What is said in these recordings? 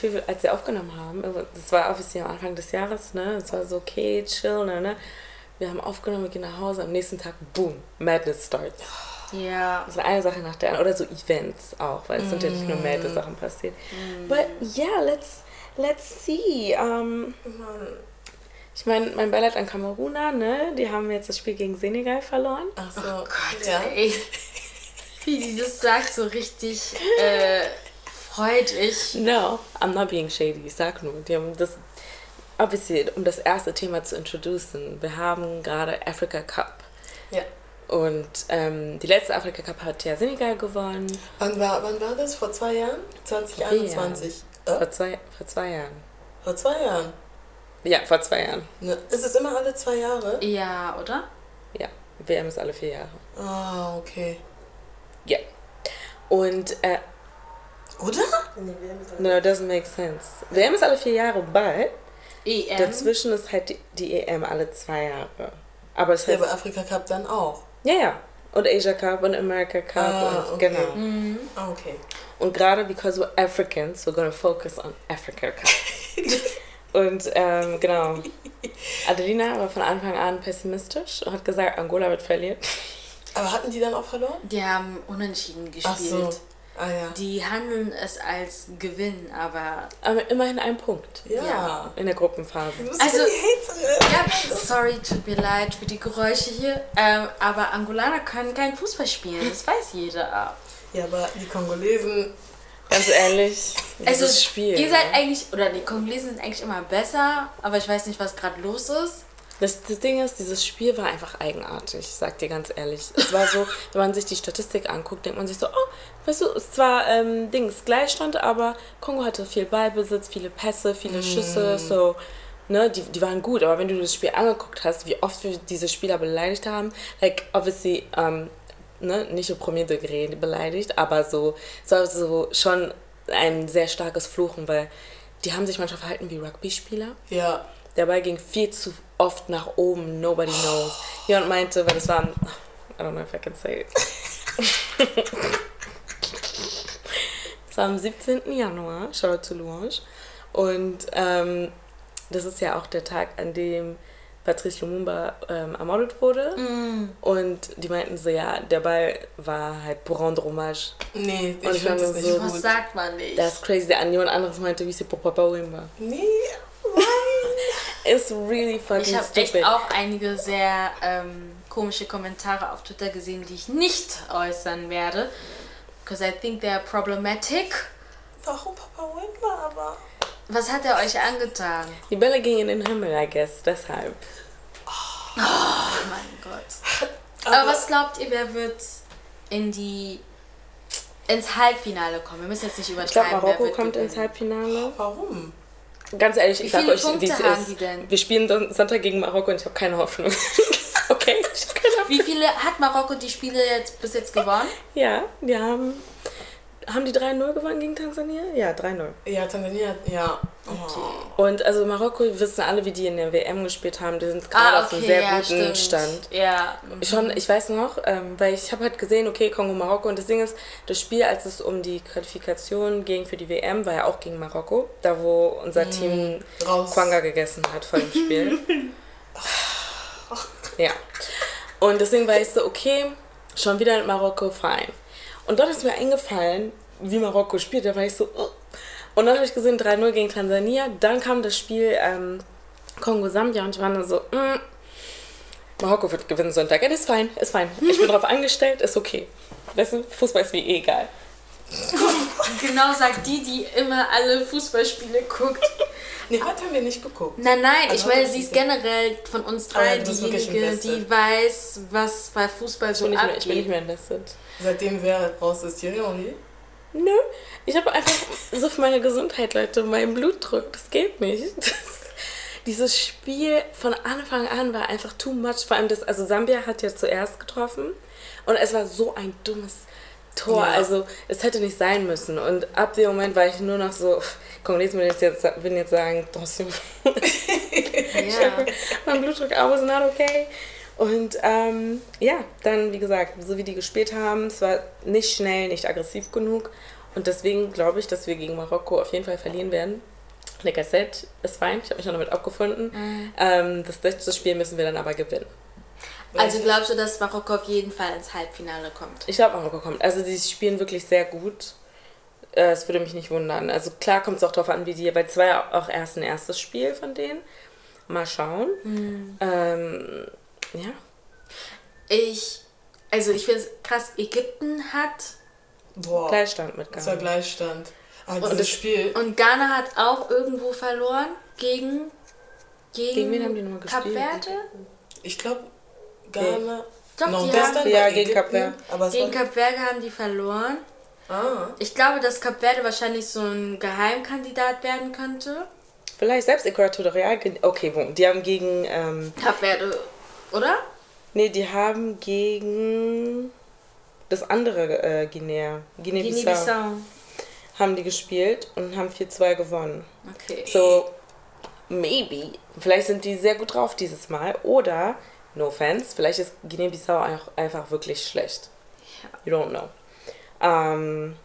Gefühl, als wir aufgenommen haben, das war obviously am Anfang des Jahres, ne? Es war so okay, chill, ne? ne? Wir haben aufgenommen, wir gehen nach Hause, am nächsten Tag, boom, Madness starts. Ja. Das ist eine Sache nach der anderen. Oder so Events auch, weil es sind ja nicht nur Madness-Sachen passiert. But yeah, let's, let's see. Um, ich meine, mein Beileid an Kameruner, ne? Die haben jetzt das Spiel gegen Senegal verloren. Ach so. Oh Gott, ja. ey. Wie die das sagt, so richtig äh, freudig. No, I'm not being shady. Ich sag nur, die haben das, obviously, um das erste Thema zu introducen, wir haben gerade Africa Cup. Ja. Und ähm, die letzte Africa Cup hat ja Senegal gewonnen. Wann war, wann war das? Vor zwei Jahren? 2021. Äh? Vor zwei, vor zwei Jahren. Vor zwei Jahren. Ja, vor zwei Jahren. Ne? Ist es immer alle zwei Jahre? Ja, oder? Ja, WM ist alle vier Jahre. Ah, okay. Ja. Und, äh, Oder? no, doesn't make sense. WM ist alle vier Jahre, but EM. dazwischen ist halt die, die EM alle zwei Jahre. Aber es Ja, heißt, aber Afrika Cup dann auch. ja, ja. Und Asia Cup und America Cup Ah, und okay. genau. Mhm. Ah, okay. Und gerade because we're Africans, we're gonna focus on Africa Cup. und ähm, genau. Adelina war von Anfang an pessimistisch und hat gesagt, Angola wird verlieren. Aber hatten die dann auch verloren? Die haben unentschieden gespielt. Ach so. Ah ja. Die handeln es als Gewinn, aber. Aber immerhin ein Punkt Ja. Ja. in der Gruppenphase. Also-. Ja, sorry, tut mir leid für die Geräusche hier. Ähm, aber Angolaner können kein Fußball spielen, das weiß jeder. Ja, aber die Kongolesen. Ganz ehrlich, dieses Also, Spiel. ihr seid ne? eigentlich, oder die Kongolesen sind eigentlich immer besser, aber ich weiß nicht, was gerade los ist. Das, das Ding ist, dieses Spiel war einfach eigenartig, sag dir ganz ehrlich. Es war so, wenn man sich die Statistik anguckt, denkt man sich so, oh, weißt du, es zwar ähm, Dings Gleichstand, aber Kongo hatte viel Ballbesitz, viele Pässe, viele Schüsse, so, ne, die, die waren gut. Aber wenn du das Spiel angeguckt hast, wie oft wir diese Spieler beleidigt haben, like, obviously, ähm, ne, nicht au premier degré beleidigt, aber so, es war so schon ein sehr starkes Fluchen, weil die haben sich manchmal verhalten wie Rugby-Spieler. Ja. Der Ball ging viel zu oft nach oben, nobody knows. Jemand meinte, weil das war am, I don't know if I can say it. War am 17. Januar, shout out to Louange. Und ähm, das ist ja auch der Tag, an dem Patrice Lumumba ähm, ermordet wurde. Und die meinten so, ja, der Ball war halt pour rendre hommage. Nee, Und ich ich finde das nicht so Was sagt man nicht? Das ist crazy. An jemand anderes meinte, wie sie Papa Wimba. Nee, nein. It's really ich fucking habe echt stupid. auch einige sehr ähm, komische Kommentare auf Twitter gesehen, die ich nicht äußern werde. Because I think they're problematic. Warum Papa Wimba aber? Was hat er euch angetan? Die Bälle gingen in den Himmel, I guess, deshalb. Oh mein Gott. Aber, was glaubt ihr, wer wird in die ins Halbfinale kommen? Wir müssen jetzt nicht Ich übertreiben. glaube, wer Marokko kommt ins gewinnen. Halbfinale. Warum? Ganz ehrlich, ich sag viele euch, wie es ist. die denn? Wir spielen Son- Sonntag gegen Marokko und ich habe keine Hoffnung. okay? Ich hab keine Hoffnung. Wie viele hat Marokko die Spiele jetzt bis jetzt gewonnen? Ja, die haben. Haben die 3-0 gewonnen gegen Tansania? Ja, 3-0. Ja, Tansania, ja. Oh. Und also Marokko, wir wissen alle, wie die in der WM gespielt haben. Die sind gerade auf einem sehr Ah, ja, guten stimmt. Stand. Ja. Schon, ich weiß noch, ähm, weil ich habe halt gesehen, okay, Kongo, Marokko und das Ding ist, das Spiel, als es um die Qualifikation ging für die WM, war ja auch gegen Marokko, da wo unser Team Raus. Kwanga gegessen hat vor dem Spiel. ja. Und deswegen war ich so, okay, schon wieder in Marokko, fein. Und dort ist mir eingefallen, wie Marokko spielt, da war ich so, oh. Und dann habe ich gesehen, 3-0 gegen Tansania, dann kam das Spiel ähm, Kongo-Sambia und ich war nur so, mm, Marokko wird gewinnen Sonntag. Ja, ist fein, ist fein. Ich bin drauf angestellt, ist okay. Weißt du, Fußball ist wie eh egal. Genau sagt die, die immer alle Fußballspiele guckt. Nee, heute haben wir nicht geguckt. Nein, nein, ich Also, meine, das sie ist generell von uns Ah ja, drei wirklich diejenige, die weiß, was bei Fußball Ich so nicht mehr, ich bin nicht abgeht. mehr invested. Seitdem wer raus ist, Thierry Henry. Nö, ich habe einfach so für meine Gesundheit, Leute, mein Blutdruck, das geht nicht. Das, dieses Spiel von Anfang an war einfach too much. Vor allem das, also Sambia hat ja zuerst getroffen und es war so ein dummes Tor. Ja. Also es hätte nicht sein müssen. Und ab dem Moment war ich nur noch so, Congolesen würden jetzt, jetzt, würden jetzt sagen, attention. Ja. mein Blutdruck, I was not okay. Und ähm, ja, dann, wie gesagt, so wie die gespielt haben, es war nicht schnell, nicht aggressiv genug. Und deswegen glaube ich, dass wir gegen Marokko auf jeden Fall verlieren werden. Like I said, ist fein, ich habe mich noch damit abgefunden. Ähm, das letzte Spiel müssen wir dann aber gewinnen. Also glaubst du, dass Marokko auf jeden Fall ins Halbfinale kommt? Ich glaube, Marokko kommt. Also, die spielen wirklich sehr gut. Äh, Es würde mich nicht wundern. Also, klar kommt es auch darauf an, wie die, weil es war ja auch erst ein erstes Spiel von denen. Mal schauen. Ähm, ja. Ich, also ich finde es krass, Ägypten hat Boah, Gleichstand mit das war Ghana. Gleichstand. Aber Und das- Spiel, und Ghana hat auch irgendwo verloren gegen gegen, Gegen wen haben die nochmal Kap gespielt? Verde? ich glaube, Ghana. Doch, No, die haben, Ja, gegen Kap Verde. Gegen Kap Verde haben die verloren. ah, Ich glaube, dass Kap Verde wahrscheinlich so ein Geheimkandidat werden könnte. Vielleicht selbst Äquatorial. Guinea- Okay? Die haben gegen. Ähm, Kap Verde, oder? nee, die haben gegen. Das andere äh, Guinea. Guinea-Bissau. Guinea-Bissau. haben die gespielt und haben 4-2 gewonnen. Okay. So, maybe. Vielleicht sind die sehr gut drauf dieses Mal. Oder, no offense, vielleicht ist Guinea-Bissau einfach wirklich schlecht. You don't know. Ähm,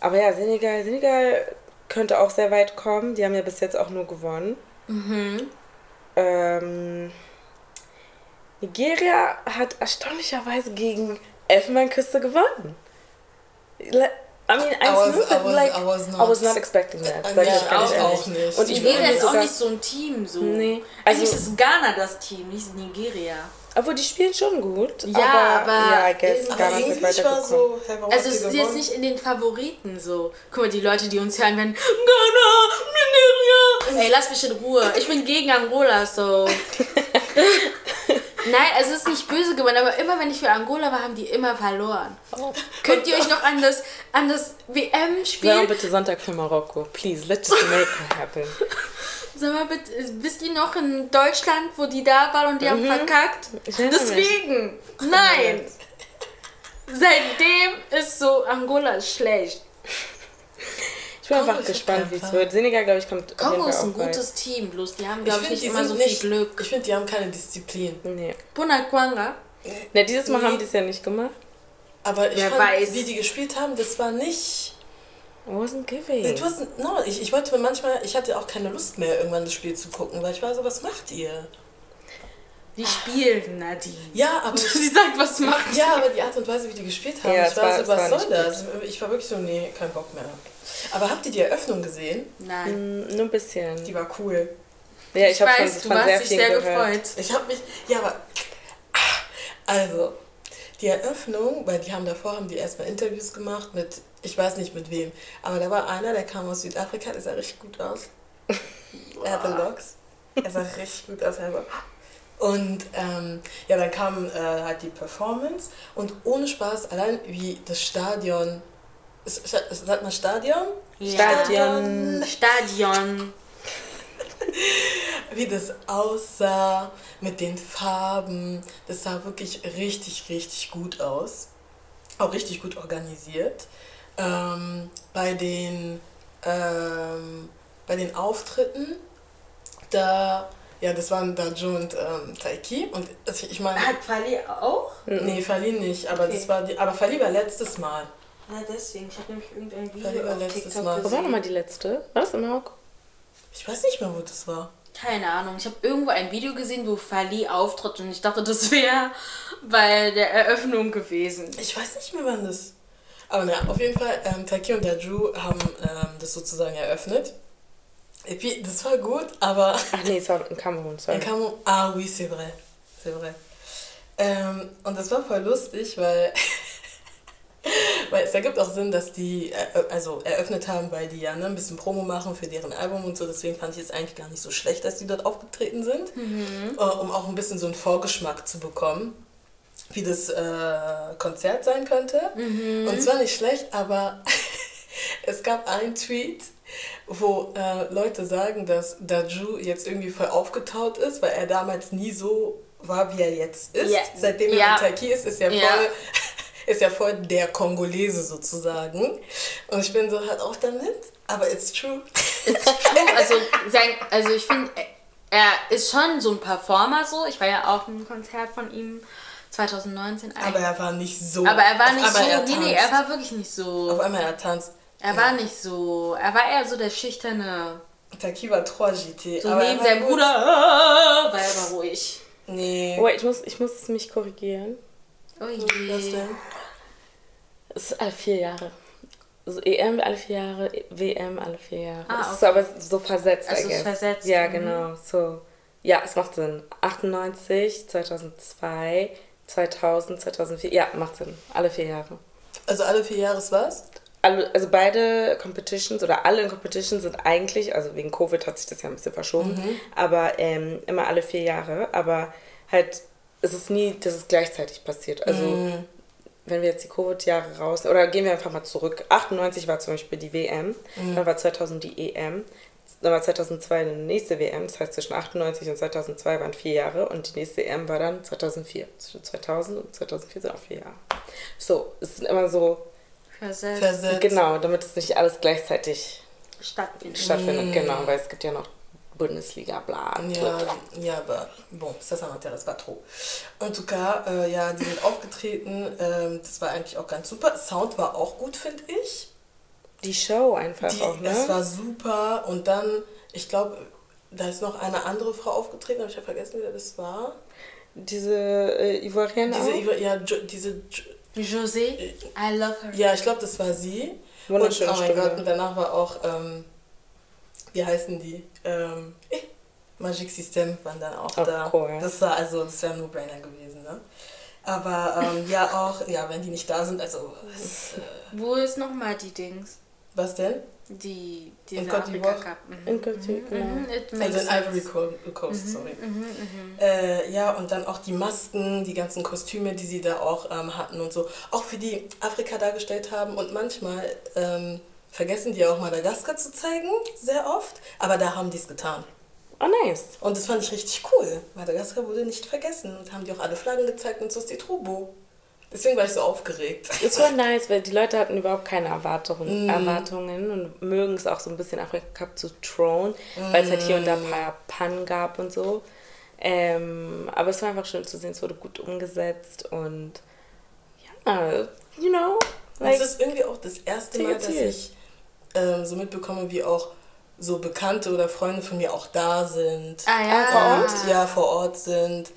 aber ja, Senegal, Senegal könnte auch sehr weit kommen. Die haben ja bis jetzt auch nur gewonnen. Ähm, Nigeria hat erstaunlicherweise gegen Elfenbeinküste gewonnen. I mean, I was- 1-0, I was- like, I was I not- was not expecting that. Sag ja, ich ganz ich auch nicht. Und ich würde ist auch nicht so ein Team. So. Nee. Eigentlich Also- ist Ghana das Team, nicht Nigeria. obwohl die spielen schon gut. Ja, aber ja, I guess aber Ghana ich war weitergekommen. so, hey, Also es ist jetzt nicht in den Favoriten so. Guck mal, die Leute, die uns hören, werden Ghana, Nigeria. Ey, lass mich in Ruhe. Ich bin gegen Angola, so. Nein, es ist nicht böse gemeint, aber immer wenn ich für Angola war, haben die immer verloren. Könnt ihr euch noch an das, an das Sag mal WM-Spiel... bitte Sonntag für Marokko. Please, let's just make it happen. Sag mal bitte, wisst ihr noch in Deutschland, wo die da waren und die haben verkackt? Erinnere mich. Deswegen, nein. Seitdem ist so, Angola ist schlecht. Ich bin Kongo einfach gespannt, wie es wird. Senegal, glaube ich, kommt Kongo ist ein gutes Team, bloß die haben, Ich glaube ich, finde, nicht immer so nicht, viel Glück. Ich finde, die haben keine Disziplin. Nee. Punakwanga, Ne, dieses Mal Nee. haben die es ja nicht gemacht. Aber ich Wer fand, weiß. wie die gespielt haben, das war nicht. I wasn't giving. It wasn't, no, ich, ich wollte mir manchmal, ich hatte auch keine Lust mehr, irgendwann das Spiel zu gucken, weil ich war so, was macht ihr? die spielen, Nadine. Ja, aber Sie sagt, was macht ja, aber die Art und Weise, wie die gespielt haben, Ja, ich war, war- so, was war soll nicht das? Ich war wirklich so, nee, kein Bock mehr. Aber habt ihr die Eröffnung gesehen? Nein. Mm, Nur ein bisschen. Die war cool. Ja, ich, Ich, habe von, weiß, du von hast sehr dich viel sehr gehört. gefreut. Ich habe mich, ja, aber, ah, also, die Eröffnung, weil die haben davor, haben die erstmal Interviews gemacht mit, ich weiß nicht mit wem, aber da war einer, der kam aus Südafrika, der sah richtig gut aus. er hatte Locks. Er sah richtig gut aus. Er war- Und ähm, ja, dann kam äh, halt die Performance und ohne Spaß, allein wie das Stadion, sagt man Stadion? Stadion. Stadion. wie das aussah mit den Farben. Das sah wirklich richtig, richtig gut aus. Auch richtig gut organisiert. Ähm, bei, den, ähm, bei den Auftritten, da, ja, das waren da Joe und ähm, Taiki. Und das, ich meine, Hat Fali auch? nee, Fali nicht, aber Okay. das war die, aber Fali war letztes Mal. Ja, deswegen. Ich habe nämlich irgendein War Video auf letztes TikTok Mal. Wo war gesehen. nochmal die letzte? War das in Marokko? Ich weiß nicht mehr, wo das war. Keine Ahnung. Ich habe irgendwo ein Video gesehen, wo Fali auftritt und ich dachte, das wäre bei der Eröffnung gewesen. Ich weiß nicht mehr, wann das. Aber naja, auf jeden Fall, ähm, Taki und der Drew haben ähm, das sozusagen eröffnet. Et puis, das war gut, aber Ach nee, es war in Kamerun, sorry. dann kam. Ah, oui, c'est vrai. C'est vrai. Ähm, und das war voll lustig, weil. weil es ergibt auch Sinn, dass die äh, also eröffnet haben, weil die ja ne, ein bisschen Promo machen für deren Album und so. Deswegen fand ich es eigentlich gar nicht so schlecht, dass die dort aufgetreten sind, äh, um auch ein bisschen so einen Vorgeschmack zu bekommen, wie das äh, Konzert sein könnte. Und zwar nicht schlecht, aber Es gab einen Tweet, wo äh, Leute sagen, dass Daju jetzt irgendwie voll aufgetaut ist, weil er damals nie so war, wie er jetzt ist. Ja. Seitdem er Ja. mit Taiki ist, ist er Ja. voll. Ist ja voll der Kongolese sozusagen. Und ich bin so halt auch damit, aber it's true. It's true. Also, sein, also ich finde, er ist schon so ein Performer so. Ich war ja auch im Konzert von ihm 2019 Aber er war nicht so. Aber er war Auf nicht so. einmal nee, nee, er war wirklich nicht so. Auf einmal er tanzt. Er war nicht so. Er war eher so der schüchterne. Taki war 3 GT. So aber neben er seinem. Bruder ah, war er aber ruhig. Nee. Wait, ich muss, ich muss mich korrigieren. Oh Was je. denn? Es ist alle vier Jahre. Also EM alle vier Jahre, WM alle vier Jahre. Ah, Es ist okay. aber so versetzt, Also es ist versetzt, Ja, mhm. genau. So. Ja, es macht Sinn. 98, 2002, 2000, 2004. Ja, macht Sinn. Alle vier Jahre. Also alle vier Jahre ist was? Also beide Competitions oder alle Competitions sind eigentlich, also wegen Covid hat sich das ja ein bisschen verschoben, Mhm. aber ähm, immer alle vier Jahre. Aber halt, es ist nie, dass es gleichzeitig passiert. Also Mhm. wenn wir jetzt die Covid-Jahre raus, oder gehen wir einfach mal zurück. 98 war zum Beispiel die WM, Mhm. dann war 2000 die EM, dann war 2002 eine nächste WM, das heißt zwischen 98 und 2002 waren vier Jahre und die nächste EM war dann 2004. Zwischen 2000 und 2004 sind auch vier Jahre. So, es sind immer so, Versetzt. Versetzt. genau, damit es nicht alles gleichzeitig Stattfindet. stattfindet, genau, weil es gibt ja noch Bundesliga, bla. Ja, ja, aber bon, ça ça m'intéresse pas trop. En tout cas, äh, ja, die sind aufgetreten. Ähm, das war eigentlich auch ganz super. Sound war auch gut, finde ich. Die Show einfach Die, auch, ne? Es war super. Und dann, ich glaube, da ist noch eine andere Frau aufgetreten, aber ich habe vergessen, wer das war. Diese äh, Ivoirienne Diese, auch? Iva- ja, jo, diese, Jo- José, I love her. ja, ich glaube, das war sie. Und, Wunderschöne oh mein Stimme. Gott, und danach war auch, ähm, wie heißen die? Ähm, Magic System waren dann auch Of da. course. Das war also, das wäre ein No-Brainer gewesen, ne? Aber ähm, ja auch, ja, wenn die nicht da sind, also was, äh, Wo ist nochmal die Dings? was denn? Die, In diese Côte d'Ivoire? Mhm. In Côte d'Ivoire, genau. Mhm, it Also in Ivory Coast, Mhm, sorry. Äh, ja, und dann auch die Masken, die ganzen Kostüme, die sie da auch ähm, hatten und so. Auch für die Afrika dargestellt haben. Und manchmal ähm, vergessen die auch Madagaskar zu zeigen, sehr oft. Aber da haben die es getan. Oh, nice. Und das fand ich richtig cool. Madagaskar wurde nicht vergessen. Und haben die auch alle Flaggen gezeigt und so ist die Trubo. Deswegen war ich so aufgeregt. Es war nice, weil die Leute hatten überhaupt keine Erwartungen, Mm. Erwartungen und mögen es auch so ein bisschen Afrika zu throwen, weil es halt hier und da ein Mm. paar Pannen gab und so. Ähm, aber es war einfach schön zu sehen, es wurde gut umgesetzt und ja, you know, like, es ist irgendwie auch das erste Mal, dass ich ähm, so mitbekomme, wie auch so Bekannte oder Freunde von mir auch da sind. Ah ja. vor Ort? Und, ja, vor Ort sind.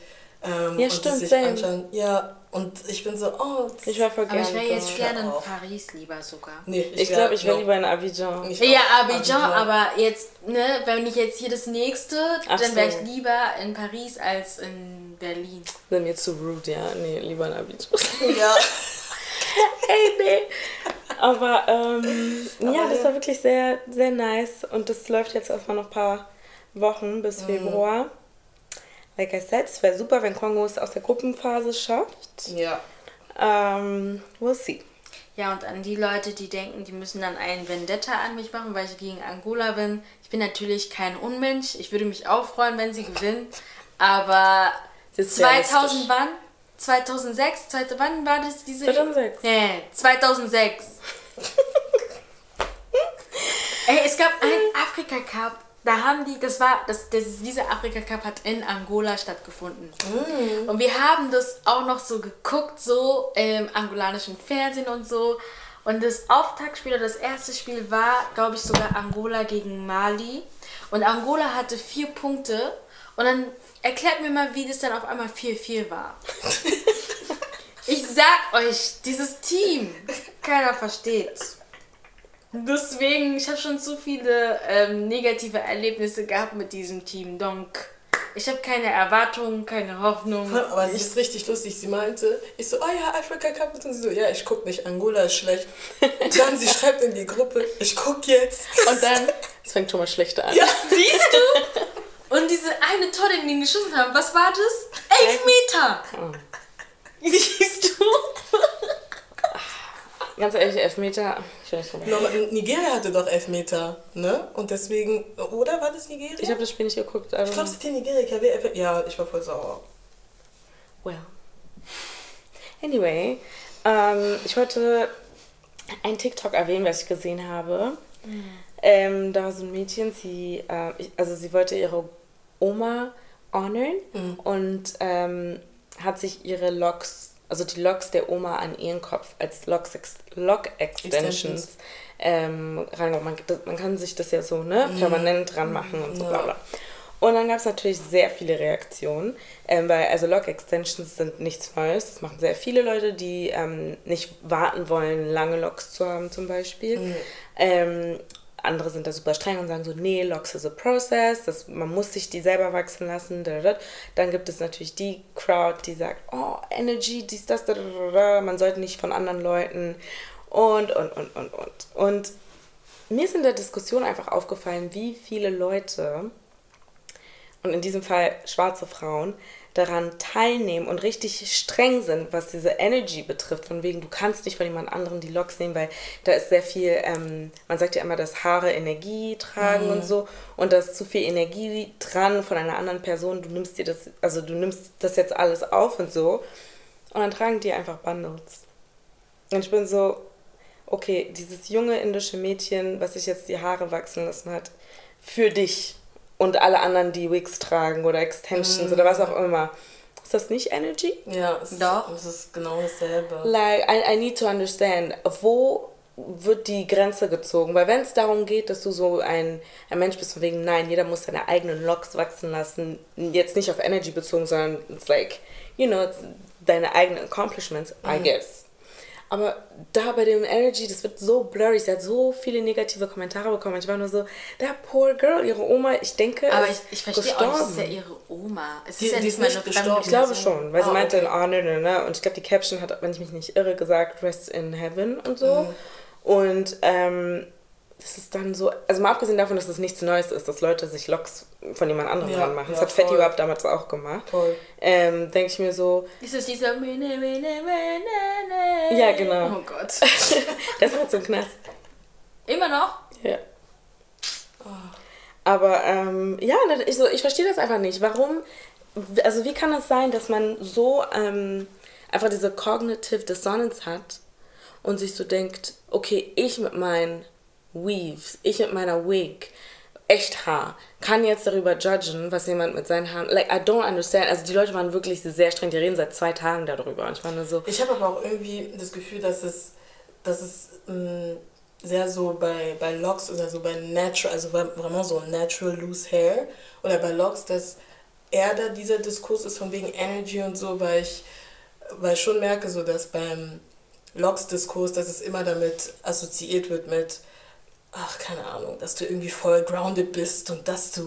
Ähm, Ja, und stimmt, sich anschauen. Ja, und ich bin so, oh, ich war voll Aber ich wäre jetzt gerne in. Paris lieber sogar. nee, Ich glaube, ich wäre lieber in Abidjan. Ich Ja, auch. Abidjan, aber jetzt, ne, wenn ich jetzt hier das nächste, Ach dann wäre so. ich lieber in Paris als in Berlin. Sind mir zu rude, ja. Nee, lieber in Abidjan. Ja, Ey, nee. Aber, ähm, ja, das war wirklich sehr, sehr nice. Und das läuft jetzt erstmal noch ein paar Wochen bis Mhm. Februar. Like I said, es wäre super, wenn Kongo es aus der Gruppenphase schafft. ja. Ähm, we'll see. Ja, und an die Leute, die denken, die müssen dann einen Vendetta an mich machen, weil ich gegen Angola bin. Ich bin natürlich kein Unmensch. Ich würde mich auch freuen, wenn sie gewinnen. Aber Das ist 2000 realistisch. wann? 2006? Zweite, wann war das diese? 2006. Nee, 2006. Ey, es gab einen Afrika Cup. Da haben die, das war, das, das, dieser Afrika Cup hat in Angola stattgefunden. Und wir haben das auch noch so geguckt, so im angolanischen Fernsehen und so. Und das Auftaktspiel oder das erste Spiel war, glaube ich, sogar Angola gegen Mali. Und Angola hatte vier Punkte. Und dann erklärt mir mal, wie das dann auf einmal 4-4 war. Ich sag euch, dieses Team, keiner versteht. Deswegen, ich habe schon zu viele ähm, negative Erlebnisse gehabt mit diesem Team. Donc, ich habe keine Erwartungen, keine Hoffnung. Aber sie ist richtig lustig. Sie meinte, ich so, oh ja, Afrika Cup. Und sie so, ja, ich guck nicht, Angola ist schlecht. Dann sie schreibt in die Gruppe, ich guck jetzt. Und dann, es fängt schon mal schlechter an. Ja. Siehst du? Und diese eine Tor, den die geschossen haben, was war das? Elf Meter! Siehst du? Ganz ehrlich, Elfmeter, ich Spiel nicht geguckt. No, Nigeria hatte doch Elfmeter, ne? Und deswegen, oder war das Nigeria? Ich habe das Spiel nicht geguckt. Also, ich glaube, es ist die Nigeria. Ja, ich war voll sauer. well. Anyway, ähm, ich wollte ein TikTok erwähnen, was ich gesehen habe. Ähm, da war so ein Mädchen, sie, äh, also sie wollte ihre Oma honoren und ähm, hat sich ihre Locks, also die Locks der Oma an ihren Kopf als Locks, Lock Extensions ähm. Man, man kann sich das ja so ne, permanent dran machen und so Ja. bla bla. Und dann gab es natürlich sehr viele Reaktionen, ähm, weil also Lock Extensions sind nichts Neues. Das machen sehr viele Leute, die ähm, nicht warten wollen, lange Locks zu haben zum Beispiel. Ähm, andere sind da super streng und sagen so, nee, Locks is a process, das, man muss sich die selber wachsen lassen. Da, da, da. Dann gibt es natürlich die Crowd, die sagt, oh, Energy, dies, das, da, da, da, da. man sollte nicht von anderen Leuten und, und, und, und, und. Und mir ist in der Diskussion einfach aufgefallen, wie viele Leute und in diesem Fall schwarze Frauen, daran teilnehmen und richtig streng sind, was diese Energy betrifft. Von wegen, du kannst nicht von jemand anderem die Locks nehmen, weil da ist sehr viel, ähm, man sagt ja immer, dass Haare Energie tragen und so. Und da ist zu viel Energie dran von einer anderen Person. Du nimmst dir das, also du nimmst das jetzt alles auf und so. Und dann tragen die einfach Bundles. Und ich bin so, okay, dieses junge indische Mädchen, was sich jetzt die Haare wachsen lassen hat, für dich und alle anderen, die Wigs tragen oder Extensions oder was auch immer. Ist das nicht Energy? Ja, es, Doch. es ist genau dasselbe. Like, I, I need to understand, wo wird die Grenze gezogen? Weil wenn es darum geht, dass du so ein, ein Mensch bist, von wegen, nein, jeder muss seine eigenen Locks wachsen lassen, jetzt nicht auf Energy bezogen, sondern it's like, you know, it's deine eigenen Accomplishments, I guess. Aber da bei dem Energy, das wird so blurry. Sie hat so viele negative Kommentare bekommen. Ich war nur so, that poor girl, ihre Oma, ich denke, Aber ich, ist ich verstehe auch, gestorben. das ist ja ihre Oma. Es Die- ist ja die nicht ist mal nicht gestorben. Ich glaube schon, weil sie Ah, meinte, okay. oh, ne, ne, ne. Und ich glaube, die Caption hat, wenn ich mich nicht irre, gesagt, rest in heaven und so. Und ähm, das ist dann so, also mal abgesehen davon, dass es nichts Neues ist, dass Leute sich Locks von jemand anderem Ja, dran machen. Das ja, hat Fetty voll. Wap damals auch gemacht. Toll. Ähm, Denke ich mir so, Ist das dieser Mene, Mene, Mene? Ja, genau. Oh Gott. das war zum Knast. Immer noch? Ja. Aber ähm, ja, das- ich, so, ich verstehe das einfach nicht. Warum, also wie kann es sein, dass man so ähm, einfach diese cognitive dissonance hat und sich so denkt, okay, ich mit meinen Weaves, ich mit meiner Wig, echt Haar, kann jetzt darüber judgen, was jemand mit seinen Haaren, like, I don't understand. Also die Leute waren wirklich sehr streng, die reden seit zwei Tagen darüber. Und ich war nur so, Ich habe aber auch irgendwie das Gefühl, dass es, dass es mh, sehr so bei, bei Locks oder so bei Natural, also vraiment so Natural Loose Hair oder bei Locks, dass eher da dieser Diskurs ist von wegen Energy und so, weil ich, weil ich schon merke, so dass beim Locks-Diskurs, dass es immer damit assoziiert wird mit, ach, keine Ahnung, dass du irgendwie voll grounded bist und dass du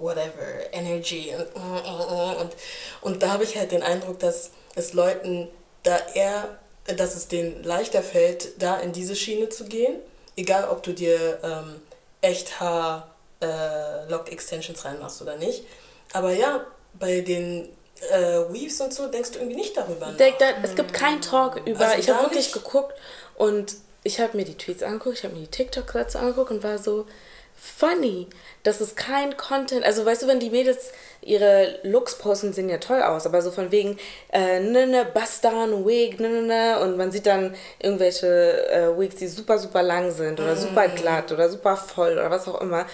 whatever, Energy und und, und da habe ich halt den Eindruck, dass es Leuten da eher, dass es denen leichter fällt, da in diese Schiene zu gehen, egal ob du dir ähm, echt Haar äh, Lock Extensions reinmachst oder nicht. Aber ja, bei den äh, Weaves und so denkst du irgendwie nicht darüber nach. Der, es gibt keinen Talk über. Also ich habe wirklich geguckt und ich habe mir die Tweets angeguckt, ich habe mir die TikToks dazu angeguckt und war so funny. Das ist kein Content. Also weißt du, wenn die Mädels ihre Looks posten, sehen ja toll aus, aber so von wegen äh, ne ne Bastan Wig ne ne ne und man sieht dann irgendwelche äh, Wigs, die super super lang sind oder super glatt oder super voll oder was auch immer,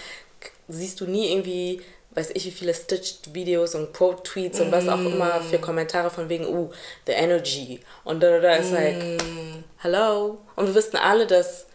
siehst du nie irgendwie weiß ich wie viele Stitched Videos und Quote Tweets und was auch immer für Kommentare von wegen, uh, the energy. Und da, da, da ist like, hello. Und wir wussten alle, dass,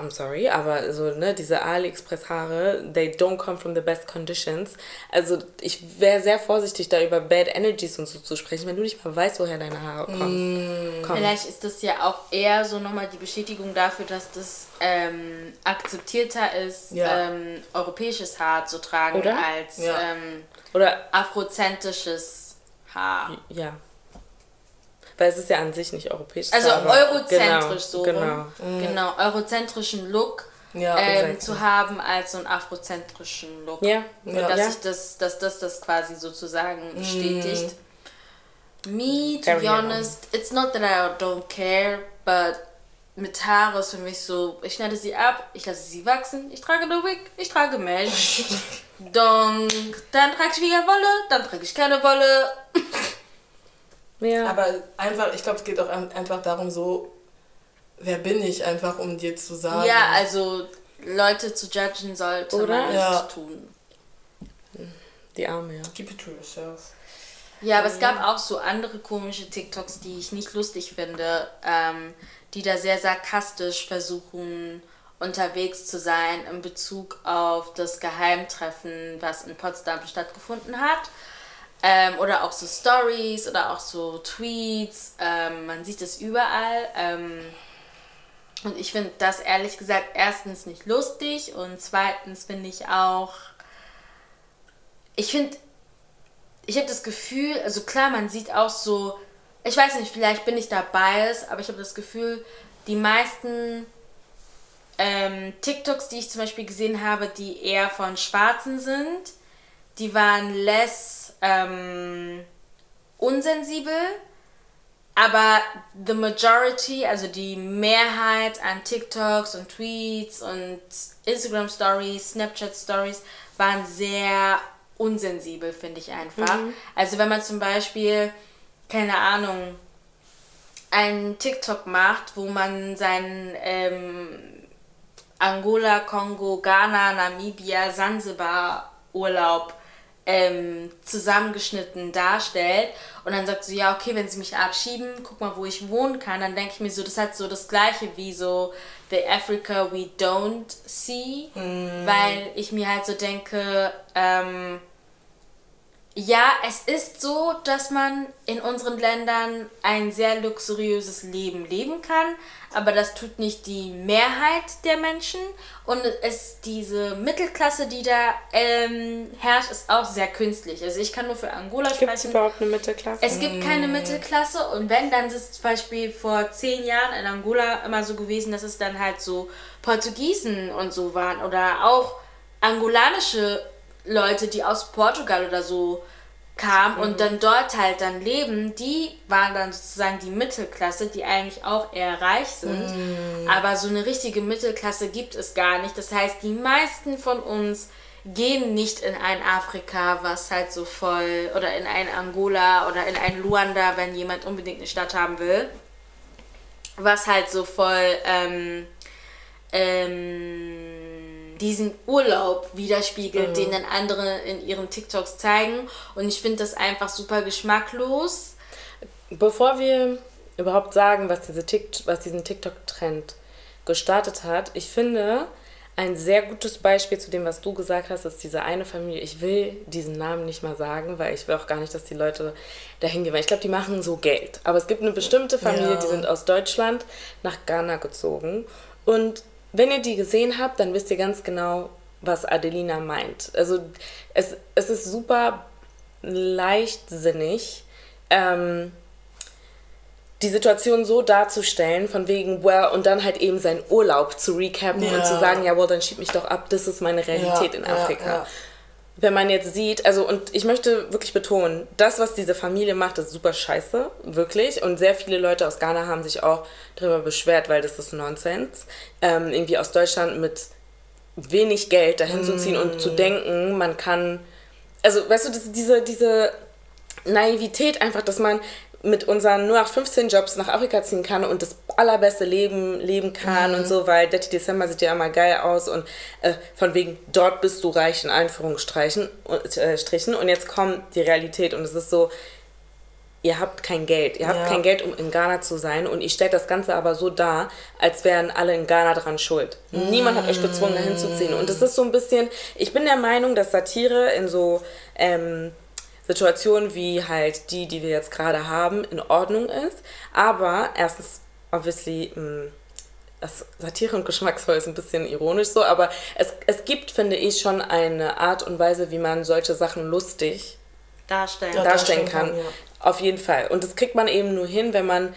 I'm sorry, aber so, ne, diese AliExpress-Haare, they don't come from the best conditions. Also ich wäre sehr vorsichtig, da über Bad Energies und so zu sprechen, wenn du nicht mal weißt, woher deine Haare kommen. Vielleicht ist das ja auch eher so nochmal die Bestätigung dafür, dass das ähm, akzeptierter ist, Ja. ähm, europäisches Haar zu tragen Oder? als Ja. ähm, Oder, afrozentrisches Haar. ja. Weil es ist ja an sich nicht europäisch. Also aber- eurozentrisch genau, so Genau. rum. Genau, eurozentrischen Look Ja, ähm, zu haben als so einen afrozentrischen Look. Ja, Und ja. dass, ja. ich das, dass das das quasi sozusagen bestätigt. Me, to Carry be on. honest, it's not that I don't care, but mit Haare ist für mich so, ich schneide sie ab, ich lasse sie wachsen, ich trage eine Wig, ich trage dann, dann trage ich wieder Wolle, dann trage ich keine Wolle. ja. Aber einfach, ich glaube, es geht auch einfach darum, so, wer bin ich einfach, um dir zu sagen. Ja, also Leute zu judgen sollte Oder? man ja. nicht tun. Die Arme, ja. Keep it to yourself. Ja, aber es gab auch so andere komische TikToks, die ich nicht lustig finde, ähm, die da sehr sarkastisch versuchen unterwegs zu sein in Bezug auf das Geheimtreffen, was in Potsdam stattgefunden hat. Ähm, oder auch so Stories oder auch so Tweets. Ähm, man sieht es überall. Ähm, und ich finde das ehrlich gesagt erstens nicht lustig und zweitens finde ich auch, ich finde, ich habe das Gefühl, also klar, man sieht auch so, ich weiß nicht, vielleicht bin ich da biased, aber ich habe das Gefühl, die meisten ähm, TikToks, die ich zum Beispiel gesehen habe, die eher von Schwarzen sind, die waren less ähm, unsensibel aber the majority, also die Mehrheit an TikToks und Tweets und Instagram Stories, Snapchat Stories waren sehr unsensibel, finde ich einfach. Mhm. Also wenn man zum Beispiel, keine Ahnung, einen TikTok macht, wo man seinen ähm, Angola, Kongo, Ghana, Namibia, Sansibar Urlaub ähm, zusammengeschnitten darstellt. Und dann sagt sie, ja, okay, wenn sie mich abschieben, guck mal, wo ich wohnen kann, dann denke ich mir so, das hat so das gleiche wie so The Africa We Don't See, mm. weil ich mir halt so denke, ähm, ja, es ist so, dass man in unseren Ländern ein sehr luxuriöses Leben leben kann, aber das tut nicht die Mehrheit der Menschen und es diese Mittelklasse, die da ähm, herrscht, ist auch sehr künstlich. Also ich kann nur für Angola sprechen. Gibt es überhaupt eine Mittelklasse? Es gibt keine. Mittelklasse und wenn, dann ist es zum Beispiel vor zehn Jahren in Angola immer so gewesen, dass es dann halt so Portugiesen und so waren oder auch angolanische Leute, die aus Portugal oder so kamen mhm. und dann dort halt dann leben, die waren dann sozusagen die Mittelklasse, die eigentlich auch eher reich sind. Mhm. Aber so eine richtige Mittelklasse gibt es gar nicht. Das heißt, die meisten von uns gehen nicht in ein Afrika, was halt so voll, oder in ein Angola oder in ein Luanda, wenn jemand unbedingt eine Stadt haben will, was halt so voll ähm, ähm, diesen Urlaub widerspiegelt, mhm. den dann andere in ihren TikToks zeigen. Und ich finde das einfach super geschmacklos. Bevor wir überhaupt sagen, was, diese TikTok, was diesen TikTok-Trend gestartet hat, ich finde, ein sehr gutes Beispiel zu dem, was du gesagt hast, ist diese eine Familie. Ich will diesen Namen nicht mal sagen, weil ich will auch gar nicht, dass die Leute dahin gehen. Weil ich glaube, die machen so Geld. Aber es gibt eine bestimmte Familie, ja. die sind aus Deutschland nach Ghana gezogen. Und wenn ihr die gesehen habt, dann wisst ihr ganz genau, was Adelina meint. Also es, es ist super leichtsinnig, ähm, die Situation so darzustellen, von wegen, well, und dann halt eben seinen Urlaub zu recappen ja. und zu sagen, ja, well, dann schieb mich doch ab, das ist meine Realität ja, in Afrika. Ja, wenn man jetzt sieht, also und ich möchte wirklich betonen, das, was diese Familie macht, ist super scheiße, wirklich. Und sehr viele Leute aus Ghana haben sich auch darüber beschwert, weil das ist Nonsens. Ähm, irgendwie aus Deutschland mit wenig Geld dahin mm. zu ziehen und zu mm. denken, man kann. Also, weißt du, diese, diese Naivität einfach, dass man mit unseren nur nach 15 Jobs nach Afrika ziehen kann und das allerbeste Leben leben kann mhm. und so, weil Dirty December sieht ja immer geil aus und äh, von wegen dort bist du reich in Einführungsstrichen äh, Strichen und jetzt kommt die Realität und es ist so, ihr habt kein Geld, ihr habt ja. kein Geld, um in Ghana zu sein und ihr stellt das Ganze aber so dar, als wären alle in Ghana dran schuld. Mhm. Niemand hat euch gezwungen, dahin zu ziehen und das ist so ein bisschen, ich bin der Meinung, dass Satire in so ähm, Situationen wie halt die, die wir jetzt gerade haben, in Ordnung ist. Aber erstens, obviously, mh, mm, das Satire und Geschmacksvoll ist ein bisschen ironisch so, aber es, es gibt, finde ich, schon eine Art und Weise, wie man solche Sachen lustig darstellen, ja, darstellen kann. kann ja. Auf jeden Fall. Und das kriegt man eben nur hin, wenn man,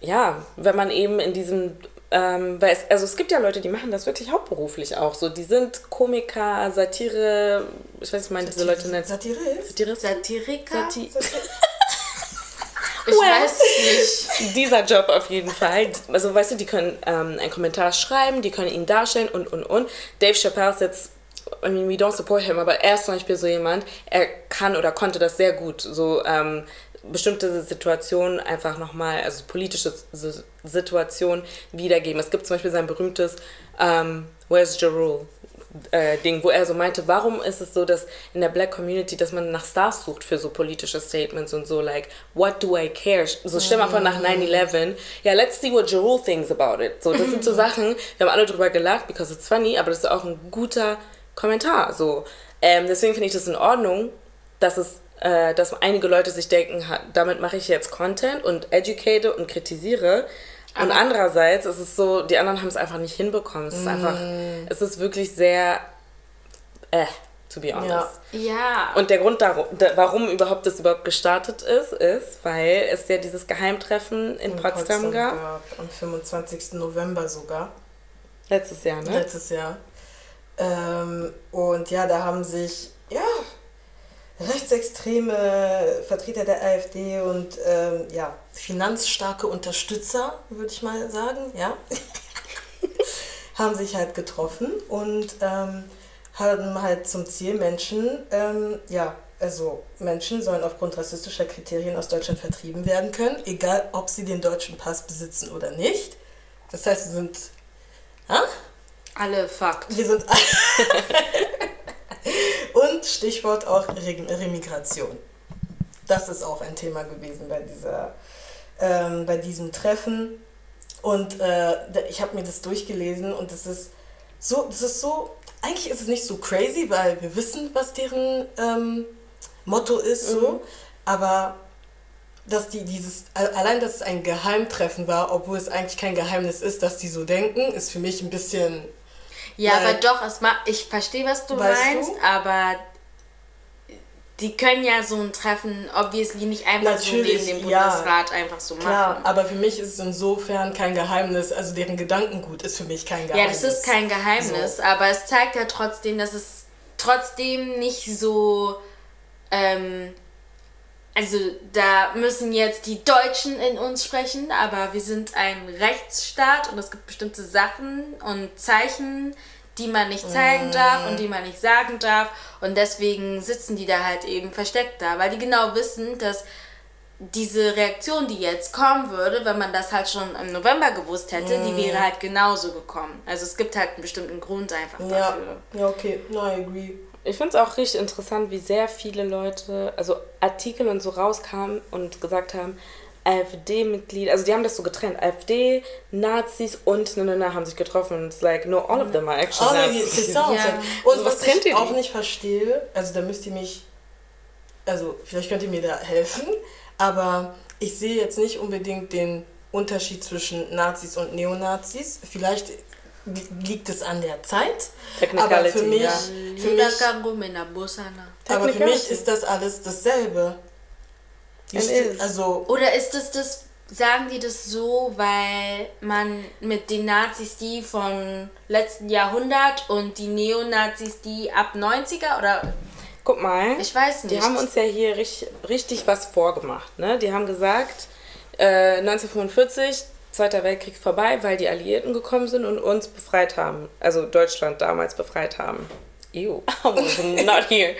ja, wenn man eben in diesem ähm, weil es, also es gibt ja Leute, die machen das wirklich hauptberuflich auch. So, die sind Komiker, Satire, ich weiß nicht, man diese Leute nennt. Satirist? Satirist? Satiriker? Sati Ich well, weiß nicht. Dieser Job auf jeden Fall. Also, weißt du, die können ähm, einen Kommentar schreiben, die können ihn darstellen und, und, und. Dave Chappelle ist jetzt I mean, we don't support him, aber er ist zum Beispiel so jemand, er kann oder konnte das sehr gut, so ähm, bestimmte Situationen einfach nochmal, also politische Situationen wiedergeben. Es gibt zum Beispiel sein berühmtes ähm, Where's Jerul? Äh, Ding, wo er so meinte, warum ist es so, dass in der Black Community, dass man nach Stars sucht für so politische Statements und so, like, what do I care? So stell mal vor nach 9-11, ja, let's see what Jerul thinks about it. So, das sind so Sachen, wir haben alle drüber gelacht, because it's funny, aber das ist auch ein guter Kommentar. So. Ähm, deswegen finde ich das in Ordnung, dass es äh, dass einige Leute sich denken, damit mache ich jetzt Content und educate und kritisiere. Und Aber andererseits ist es so, die anderen haben es einfach nicht hinbekommen. Es ist mm. einfach, es ist wirklich sehr, äh, to be honest. Ja. ja. Und der Grund, darum, warum überhaupt das überhaupt gestartet ist, ist, weil es ja dieses Geheimtreffen in, in Potsdam, Potsdam gab. gab. Am 25. November sogar. Letztes Jahr, ne? Letztes Jahr. Ähm, und ja, da haben sich, ja, rechtsextreme Vertreter der AfD und ähm, ja, finanzstarke Unterstützer, würde ich mal sagen, ja, haben sich halt getroffen und ähm, haben halt zum Ziel Menschen, ähm, ja, also Menschen sollen aufgrund rassistischer Kriterien aus Deutschland vertrieben werden können, egal ob sie den deutschen Pass besitzen oder nicht. Das heißt, wir sind. Ha? Alle Fakt. Wir sind. Und Stichwort auch Remigration. Das ist auch ein Thema gewesen bei, dieser, ähm, bei diesem Treffen. Und äh, ich habe mir das durchgelesen und das ist so, das ist so, eigentlich ist es nicht so crazy, weil wir wissen, was deren ähm, Motto ist, so. Mhm. Aber dass die dieses, allein dass es ein Geheimtreffen war, obwohl es eigentlich kein Geheimnis ist, dass die so denken, ist für mich ein bisschen ja, Weil, aber doch, es ich verstehe, was du meinst, du? aber die können ja so ein Treffen obviously nicht einfach Natürlich, so neben dem Bundesrat ja, einfach so machen. Klar, aber für mich ist es insofern kein Geheimnis, also deren Gedankengut ist für mich kein Geheimnis. Ja, das ist kein Geheimnis, so. aber es zeigt ja trotzdem, dass es trotzdem nicht so ähm, also da müssen jetzt die Deutschen in uns sprechen, aber wir sind ein Rechtsstaat und es gibt bestimmte Sachen und Zeichen, die man nicht zeigen darf und die man nicht sagen darf. Und deswegen sitzen die da halt eben versteckt da, weil die genau wissen, dass diese Reaktion, die jetzt kommen würde, wenn man das halt schon im November gewusst hätte, die wäre halt genauso gekommen. Also es gibt halt einen bestimmten Grund einfach dafür. Ja, ja okay, no, I agree. Ich finde es auch richtig interessant, wie sehr viele Leute, also Artikel und so rauskamen und gesagt haben, AfD-Mitglied, also die haben das so getrennt. AfD, Nazis und ne, ne, ne, haben sich getroffen und it's like, no, all of them are actually all Nazis. Ja. Und so, was, was ich auch nicht verstehe, also da müsst ihr mich, also vielleicht könnt ihr mir da helfen, aber ich sehe jetzt nicht unbedingt den Unterschied zwischen Nazis und Neonazis. Vielleicht liegt es an der Zeit. Aber für mich, ja. für mich, aber für mich ist das alles dasselbe. Ist, also Oder ist es das, sagen die das so, weil man mit den Nazis die von letzten Jahrhundert und die Neonazis die ab 90er oder Guck mal. Ich weiß nicht. Die haben uns ja hier richtig, richtig was vorgemacht. Ne? Die haben gesagt, äh, 1945 Zweiter Weltkrieg vorbei, weil die Alliierten gekommen sind und uns befreit haben. Also Deutschland damals befreit haben. Ew, not here.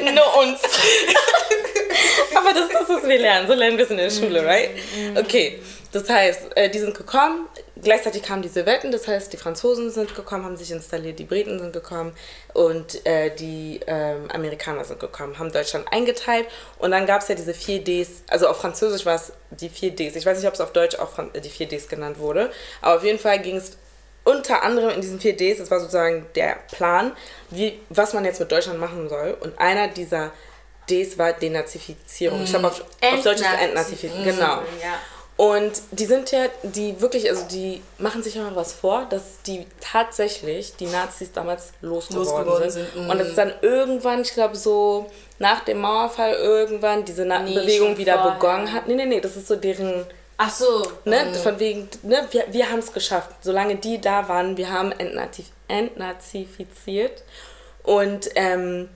Nur uns. Aber das ist, was wir lernen. So lernen wir es in der Schule, mm, right? Mm. Okay, das heißt, äh, die sind gekommen, gleichzeitig kamen diese Wetten, das heißt, die Franzosen sind gekommen, haben sich installiert, die Briten sind gekommen und äh, die ähm, Amerikaner sind gekommen, haben Deutschland eingeteilt und dann gab es ja diese 4 Ds, also auf Französisch war es die 4 Ds, ich weiß nicht, ob es auf Deutsch auch die 4 Ds genannt wurde, aber auf jeden Fall ging es unter anderem in diesen 4 Ds, das war sozusagen der Plan, wie, was man jetzt mit Deutschland machen soll und einer dieser Ds war Denazifizierung. Mm. Ich glaube, auf, auf Deutsch ist Entnazifizierung. Genau. Ja. Und die sind ja, die wirklich, also die machen sich immer was vor, dass die tatsächlich die Nazis damals losgeworden, losgeworden sind. sind. Und es ist dann irgendwann, ich glaube so nach dem Mauerfall irgendwann diese Na nee, Bewegung wieder vorher. begonnen hat. Nee, nee, nee, das ist so deren... Ach so. Ne, mhm. von wegen, ne, wir, wir haben es geschafft. Solange die da waren, wir haben entnazif entnazifiziert. Und ähm,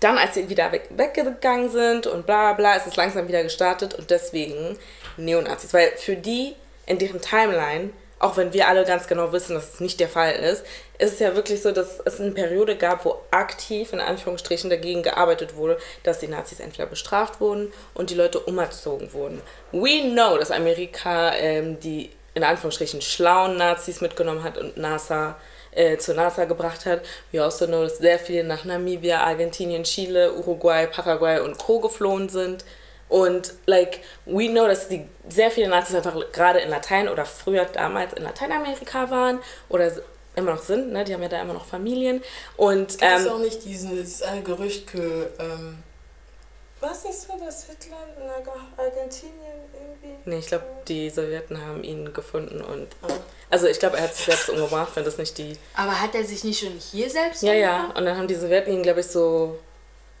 dann, als sie wieder weg, weggegangen sind und bla bla, ist es langsam wieder gestartet und deswegen Neonazis. Weil für die in deren Timeline, auch wenn wir alle ganz genau wissen, dass es nicht der Fall ist, ist es ja wirklich so, dass es eine Periode gab, wo aktiv in Anführungsstrichen dagegen gearbeitet wurde, dass die Nazis entweder bestraft wurden und die Leute umerzogen wurden. We know, dass Amerika ähm, die in Anführungsstrichen schlauen Nazis mitgenommen hat und NASA äh, zur NASA gebracht hat. We also know, dass sehr viele nach Namibia, Argentinien, Chile, Uruguay, Paraguay und Co. geflohen sind. Und like, we know, dass die sehr viele Nazis einfach gerade in Latein oder früher damals in Lateinamerika waren oder immer noch sind, ne? Die haben ja da immer noch Familien. Und ähm, auch nicht dieses eine Gerücht, ähm, war es nicht so, dass Hitler in Argentinien irgendwie... nee, ich glaube, die Sowjeten haben ihn gefunden und Ah. also ich glaube, er hat sich selbst umgebracht, wenn das nicht die Aber hat er sich nicht schon hier selbst Ja, ja. umgebracht? Und dann haben die Sowjeten ihn, glaube ich, so,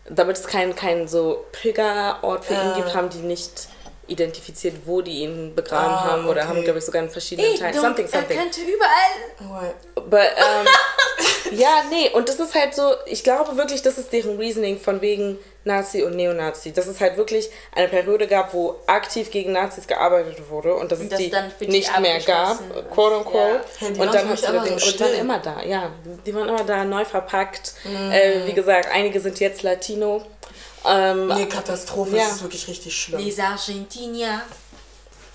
damit es keinen kein so Pilgerort für ihn Ah. gibt, haben die nicht identifiziert, wo die ihn begraben Ah, haben oder okay. haben, glaube ich, sogar in verschiedenen Ey, Teilen. dumm, Something, er something. könnte überall... But, ähm, ja, nee, und das ist halt so, ich glaube wirklich, das ist deren Reasoning von wegen Nazi und Neonazi. Dass es halt wirklich eine Periode gab, wo aktiv gegen Nazis gearbeitet wurde und dass Und es das die dann für die nicht mehr gab, quote unquote. Ja. Ja, die und dann hast du Ding, so und still. immer da, ja. Die waren immer da, neu verpackt. Mhm. Äh, wie gesagt, einige sind jetzt Latino. Ähm, Nee, Katastrophe, Ja. das ist wirklich richtig schlimm. Les Argentinier.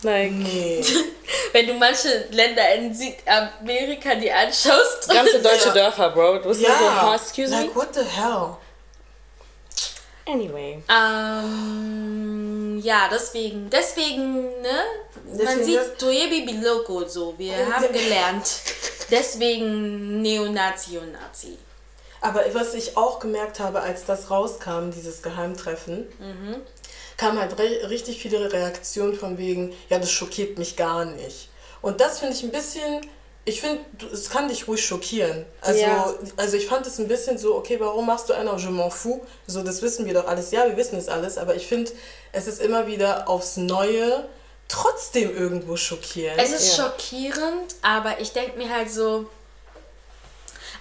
like, Nee. Wenn du manche Länder in Südamerika dir anschaust. ganze deutsche Ja. Dörfer, Bro. Du bist so, ja, oh, excuse like me? what the hell? Anyway. Ähm, ja, deswegen, deswegen, ne? Man Deswegen sieht das- Toyebi Biloko so. Wir haben gelernt. Deswegen Neonazi und Nazi. Aber was ich auch gemerkt habe, als das rauskam, dieses Geheimtreffen, kam halt richtig viele Reaktionen von wegen, ja, das schockiert mich gar nicht. Und das finde ich ein bisschen, ich finde, es kann dich ruhig schockieren. Also, Ja. also ich fand es ein bisschen so, okay, warum machst du einer Je m'en fous? So, das wissen wir doch alles. Ja, wir wissen es alles, aber ich finde, es ist immer wieder aufs Neue trotzdem irgendwo schockierend. Es ist Ja. schockierend, aber ich denke mir halt so,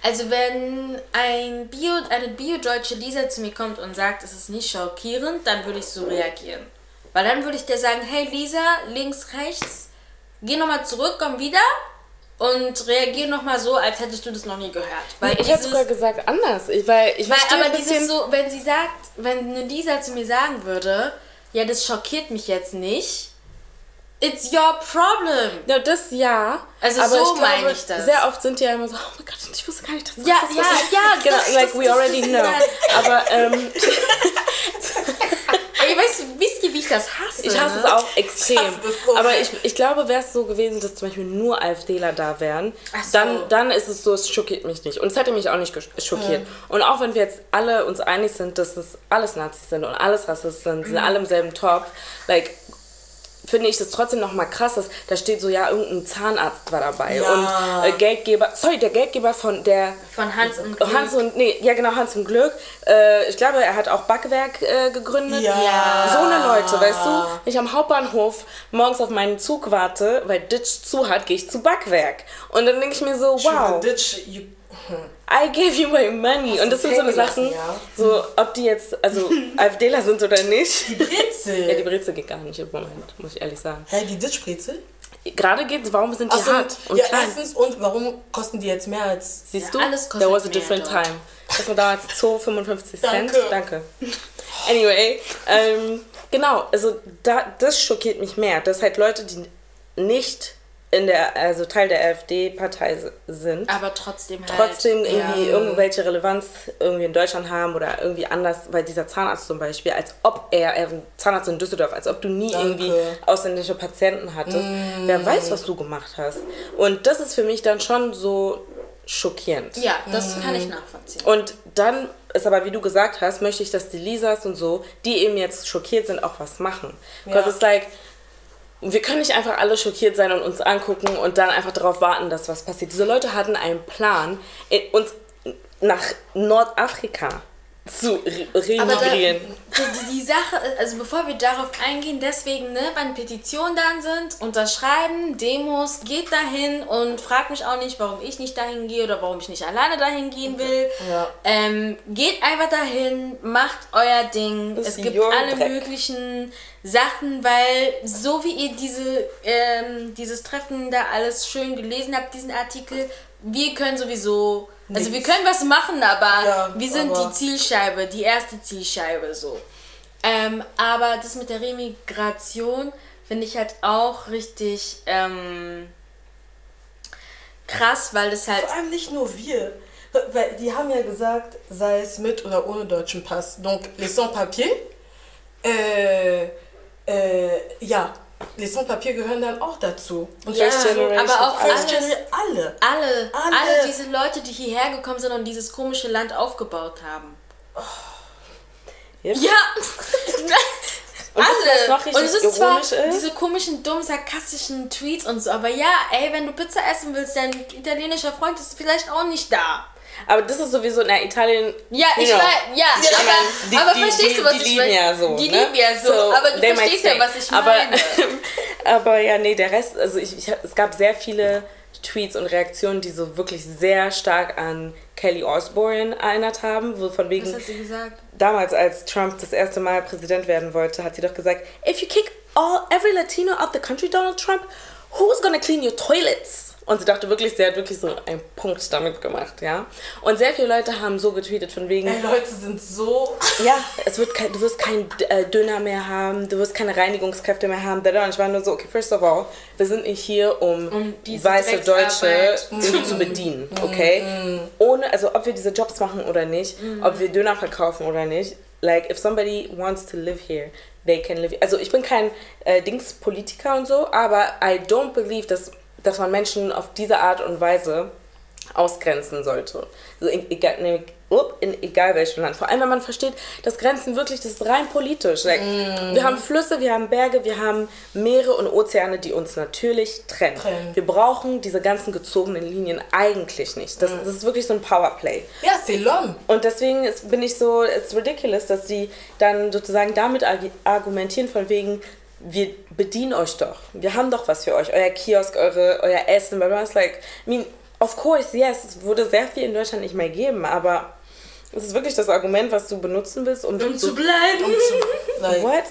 also wenn ein Bio, eine bio-deutsche Lisa zu mir kommt und sagt, es ist nicht schockierend, dann würde ich so reagieren. Weil dann würde ich dir sagen, hey Lisa, links, rechts, geh nochmal zurück, komm wieder und reagier nochmal so, als hättest du das noch nie gehört. Weil ich hätte sogar gesagt anders. Ich, weil ich weil, aber ein bisschen... dieses so, wenn sie sagt, wenn eine Lisa zu mir sagen würde, ja, das schockiert mich jetzt nicht, it's your problem. Ja, das ja. Also aber so ich meine ich das. Sehr oft sind die ja immer so, oh mein Gott, ich wusste gar nicht, dass das Ja, das, ja, das, ja, Genau, das- like das- we already das- know. Aber ähm, Ey, weißt du, wisst ihr, wie ich das hasse? ich hasse ne? es auch extrem. Ich hasse das so aber ich, ich glaube, wäre es so gewesen, dass zum Beispiel nur AfDler da wären, so. dann, dann ist es so, es schockiert mich nicht. Und es hätte mich auch nicht schockiert. Und auch wenn wir jetzt alle uns einig sind, dass es alles Nazis sind und alles Rassisten sind, sind alle im selben Topf, like, finde ich das trotzdem noch mal krass, dass da steht so, ja, irgendein Zahnarzt war dabei Ja. und äh, Geldgeber, sorry, der Geldgeber von der Von Hans und Glück. Hans und, nee, ja genau, Hans und Glück. Äh, ich glaube, er hat auch Backwerk äh, gegründet. Ja. So eine Leute, weißt du? Wenn ich am Hauptbahnhof morgens auf meinen Zug warte, weil Ditch zu hat, gehe ich zu Backwerk. Und dann denke ich mir so, wow, Ditch, you, I gave you my money. Hast Und das sind so eine Sachen, ja? so ob die jetzt, also AfDler sind oder nicht. die Brezel. Ja, die Brezel geht gar nicht im Moment, muss ich ehrlich sagen. Hä, die Ditch-Brezel? Gerade geht's, warum sind die Achso, hart und ja, klein? erstens, und warum kosten die jetzt mehr als... Siehst Ja, du? alles kostet There was a different dort. time. Das war damals 2,55 Cent. Danke. Danke. Anyway, ähm, genau, also da, das schockiert mich mehr, dass halt Leute, die nicht in der, also Teil der AfD-Partei sind, Aber trotzdem halt. trotzdem irgendwie ja. irgendwelche Relevanz irgendwie in Deutschland haben oder irgendwie anders, weil dieser Zahnarzt zum Beispiel, als ob er, er ein Zahnarzt in Düsseldorf, als ob du nie Danke. irgendwie ausländische Patienten hattest. Wer weiß, was du gemacht hast. Und das ist für mich dann schon so schockierend. Ja, das kann ich nachvollziehen. Und dann ist aber, wie du gesagt hast, möchte ich, dass die Lisas und so, die eben jetzt schockiert sind, auch was machen. Because Ja. it's like, wir können nicht einfach alle schockiert sein und uns angucken und dann einfach darauf warten, dass was passiert. Diese Leute hatten einen Plan, uns nach Nordafrika zu re- da, remigrieren. die, die Sache, also bevor wir darauf eingehen, deswegen, ne, wenn Petitionen dann sind, unterschreiben, Demos, geht dahin und fragt mich auch nicht, warum ich nicht dahin gehe oder warum ich nicht alleine dahin gehen will. Ja. Ähm, geht einfach dahin, macht euer Ding. Das es gibt alle Dreck. möglichen Sachen, weil so wie ihr diese, ähm, dieses Treffen da alles schön gelesen habt, diesen Artikel, wir können sowieso, also wir Nichts. können was machen, aber Ja, wir sind aber- die Zielscheibe, die erste Zielscheibe so. Ähm, aber das mit der Remigration finde ich halt auch richtig ähm, krass, weil das halt Vor allem nicht nur wir. Weil die haben ja gesagt, sei es mit oder ohne deutschen Pass. Donc, les sans-papiers, äh, äh, ja, les sans-papiers gehören dann auch dazu. Und Ja, First Generation, aber auch First alles, Generation, alle. alle, Alle. alle diese Leute, die hierher gekommen sind und dieses komische Land aufgebaut haben. Yep. Ja! Und Alle. Und es ist zwar ist? diese komischen, dummen, sarkastischen Tweets und so, aber ja, ey, wenn du Pizza essen willst, dein italienischer Freund ist vielleicht auch nicht da. Aber das ist sowieso in Italien. Ja, ich weiß, ja, ich aber, die- aber die- verstehst die- du, was die ich lieben meine? ja so. Die ne? lieben ja so, aber du verstehst ja, was ich aber, meine. aber ja, nee, der Rest, also ich, ich, es gab sehr viele Tweets und Reaktionen, die so wirklich sehr stark an Kelly Osbourne erinnert haben, wo von wegen Was hat sie gesagt? damals, als Trump das erste Mal Präsident werden wollte, hat sie doch gesagt, if you kick all every Latino out the country, Donald Trump, who's gonna clean your toilets? Und sie dachte wirklich, sie hat wirklich so einen Punkt damit gemacht, ja. Und sehr viele Leute haben so getweetet von wegen, Ey, Leute sind so. ja, es wird kein, du wirst keinen äh, Döner mehr haben, du wirst keine Reinigungskräfte mehr haben. Und ich war nur so, okay, first of all, wir sind nicht hier, um, Um weiße Deutsche irgendwie zu bedienen, okay? Ohne, also ob wir diese Jobs machen oder nicht, ob wir Döner verkaufen oder nicht, like, if somebody wants to live here, they can live Also ich bin kein äh, Dingspolitiker und so, aber I don't believe, dass, dass man Menschen auf diese Art und Weise ausgrenzen sollte. Also in, egal, in egal welchem Land. Vor allem, wenn man versteht, dass Grenzen wirklich, das ist rein politisch. Like, Wir haben Flüsse, wir haben Berge, wir haben Meere und Ozeane, die uns natürlich trennen. Trennen. Wir brauchen diese ganzen gezogenen Linien eigentlich nicht. Das, das ist wirklich so ein Powerplay. Ja, c'est l'homme. Und deswegen ist, bin ich so, it's ridiculous, dass die dann sozusagen damit argu- argumentieren von wegen, wir bedienen euch doch. Wir haben doch was für euch. Euer Kiosk, eure, euer Essen, bla bla. It's like, I mean, of course, yes, es würde sehr viel in Deutschland nicht mehr geben, aber es ist wirklich das Argument, was du benutzen willst, um, Um zu bleiben. Like, What?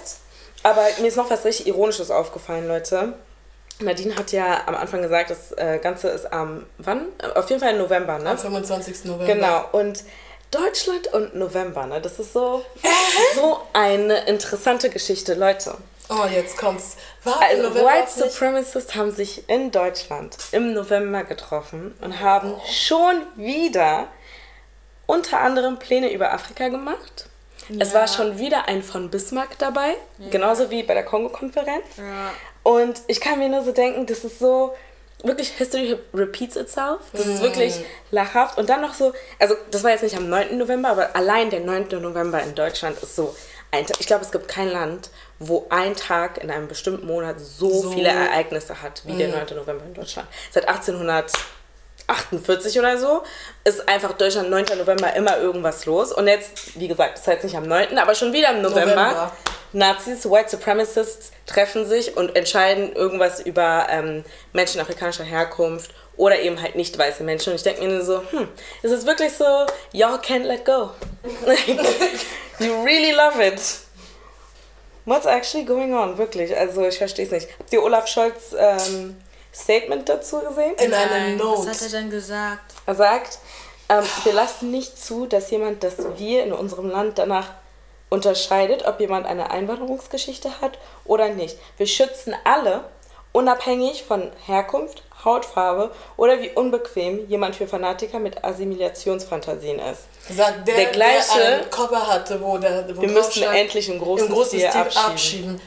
Aber mir ist noch was richtig Ironisches aufgefallen, Leute. Nadine hat ja am Anfang gesagt, das äh, Ganze ist am, wann? Auf jeden Fall im November, ne? am 25. November. Genau, und Deutschland und November, ne? Das ist so, so eine interessante Geschichte, Leute. Oh, jetzt kommt's. War Also, White? Supremacists haben sich in Deutschland im November getroffen und haben schon wieder unter anderem Pläne über Afrika gemacht. Es war schon wieder ein von Bismarck dabei, genauso wie bei der Kongo-Konferenz. Ja. Und ich kann mir nur so denken, das ist so wirklich History repeats itself. Das ist wirklich lachhaft. Und dann noch so, also das war jetzt nicht am 9. November, aber allein der 9. November in Deutschland ist so ein. Ich glaube, es gibt kein Land, wo ein Tag in einem bestimmten Monat so, So. viele Ereignisse hat wie der 9. November in Deutschland. Seit 1848 oder so ist einfach Deutschland 9. November immer irgendwas los. Und jetzt, wie gesagt, ist jetzt nicht am 9., aber schon wieder im November. November. Nazis, White Supremacists treffen sich und entscheiden irgendwas über ähm, Menschen afrikanischer Herkunft oder eben halt nicht weiße Menschen. Und ich denke mir nur so, hm, ist es wirklich so, y'all can't let go. you really love it. What's actually going on? Wirklich, also ich verstehe es nicht. Habt ihr Olaf Scholz ähm, Statement dazu gesehen? In einem Note. Was hat er denn gesagt? Er sagt, ähm, wir lassen nicht zu, dass jemand, das wir in unserem Land danach unterscheidet, ob jemand eine Einwanderungsgeschichte hat oder nicht. Wir schützen alle, unabhängig von Herkunft, Hautfarbe oder wie unbequem jemand für Fanatiker mit Assimilationsfantasien ist. Sagt der, Der gleiche- der ein Cover hatte, wo der wo Wir müssen stand, endlich einen großen im großen Stil Stil abschieben. abschieben.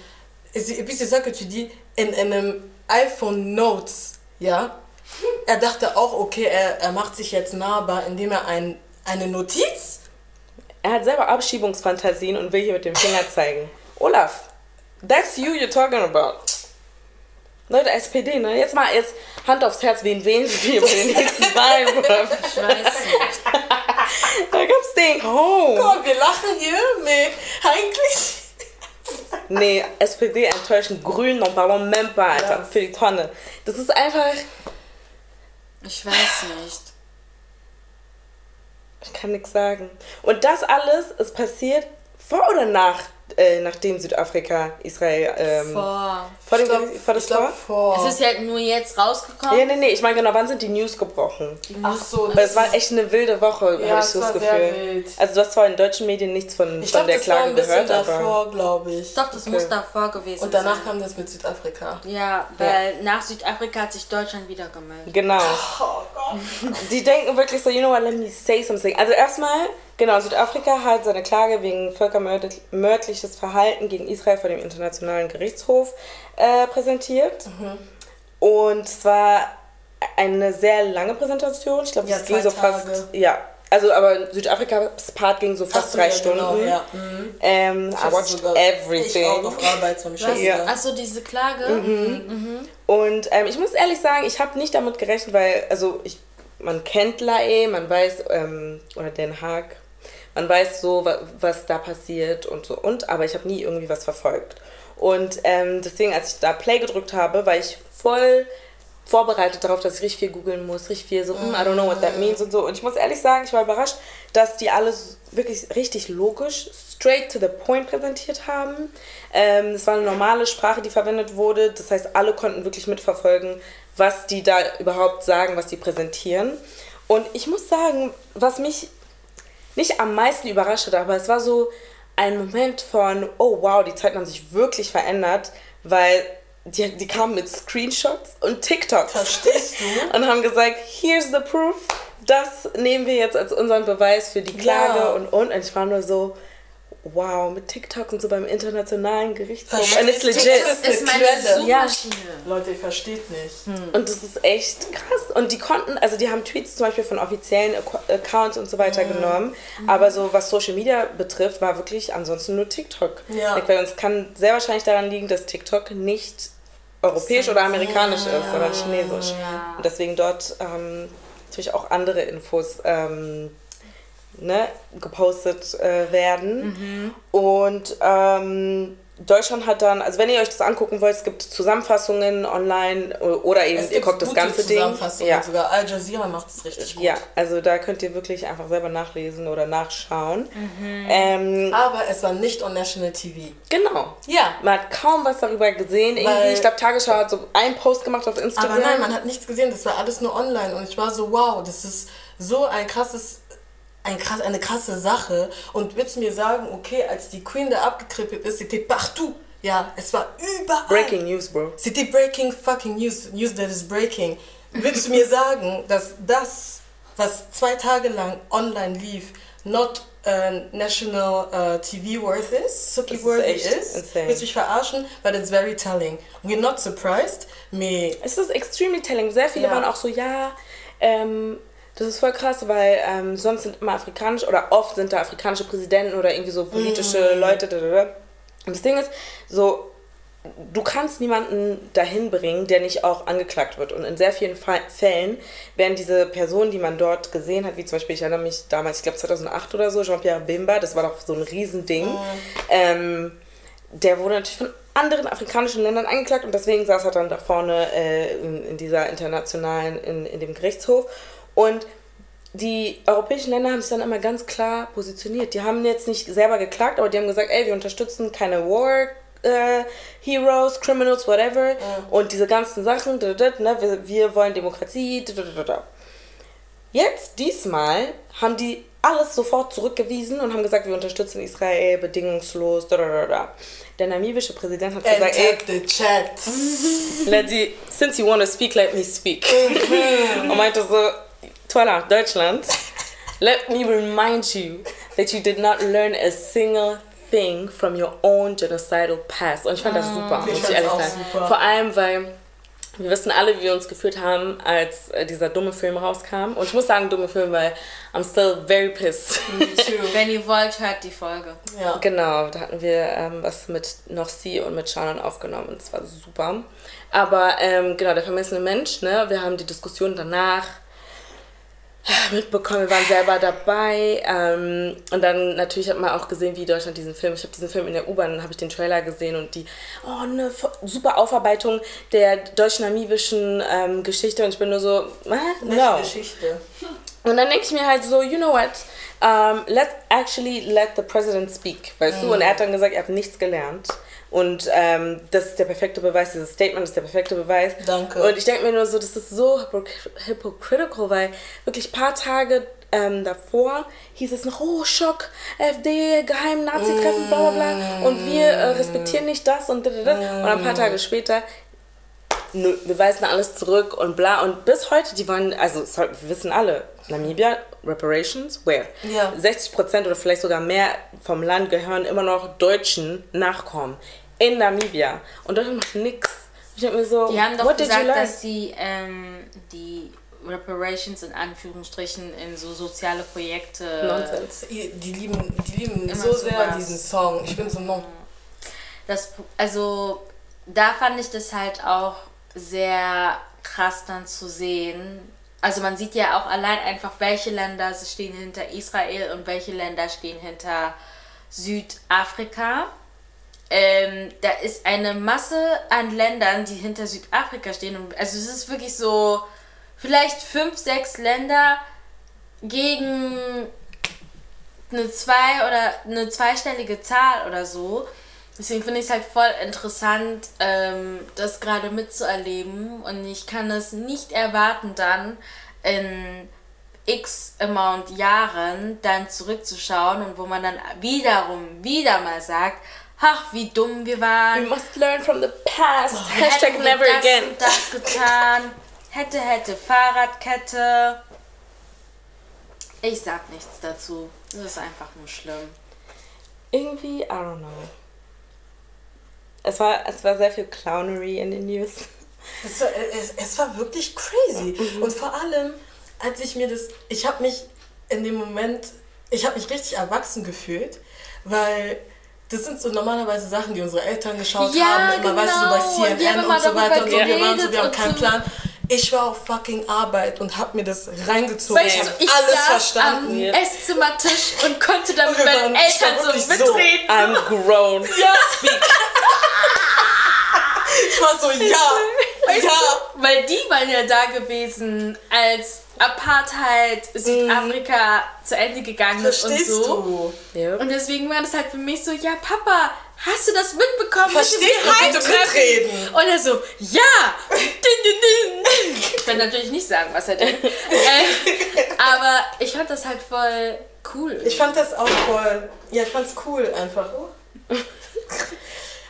Et puis c'est ça que tu dis, in einem iPhone Notes, ja, er dachte auch, okay, er, er macht sich jetzt nahbar, indem er ein, eine Notiz, Er hat selber Abschiebungsfantasien und will hier mit dem Finger zeigen. Olaf, that's you you're talking about. Leute, SPD, ne? Jetzt mal jetzt Hand aufs Herz, wen wählen wir bei den nächsten Wahlen? Ich weiß nicht. Da es staying home. Guck mal, wir lachen hier, mais eigentlich. Nee, SPD enttäuschen Grün, non parlons même pas, Alter, Ja. für die Tonne. Das ist einfach, Ich weiß nicht. ich kann nichts sagen. Und das alles ist passiert vor oder nach, äh, nachdem Südafrika Israel ähm, Vor. vor dem Ich glaub, vor das ich glaub, Tor? vor. Es ist ja nur jetzt rausgekommen. Ja, nee, nee, ich meine genau, wann sind die News gebrochen? Ach so, Weil es war echt eine wilde Woche, Ja, habe ich so das war sehr Gefühl. wild. Also du hast zwar in deutschen Medien nichts von, Ich von glaube, der das war Klage gehört, aber davor, glaube ich. Doch, das muss davor gewesen Und danach sein. kam das mit Südafrika. Ja, weil nach Südafrika hat sich Deutschland wieder gemeldet. genau. Oh Gott. Die denken wirklich so, you know what, let me say something. Also erstmal, genau, Südafrika hat seine Klage wegen völkermördliches Verhalten gegen Israel vor dem Internationalen Gerichtshof äh, präsentiert. Mhm. Und es war eine sehr lange Präsentation. Ich glaube, Ja, es ging so fast. Tage. Ja. Also, aber Südafrikas Part ging so fast Ach so, drei ja, Stunden. genau, ja. Mhm. Ähm, I watched sogar- everything. Ich auch auf Arbeit so eine? Scheiße. Achso, diese Klage? Mhm. Und ähm, ich muss ehrlich sagen, ich habe nicht damit gerechnet, weil, also ich, man kennt Lae, man weiß, ähm, oder Den Haag, man weiß so, wa- was da passiert und so und, aber ich habe nie irgendwie was verfolgt. Und ähm, deswegen, als ich da Play gedrückt habe, war ich voll vorbereitet darauf, dass ich richtig viel googeln muss, richtig viel so, mm, I don't know what that means und so. Und ich muss ehrlich sagen, ich war überrascht, dass die alles wirklich richtig logisch, straight to the point präsentiert haben. Ähm, es war eine normale Sprache, die verwendet wurde. Das heißt, alle konnten wirklich mitverfolgen, was die da überhaupt sagen, was die präsentieren. Und ich muss sagen, was mich nicht am meisten überrascht hat, aber es war so ein Moment von, oh wow, die Zeiten haben sich wirklich verändert, weil die, die kamen mit Screenshots und TikToks. Verstehst du? Und haben gesagt, here's the proof, das nehmen wir jetzt als unseren Beweis für die Klage Ja. und und. Und ich war nur so, wow, mit TikTok und so beim internationalen Gerichtshof. It's du? legit. Das ist meine Quelle. Suchmaschine. Leute, ihr versteht nicht. Und das ist echt krass. Und die konnten, also die haben Tweets zum Beispiel von offiziellen Ac- Accounts und so weiter genommen. Aber so was Social Media betrifft, war wirklich ansonsten nur TikTok. Ja. Like, Weil uns kann sehr wahrscheinlich daran liegen, dass TikTok nicht europäisch oder amerikanisch ist, sondern chinesisch. Ja. Und deswegen dort ähm, natürlich auch andere Infos ähm, ne, gepostet äh, werden. Und ähm, Deutschland hat dann, also wenn ihr euch das angucken wollt, es gibt Zusammenfassungen online o- oder eben ihr guckt das ganze Ding. Zusammenfassungen Ja. sogar. Al Jazeera macht es richtig gut. ja, also da könnt ihr wirklich einfach selber nachlesen oder nachschauen. Ähm, Aber es war nicht on National TV. genau. Ja. Man hat kaum was darüber gesehen. Irgendwie, Weil- ich glaube, Tagesschau hat so einen Post gemacht auf Instagram. Aber nein, man hat nichts gesehen, das war alles nur online und ich war so, wow, das ist so ein krasses, ein krass, eine krasse Sache. Und willst du mir sagen, okay, als die Queen da abgekrippelt ist, c'était partout. Ja, es war überall. Breaking News, Bro. C'était breaking fucking news, news that is breaking. Willst du mir sagen, dass das, was zwei Tage lang online lief, not äh, national äh, TV worth is, Suki ist worthy echt ist? insane. Willst mich verarschen? But it's very telling. We're not surprised, mais Es ist extremely telling. Sehr viele Ja. waren auch so, ja, ähm, das ist voll krass, weil ähm, sonst sind immer afrikanische oder oft sind da afrikanische Präsidenten oder irgendwie so politische Leute. Da, da, da. Und das Ding ist, so, du kannst niemanden dahin bringen, der nicht auch angeklagt wird. Und in sehr vielen Fällen werden diese Personen, die man dort gesehen hat, wie zum Beispiel, ich erinnere mich damals, ich glaube 2008 oder so, Jean-Pierre Bimba, das war doch so ein Riesending. Ähm, der wurde natürlich von anderen afrikanischen Ländern angeklagt und deswegen saß er dann da vorne äh, in, in dieser internationalen, in, in dem Gerichtshof. Und die europäischen Länder haben sich dann immer ganz klar positioniert. Die haben jetzt nicht selber geklagt, aber die haben gesagt, ey, wir unterstützen keine War äh, Heroes, Criminals, whatever. Und diese ganzen Sachen, da, da, da, ne, wir, wir wollen Demokratie. Da. Jetzt, diesmal, haben die alles sofort zurückgewiesen und haben gesagt, wir unterstützen Israel bedingungslos. Der namibische Präsident hat gesagt, ey, the chat. let the, since you want to speak, let me speak. und meinte so, Tolla, Deutschland, let me remind you that you did not learn a single thing from your own genocidal past. Und ich fand das super, Ich muss ich ehrlich sagen. super. Vor allem, weil wir wissen alle, wie wir uns gefühlt haben, als äh, dieser dumme Film rauskam. Und ich muss sagen, dumme Film, weil I'm still very pissed. Wenn ihr wollt, hört die Folge. Ja. Genau, da hatten wir ähm, was mit noch sie und mit Shannon aufgenommen und es war super. Aber ähm, genau, der vermessene Mensch, ne, wir haben die Diskussion danach mitbekommen, wir waren selber dabei. Ähm, und dann natürlich hat man auch gesehen, wie Deutschland diesen Film, ich habe diesen Film in der U-Bahn, dann habe ich den Trailer gesehen und die, oh, eine super Aufarbeitung der deutsch-namibischen ähm, Geschichte und ich bin nur so, äh, no. Geschichte. Und dann denke ich mir halt so, you know what, um, let's actually let the president speak, weißt mm. du? Und er hat dann gesagt, er hat nichts gelernt. Und ähm, das ist der perfekte Beweis, dieses Statement ist der perfekte Beweis. Danke. Und ich denke mir nur so, das ist so hypocritical, weil wirklich ein paar Tage ähm, davor hieß es noch, oh Schock, FD, geheim Nazi-Treffen, bla bla bla. Und wir äh, respektieren nicht das und da, da, da. Und ein paar Tage später wir weisen alles zurück und bla. Und bis heute, die wollen, also wir wissen alle, Namibia, Reparations, where? Ja. 60% oder vielleicht sogar mehr vom Land gehören immer noch deutschen Nachkommen in Namibia. Und Deutschland macht nichts. Ich hab mir so, die haben doch gesagt, dass sie ähm, die Reparations in Anführungsstrichen in so soziale Projekte. Nonsens. Die lieben, die lieben so sehr diesen Song. Ich bin so non. Das, also da fand ich das halt auch sehr krass dann zu sehen. Also man sieht ja auch allein einfach, welche Länder stehen hinter Israel und welche Länder stehen hinter Südafrika. Ähm, da ist eine Masse an Ländern, die hinter Südafrika stehen. Also es ist wirklich so, vielleicht fünf, sechs Länder gegen eine zwei oder eine zweistellige Zahl oder so. Deswegen finde ich es halt voll interessant, ähm, das gerade mitzuerleben. Und ich kann es nicht erwarten, dann in x Amount Jahren dann zurückzuschauen und wo man dann wiederum wieder mal sagt, ach, wie dumm wir waren. We must learn from the past. Oh, Hashtag never das again. Und das getan. hätte, hätte, Fahrradkette. Ich sag nichts dazu. Das ist einfach nur schlimm. Irgendwie, I don't know. Es war, es war sehr viel Clownery in den News. Es war, es, es war wirklich crazy. Mhm. Und vor allem, als ich mir das, ich habe mich in dem Moment, ich habe mich richtig erwachsen gefühlt, weil das sind so normalerweise Sachen, die unsere Eltern geschaut ja, haben, immer genau. weißt du, so bei CNN und so weiter und so. Wir waren so, wir haben keinen Plan. Ich war auf fucking Arbeit und hab mir das reingezogen. Weißt du, ich alles saß verstanden. am ja. Esszimmertisch und konnte dann mit meinen Eltern so mitreden. So, I'm grown. Ja. Speak. Ich war so, ja, weißt ja. Du, weil die waren ja da gewesen, als Apartheid Südafrika mm. zu Ende gegangen ist und so. Du? Ja. Und deswegen war das halt für mich so, ja, Papa, hast du das mitbekommen? Verstehst du, bitte mitreden? Und er so, ja! ich kann natürlich nicht sagen, was er denkt. äh, aber ich fand das halt voll cool. Ich fand das auch voll, ja, ich fand's cool einfach.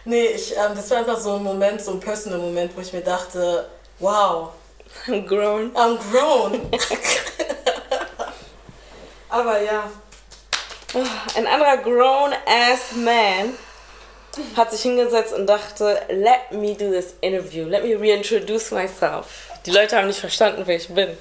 Nee, ich, ähm, das war einfach so ein Moment, so ein personal Moment, wo ich mir dachte, wow. I'm grown. I'm grown. Aber ja. Ein anderer grown-ass man hat sich hingesetzt und dachte, let me do this interview, let me reintroduce myself. Die Leute haben nicht verstanden, wer ich bin.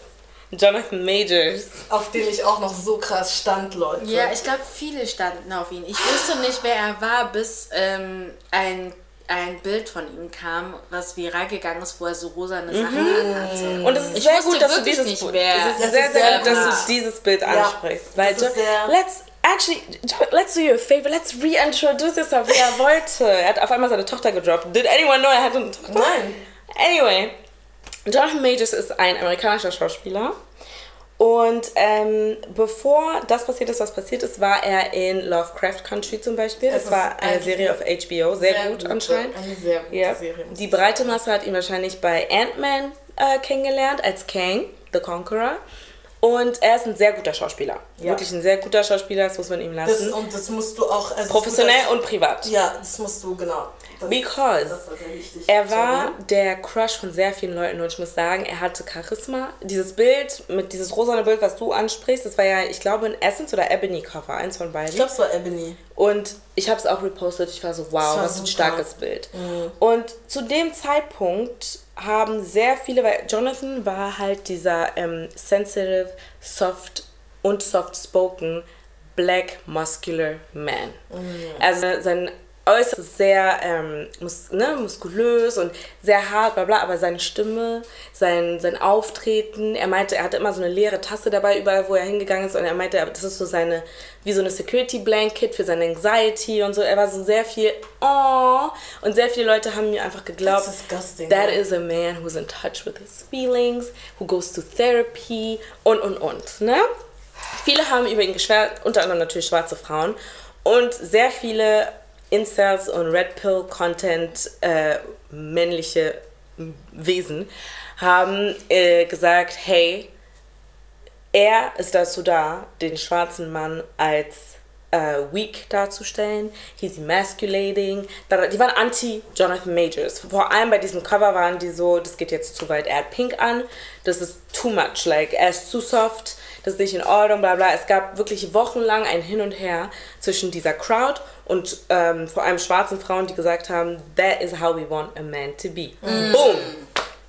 Jonathan Majors. Auf den ich auch noch so krass stand, Leute. Ja, ich glaube, viele standen auf ihn. Ich wusste nicht, wer er war, bis ähm, ein ein Bild von ihm kam, was viral gegangen ist, wo er so rosane Sachen mhm. hatte. Und es ist ich sehr gut, dass du dieses nicht wer. Es ist sehr, sehr, gut, dass du dieses Bild ansprichst. Ja, weil let's actually let's do you a favor, let's reintroduce yourself, wie er wollte. Er hat auf einmal seine Tochter gedroppt. Did anyone know er hatte eine Tochter? Nein. Anyway, Jonathan Majors ist ein amerikanischer Schauspieler. Und ähm, bevor das passiert ist, was passiert ist, war er in Lovecraft Country zum Beispiel. Das, war eine Serie auf HBO, sehr, sehr gut gute, anscheinend. Eine sehr gute ja. Serie. Die breite Masse hat ihn wahrscheinlich bei Ant-Man äh, kennengelernt als Kang, The Conqueror. Und er ist ein sehr guter Schauspieler. Ja. Wirklich ein sehr guter Schauspieler, das muss man ihm lassen. Das, und das musst du auch. Also Professionell und privat. Ja, das musst du, genau. Das, Because das war er war der Crush von sehr vielen Leuten und ich muss sagen, er hatte Charisma. Dieses Bild, mit dieses rosane Bild, was du ansprichst, das war ja, ich glaube, ein Essence oder Ebony Cover, eins von beiden. Ich glaube, es war Ebony. Und ich habe es auch repostet. Ich war so, wow, war was super. ein starkes Bild. Mhm. Und zu dem Zeitpunkt haben sehr viele, weil Jonathan war halt dieser ähm, sensitive, soft und soft spoken black muscular man. Mhm. Also sein äußerst sehr ähm, mus ne, muskulös und sehr hart, bla bla, aber seine Stimme, sein, sein Auftreten, er meinte, er hatte immer so eine leere Tasse dabei, überall, wo er hingegangen ist und er meinte, das ist so seine, wie so eine Security Blanket für seine Anxiety und so. Er war so sehr viel, oh, und sehr viele Leute haben mir einfach geglaubt, that is a man who's in touch with his feelings, who goes to therapy und, und, und, ne? Viele haben über ihn geschwärzt, unter anderem natürlich schwarze Frauen. Und sehr viele Incels und Red Pill Content äh, männliche Wesen haben äh, gesagt, hey, er ist dazu da, den schwarzen Mann als äh, weak darzustellen. He's emasculating. Die waren anti-Jonathan Majors. Vor allem bei diesem Cover waren die so, das geht jetzt zu weit. Er hat Pink an, das ist too much. Like, er ist zu soft, das ist nicht in Ordnung, bla bla. Es gab wirklich wochenlang ein Hin und Her zwischen dieser Crowd und ähm, vor allem schwarzen Frauen, die gesagt haben, that is how we want a man to be. Boom!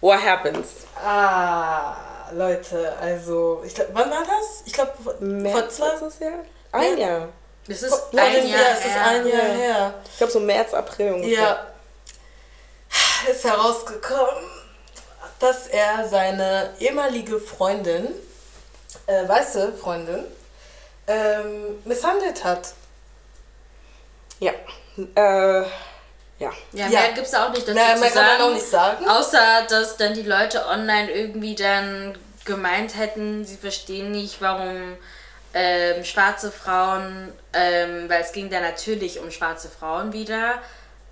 What happens? Ah, Leute, also, ich glaube, wann war das? Ich glaube, vor, zwei letztes Jahr? Ein Jahr. Das ist vor- ein ein Jahr, Jahr, es ist ein Jahr Ja. her. Ich glaube so März, April ungefähr. Ja. Ist herausgekommen, dass er seine ehemalige Freundin, äh, weiße Freundin, ähm, misshandelt hat. Ja. Äh, ja. Ja, Ja. mehr gibt es auch nicht dazu Mehr- zu mehr kann man sagen. auch nicht sagen. Außer, dass dann die Leute online irgendwie dann gemeint hätten, sie verstehen nicht, warum ähm, schwarze Frauen, ähm, weil es ging da natürlich um schwarze Frauen wieder,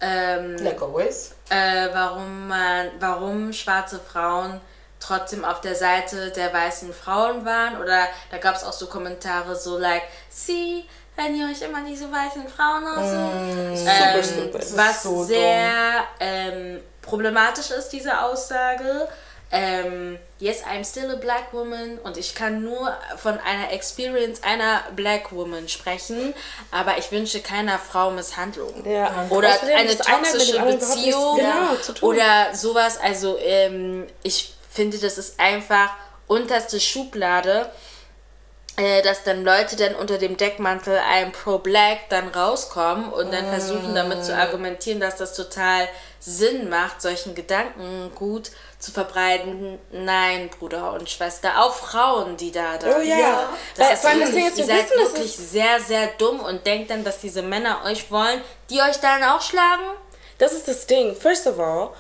ähm, Like always. äh, warum man, warum schwarze Frauen trotzdem auf der Seite der weißen Frauen waren oder da gab es auch so Kommentare so like, sie, wenn ihr euch immer diese weißen Frauen aussucht. Super ähm, was so sehr ähm, problematisch ist, diese Aussage. Ähm, yes, I'm still a black woman und ich kann nur von einer Experience einer black woman sprechen, aber ich wünsche keiner Frau Misshandlung. Ja. Oder eine toxische Beziehung genau, oder sowas. Also ähm, ich finde, das ist einfach unterste Schublade, äh, dass dann Leute dann unter dem Deckmantel I'm pro-black dann rauskommen und dann versuchen damit zu argumentieren, dass das total Sinn macht, solchen Gedanken gut zu verbreiten. Nein, Bruder und Schwester, auch Frauen, die da da. Oh ja. Ja. Das Weil- ist wirklich, ihr seid wissen, wirklich sehr, sehr dumm und denkt dann, dass diese Männer euch wollen, die euch dann auch schlagen. Das ist das Ding. First of all,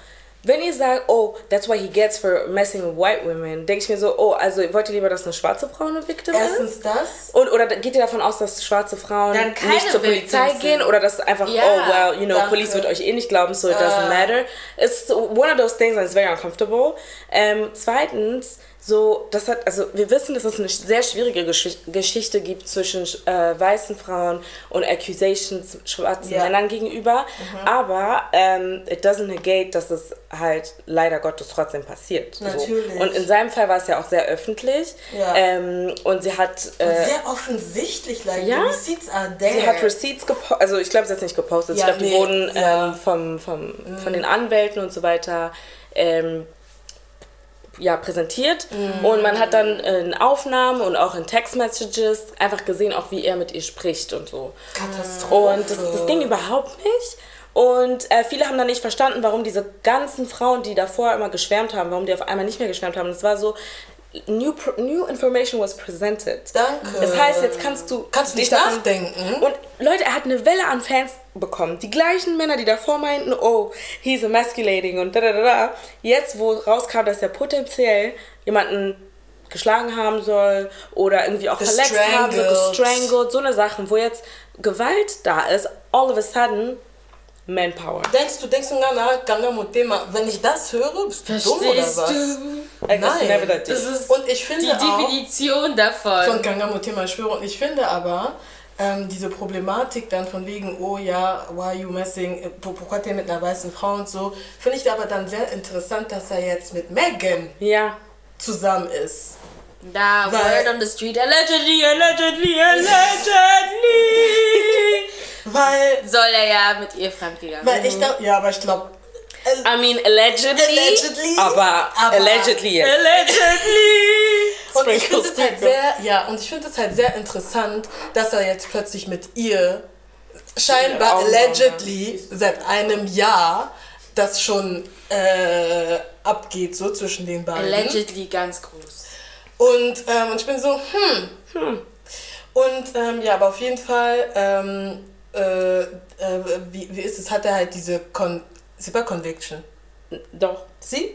wenn ihr sagt, oh, that's what he gets for messing with white women, denke ich mir so, oh, also wollt ihr lieber, dass eine schwarze Frau eine Victim ist? Erstens das. Und, oder geht ihr davon aus, dass schwarze Frauen nicht zur Polizei Victims gehen sind. oder dass einfach, Ja, oh well, you know, danke. Police wird euch eh nicht glauben, so it doesn't matter. It's one of those things that's very uncomfortable. Ähm, zweitens, so, das hat, also wir wissen, dass es eine sehr schwierige Gesch Geschichte gibt zwischen äh, weißen Frauen und Accusations schwarzen Ja. Männern gegenüber, aber ähm, it doesn't negate, dass es halt leider Gottes trotzdem passiert. So. Natürlich. Und in seinem Fall war es ja auch sehr öffentlich. Ja. Ähm, und sie hat äh, Sehr offensichtlich, like, ja? receipts are there. Sie hat Receipts gepostet, also ich glaube, sie hat es nicht gepostet. Ja, ich glaube, die nee, wurden ja. ähm, vom, vom, von den Anwälten und so weiter ähm, ja, präsentiert. Und man hat dann in Aufnahmen und auch in Textmessages einfach gesehen, auch wie er mit ihr spricht und so. Katastrophe. Und das, das ging überhaupt nicht. Und äh, viele haben dann nicht verstanden, warum diese ganzen Frauen, die davor immer geschwärmt haben, warum die auf einmal nicht mehr geschwärmt haben. Das war so, new, new information was presented. Danke. Das heißt, jetzt kannst du Kannst dich nicht davon- nachdenken. Und Leute, er hat eine Welle an Fans bekommen. Die gleichen Männer, die davor meinten, oh, he's emasculating und da da da da. Jetzt, wo rauskam, dass er potenziell jemanden geschlagen haben soll oder irgendwie auch verletzt haben soll, Gestrangelt. gestrangled, so eine Sachen, wo jetzt Gewalt da ist, all of a sudden Manpower. Denkst du, denkst du, Ngana, Ganga Mutema, wenn ich das höre, bist du dumm oder Verstehst was? du? I guess Nein. never. Das ist Und ich finde die auch, Definition davon. von Ganga Mutema, ich schwöre, und ich finde aber, ähm, diese Problematik dann von wegen, oh ja, why you messing, äh, pourquoi t'es mit einer weißen Frau und so, finde ich aber dann sehr interessant, dass er jetzt mit Megan Ja. zusammen ist. Da, Weil- word on the street, allegedly, allegedly, allegedly. Weil, Soll er ja mit ihr fremdgegangen weil ich da, ja, aber ich glaube, I mean, allegedly, Allegedly, aber, aber- allegedly, yes. Allegedly. Und ich finde es halt sehr, ja, und ich finde es halt sehr interessant, dass er jetzt plötzlich mit ihr scheinbar allegedly seit einem Jahr das schon äh, abgeht, so zwischen den beiden. Allegedly ganz groß. Und, ähm, und ich bin so, hm. Und ähm, ja, aber auf jeden Fall, ähm, äh, äh, wie, wie ist es? Hat er halt diese Con c'est pas Conviction? Doch, Sie?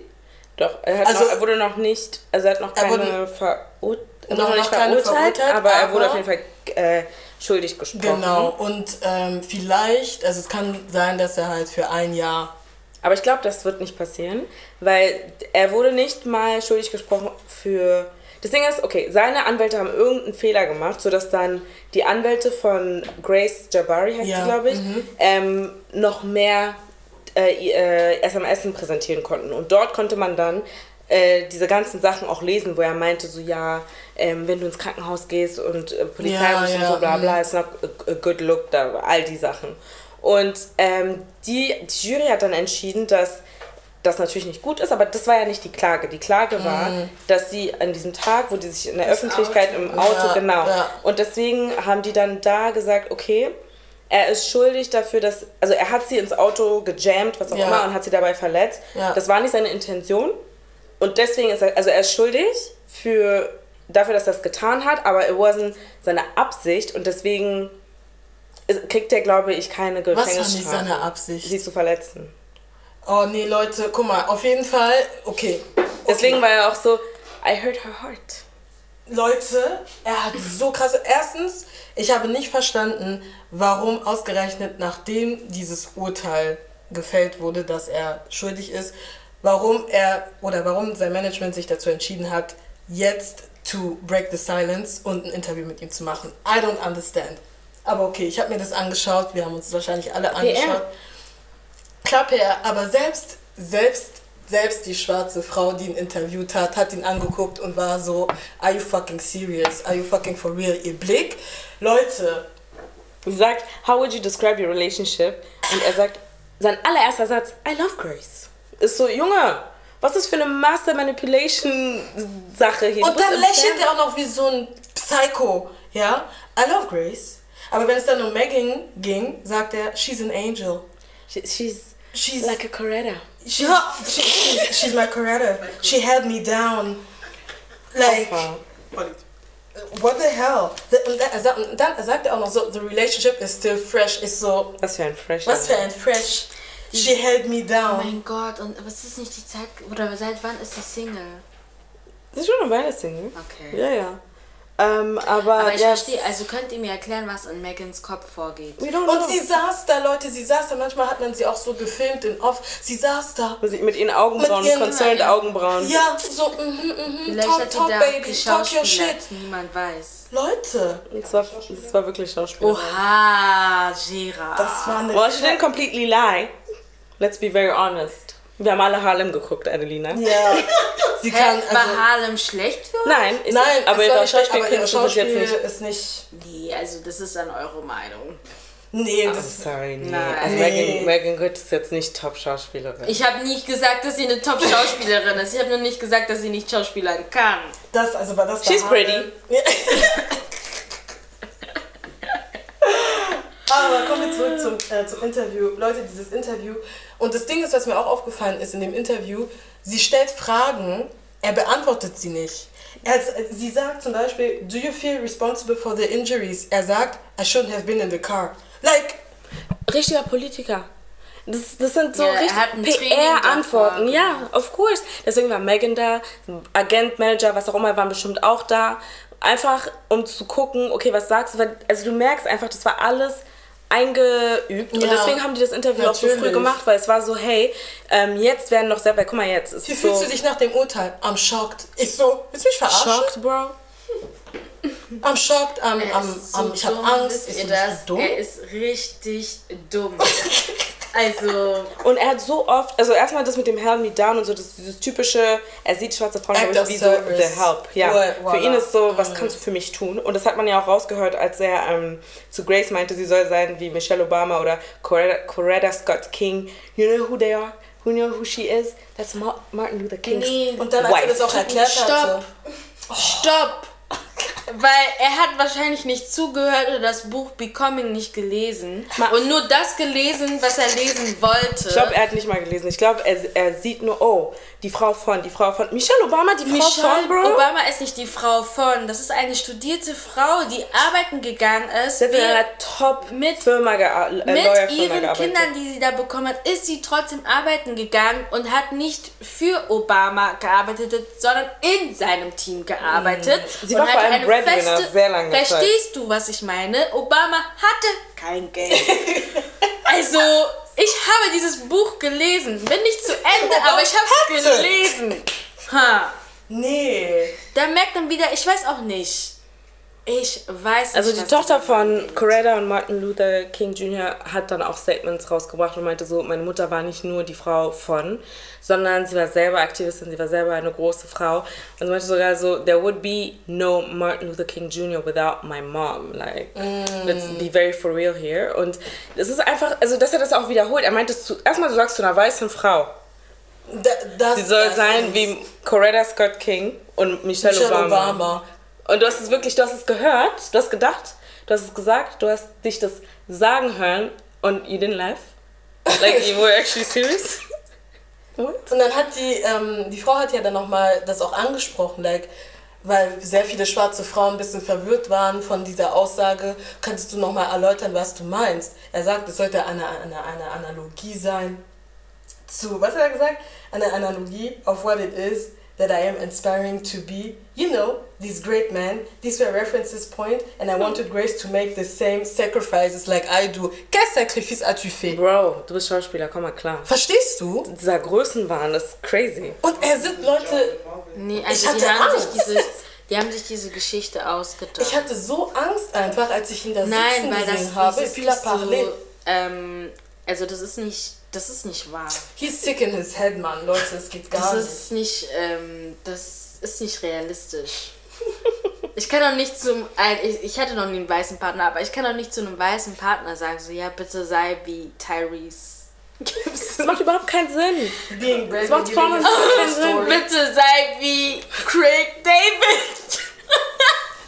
doch. Er, hat Also- noch, er wurde noch nicht, also er hat noch keine wurde- verurteilt. Er Noch- noch nicht verurteilt, verurteilt, aber er wurde aber- auf jeden Fall äh, schuldig gesprochen. Genau. Und ähm, vielleicht, also es kann sein, dass er halt für ein Jahr. Aber ich glaube, das wird nicht passieren, weil er wurde nicht mal schuldig gesprochen für. Das Ding ist, okay, seine Anwälte haben irgendeinen Fehler gemacht, sodass dann die Anwälte von Grace Jabari, heißt Ja, sie, glaube ich, ähm, noch mehr äh, äh, SMS präsentieren konnten. Und dort konnte man dann äh, diese ganzen Sachen auch lesen, wo er meinte, so ja, ähm, wenn du ins Krankenhaus gehst und äh, Polizei Ja, ruft und ja, so bla bla, mhm. it's not a, a good look, da, all die Sachen. Und ähm, die, die Jury hat dann entschieden, dass das natürlich nicht gut ist, aber das war ja nicht die Klage. Die Klage war, dass sie an diesem Tag, wo die sich in der Öffentlichkeit Auto. im Auto, Ja, genau. ja. Und deswegen haben die dann da gesagt, okay, er ist schuldig dafür, dass, also er hat sie ins Auto gejammt, was auch Ja. immer, und hat sie dabei verletzt. Ja. Das war nicht seine Intention. Und deswegen ist er, also er ist schuldig für, dafür, dass er das getan hat, aber it wasn't seine Absicht und deswegen kriegt er, glaube ich, keine Was war nicht Gefängnisstrafe. seine Absicht? Sie zu verletzen. Oh nee, Leute, guck mal, auf jeden Fall, okay. Deswegen war er auch so, I hurt her heart. Leute, er hat so krasse. Erstens, ich habe nicht verstanden, warum ausgerechnet nachdem dieses Urteil gefällt wurde, dass er schuldig ist, warum er oder warum sein Management sich dazu entschieden hat, jetzt to break the silence und ein Interview mit ihm zu machen. I don't understand. Aber okay, ich habe mir das angeschaut, wir haben uns wahrscheinlich alle angeschaut. Klar, PR, aber selbst, selbst, selbst die schwarze Frau, die ihn interviewt hat, hat ihn angeguckt und war so, are you fucking serious? Are you fucking for real? Ihr Blick? Leute, Sie sagt, how would you describe your relationship? Und er sagt, sein allererster Satz, I love Grace. Ist so, Junge, was ist für eine Master Manipulation Sache hier? Und dann lächelt er auch noch wie so ein Psycho, ja? I love Grace. Aber wenn es dann um Megan ging, sagt er, she's an angel. She- She's, She's like a Coretta. She's, she, she's, she's my Coretta. She held me down. Like, what the hell? The, und, dann, er sagt- und dann sagt er auch noch so, the relationship is still fresh. Ist so, Was für ein Fresh. was für ein fresh. She held me Oh down. mein Gott, und was ist nicht die Zeit, oder seit wann ist die Single? Das ist schon eine Weile Single. Okay. Ja, ja. Ähm, aber, Aber ich ja, verstehe, also könnt ihr mir erklären, was in Megans Kopf vorgeht? We don't Und know. sie saß da, Leute, sie saß da. Manchmal hat man sie auch so gefilmt in Off. Sie saß da. Mit ihren Augenbrauen, Mit ihren- concerned Augenbrauen. Ja, so, mhm, mhm, Vielleicht talk, hat sie talk, baby, talk your shit. niemand weiß. Leute, Das war, das war wirklich Schauspiel. Oha, Gera. das war eine... Well, she didn't completely lie. Let's be very honest. Wir haben alle Harlem geguckt, Adelina. Ja, sie Hä, kann... war Also, Harlem schlecht für uns? Nein, ist, nein, war nicht aber ihre Schauspielkünste Schauspiel jetzt nicht. ist nicht... Nee, also das ist dann eure Meinung. Nee, I'm das... sorry, nee. Nein. Also Nee. Megan, Megan Good ist jetzt nicht Top-Schauspielerin. Ich habe nicht gesagt, dass sie eine Top-Schauspielerin ist. Ich habe nur nicht gesagt, dass sie nicht schauspielern kann. Das, also war das She's war pretty. Harlem. Ja. Aber kommen wir zurück zum, äh, zum Interview. Leute, dieses Interview. Und das Ding ist, was mir auch aufgefallen ist in dem Interview, sie stellt Fragen, er beantwortet sie nicht. Er, sie sagt zum Beispiel, do you feel responsible for the injuries? Er sagt, I shouldn't have been in the car. Like, Richtiger Politiker. Das, das sind so Ja, richtig PR-Antworten. Ja, of course. Deswegen war Megan da, Agent, Manager, was auch immer, waren bestimmt auch da. Einfach, um zu gucken, okay, was sagst du? Also du merkst einfach, das war alles eingeübt. Und Ja, deswegen haben die das Interview auch so früh natürlich. gemacht, weil es war so, hey, ähm, jetzt werden noch selber, guck mal jetzt, ist wie so fühlst du dich nach dem Urteil? I'm shocked. Ich so, willst du mich verarschen? shocked, bro. I'm shocked, I'm, Er I'm, ist so I'm, ich hab dumm, Angst. Ich ihr so, das? du dumm? Er ist richtig dumm. also, Und er hat so oft, also erstmal das mit dem Help Me Down und so, das, dieses typische, er sieht schwarze Frauen, of ich, wie so. The Help. Ja, Voila. für ihn ist so, was kannst du für mich tun? Und das hat man ja auch rausgehört, als er ähm, zu Grace meinte, sie soll sein wie Michelle Obama oder Coretta, Coretta Scott King. You know who they are? Who know who she is? That's Ma Martin Luther King's Nee. Und dann, als er wife. das auch erklärt Stopp. hatte. stopp! Weil er hat wahrscheinlich nicht zugehört oder das Buch Becoming nicht gelesen. Und nur das gelesen, was er lesen wollte. Ich glaube, er hat nicht mal gelesen. Ich glaube, er, er sieht nur, oh, die Frau von, die Frau von. Michelle Obama, die Frau von, Bro. Obama ist nicht die Frau von. Das ist eine studierte Frau, die arbeiten gegangen ist. Sie hat in wie- einer Top-Firma gea äh, mit ihren gearbeitet. Kindern, die sie da bekommen hat, ist sie trotzdem arbeiten gegangen und hat nicht für Obama gearbeitet, sondern in seinem Team gearbeitet. Mhm. Sie war vor allem eine Breadwinner sehr lange Zeit. Verstehst du, was ich meine? Obama hatte kein Geld. also, ich habe dieses Buch gelesen. Bin nicht zu Ende, aber ich habe es gelesen. Ha. Nee. Da merkt man wieder, ich weiß auch nicht. Ich weiß nicht. Also die Tochter das von. Coretta und Martin Luther King Jr. hat dann auch Statements rausgebracht und meinte so, meine Mutter war nicht nur die Frau von, sondern sie war selber Aktivistin, sie war selber eine große Frau. Und sie meinte sogar so, there would be no Martin Luther King Jr. without my mom. Like, let's be very for real here. Und es ist einfach, also dass er das auch wiederholt. Er meinte, erstmal du sagst zu einer weißen Frau, Da, das, sie soll das sein wie Coretta Scott King und Michelle, Michelle Obama. Obama. Und du hast es wirklich, du hast es gehört, du hast gedacht, du hast es gesagt, du hast dich das sagen hören und you didn't laugh. Like you were actually serious. What? Und dann hat die, ähm, die Frau hat ja dann nochmal das auch angesprochen, like, weil sehr viele schwarze Frauen ein bisschen verwirrt waren von dieser Aussage. Könntest du nochmal erläutern, was du meinst? Er sagt, es sollte eine, eine, eine Analogie sein zu, was hat er gesagt? Eine Analogie of what it is that I am inspiring to be. You know, these great men, these were references point, and I wanted Grace to make the same sacrifices like I do. Quel sacrifice as-tu fait? Bro, du bist Schauspieler, komm mal klar. Verstehst du? Dieser Größenwahn das ist crazy. Und er sind Leute, Nee, also Ich die hatte haben, sich Angst. diese, die haben sich diese Geschichte ausgedacht. Ich hatte so Angst einfach, als ich ihn da Nein, sitzen weil gesehen das, habe. das ist so, ähm, also das ist nicht, das ist nicht wahr. He's sick in his head, Mann. Leute, es geht gar Das nicht. ist nicht, ähm, das ist nicht realistisch. Ich kann doch nicht zum, ich, ich hatte noch nie einen weißen Partner, aber ich kann doch nicht zu einem weißen Partner sagen, so, ja, bitte sei wie Tyrese. Das macht überhaupt keinen Sinn. Being brave Das macht us keinen a Sinn. story. Bitte sei wie Craig David.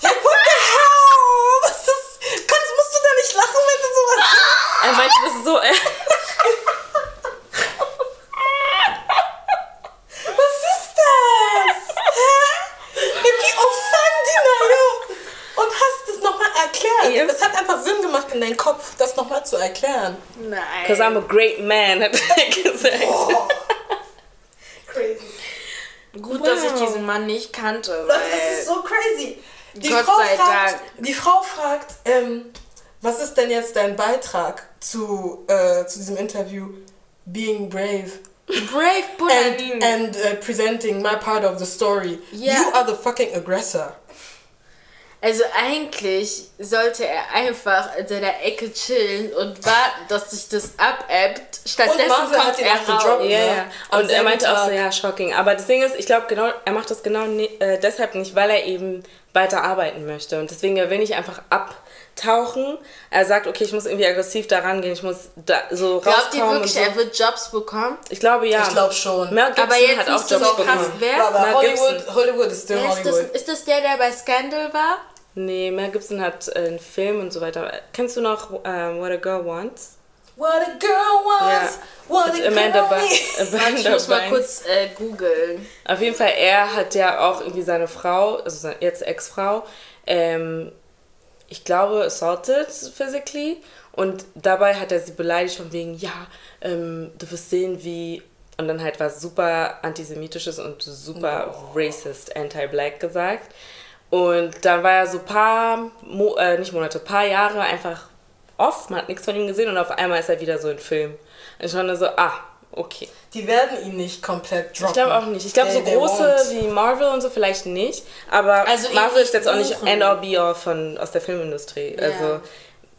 What the hell? Was ist... Kannst, musst du da nicht lachen, wenn du sowas sagst? Er meinte das so, äh, Was ist das? Hä? Wie yo. Und hast es nochmal erklärt. Ja. Es hat einfach Sinn gemacht in deinem Kopf, das nochmal zu erklären. because Nein. I'm a great man, hat er gesagt. Crazy. Gut, dass ich Wow. diesen Mann nicht kannte, Das ist so crazy. Die Gott Frau sei fragt, Dank. Die Frau fragt, ähm, was ist denn jetzt dein Beitrag zu, äh, zu diesem Interview? Being brave Brave and, Buddha and uh, presenting my part of the story. Ja. You are the fucking aggressor. Also eigentlich sollte er einfach in seiner Ecke chillen und warten, dass sich das abebbt. Stattdessen Marvel kommt er raus. gedroppt. Ja, Ja, ja. Und er meinte auch so, ja, shocking. Aber das Ding ist, ich glaube, genau, er macht das genau ne, äh, deshalb nicht, weil er eben weiter arbeiten möchte. Und deswegen, er will nicht einfach abtauchen. Er sagt, okay, ich muss irgendwie aggressiv da rangehen, ich muss da so Glaubt ihr rauskommen. wirklich, und so. er wird Jobs bekommen? Ich glaube, ja. Ich glaube schon. Mel Gibson Aber jetzt hat auch so Jobs krass. bekommen. Wer? Aber Hollywood. Hollywood is still ist, das, Hollywood. ist das der, der bei Scandal war? Nee, Mel Gibson hat äh, einen Film und so weiter. Kennst du noch ähm, What a Girl Wants? What a girl wants, what a Mit girl Amanda, ba. Ich Amanda muss mal kurz äh, googeln. Auf jeden Fall, er hat ja auch irgendwie seine Frau, also seine jetzt Ex-Frau, ähm, ich glaube, assaulted physically. Und dabei hat er sie beleidigt von wegen, ja, ähm, du wirst sehen, wie. Und dann halt was super antisemitisches und super racist, anti-black gesagt. Und dann war er so paar, Mo äh, nicht Monate, paar Jahre einfach off. Man hat nichts von ihm gesehen und auf einmal ist er wieder so in Film. Und ich war nur so, ah, okay. Die werden ihn nicht komplett droppen. Ich glaube auch nicht. Ich glaube, so große wie Marvel und so vielleicht nicht. Aber Also Marvel ist nicht jetzt auch nicht end all be all von, aus der Filmindustrie. Ja. Also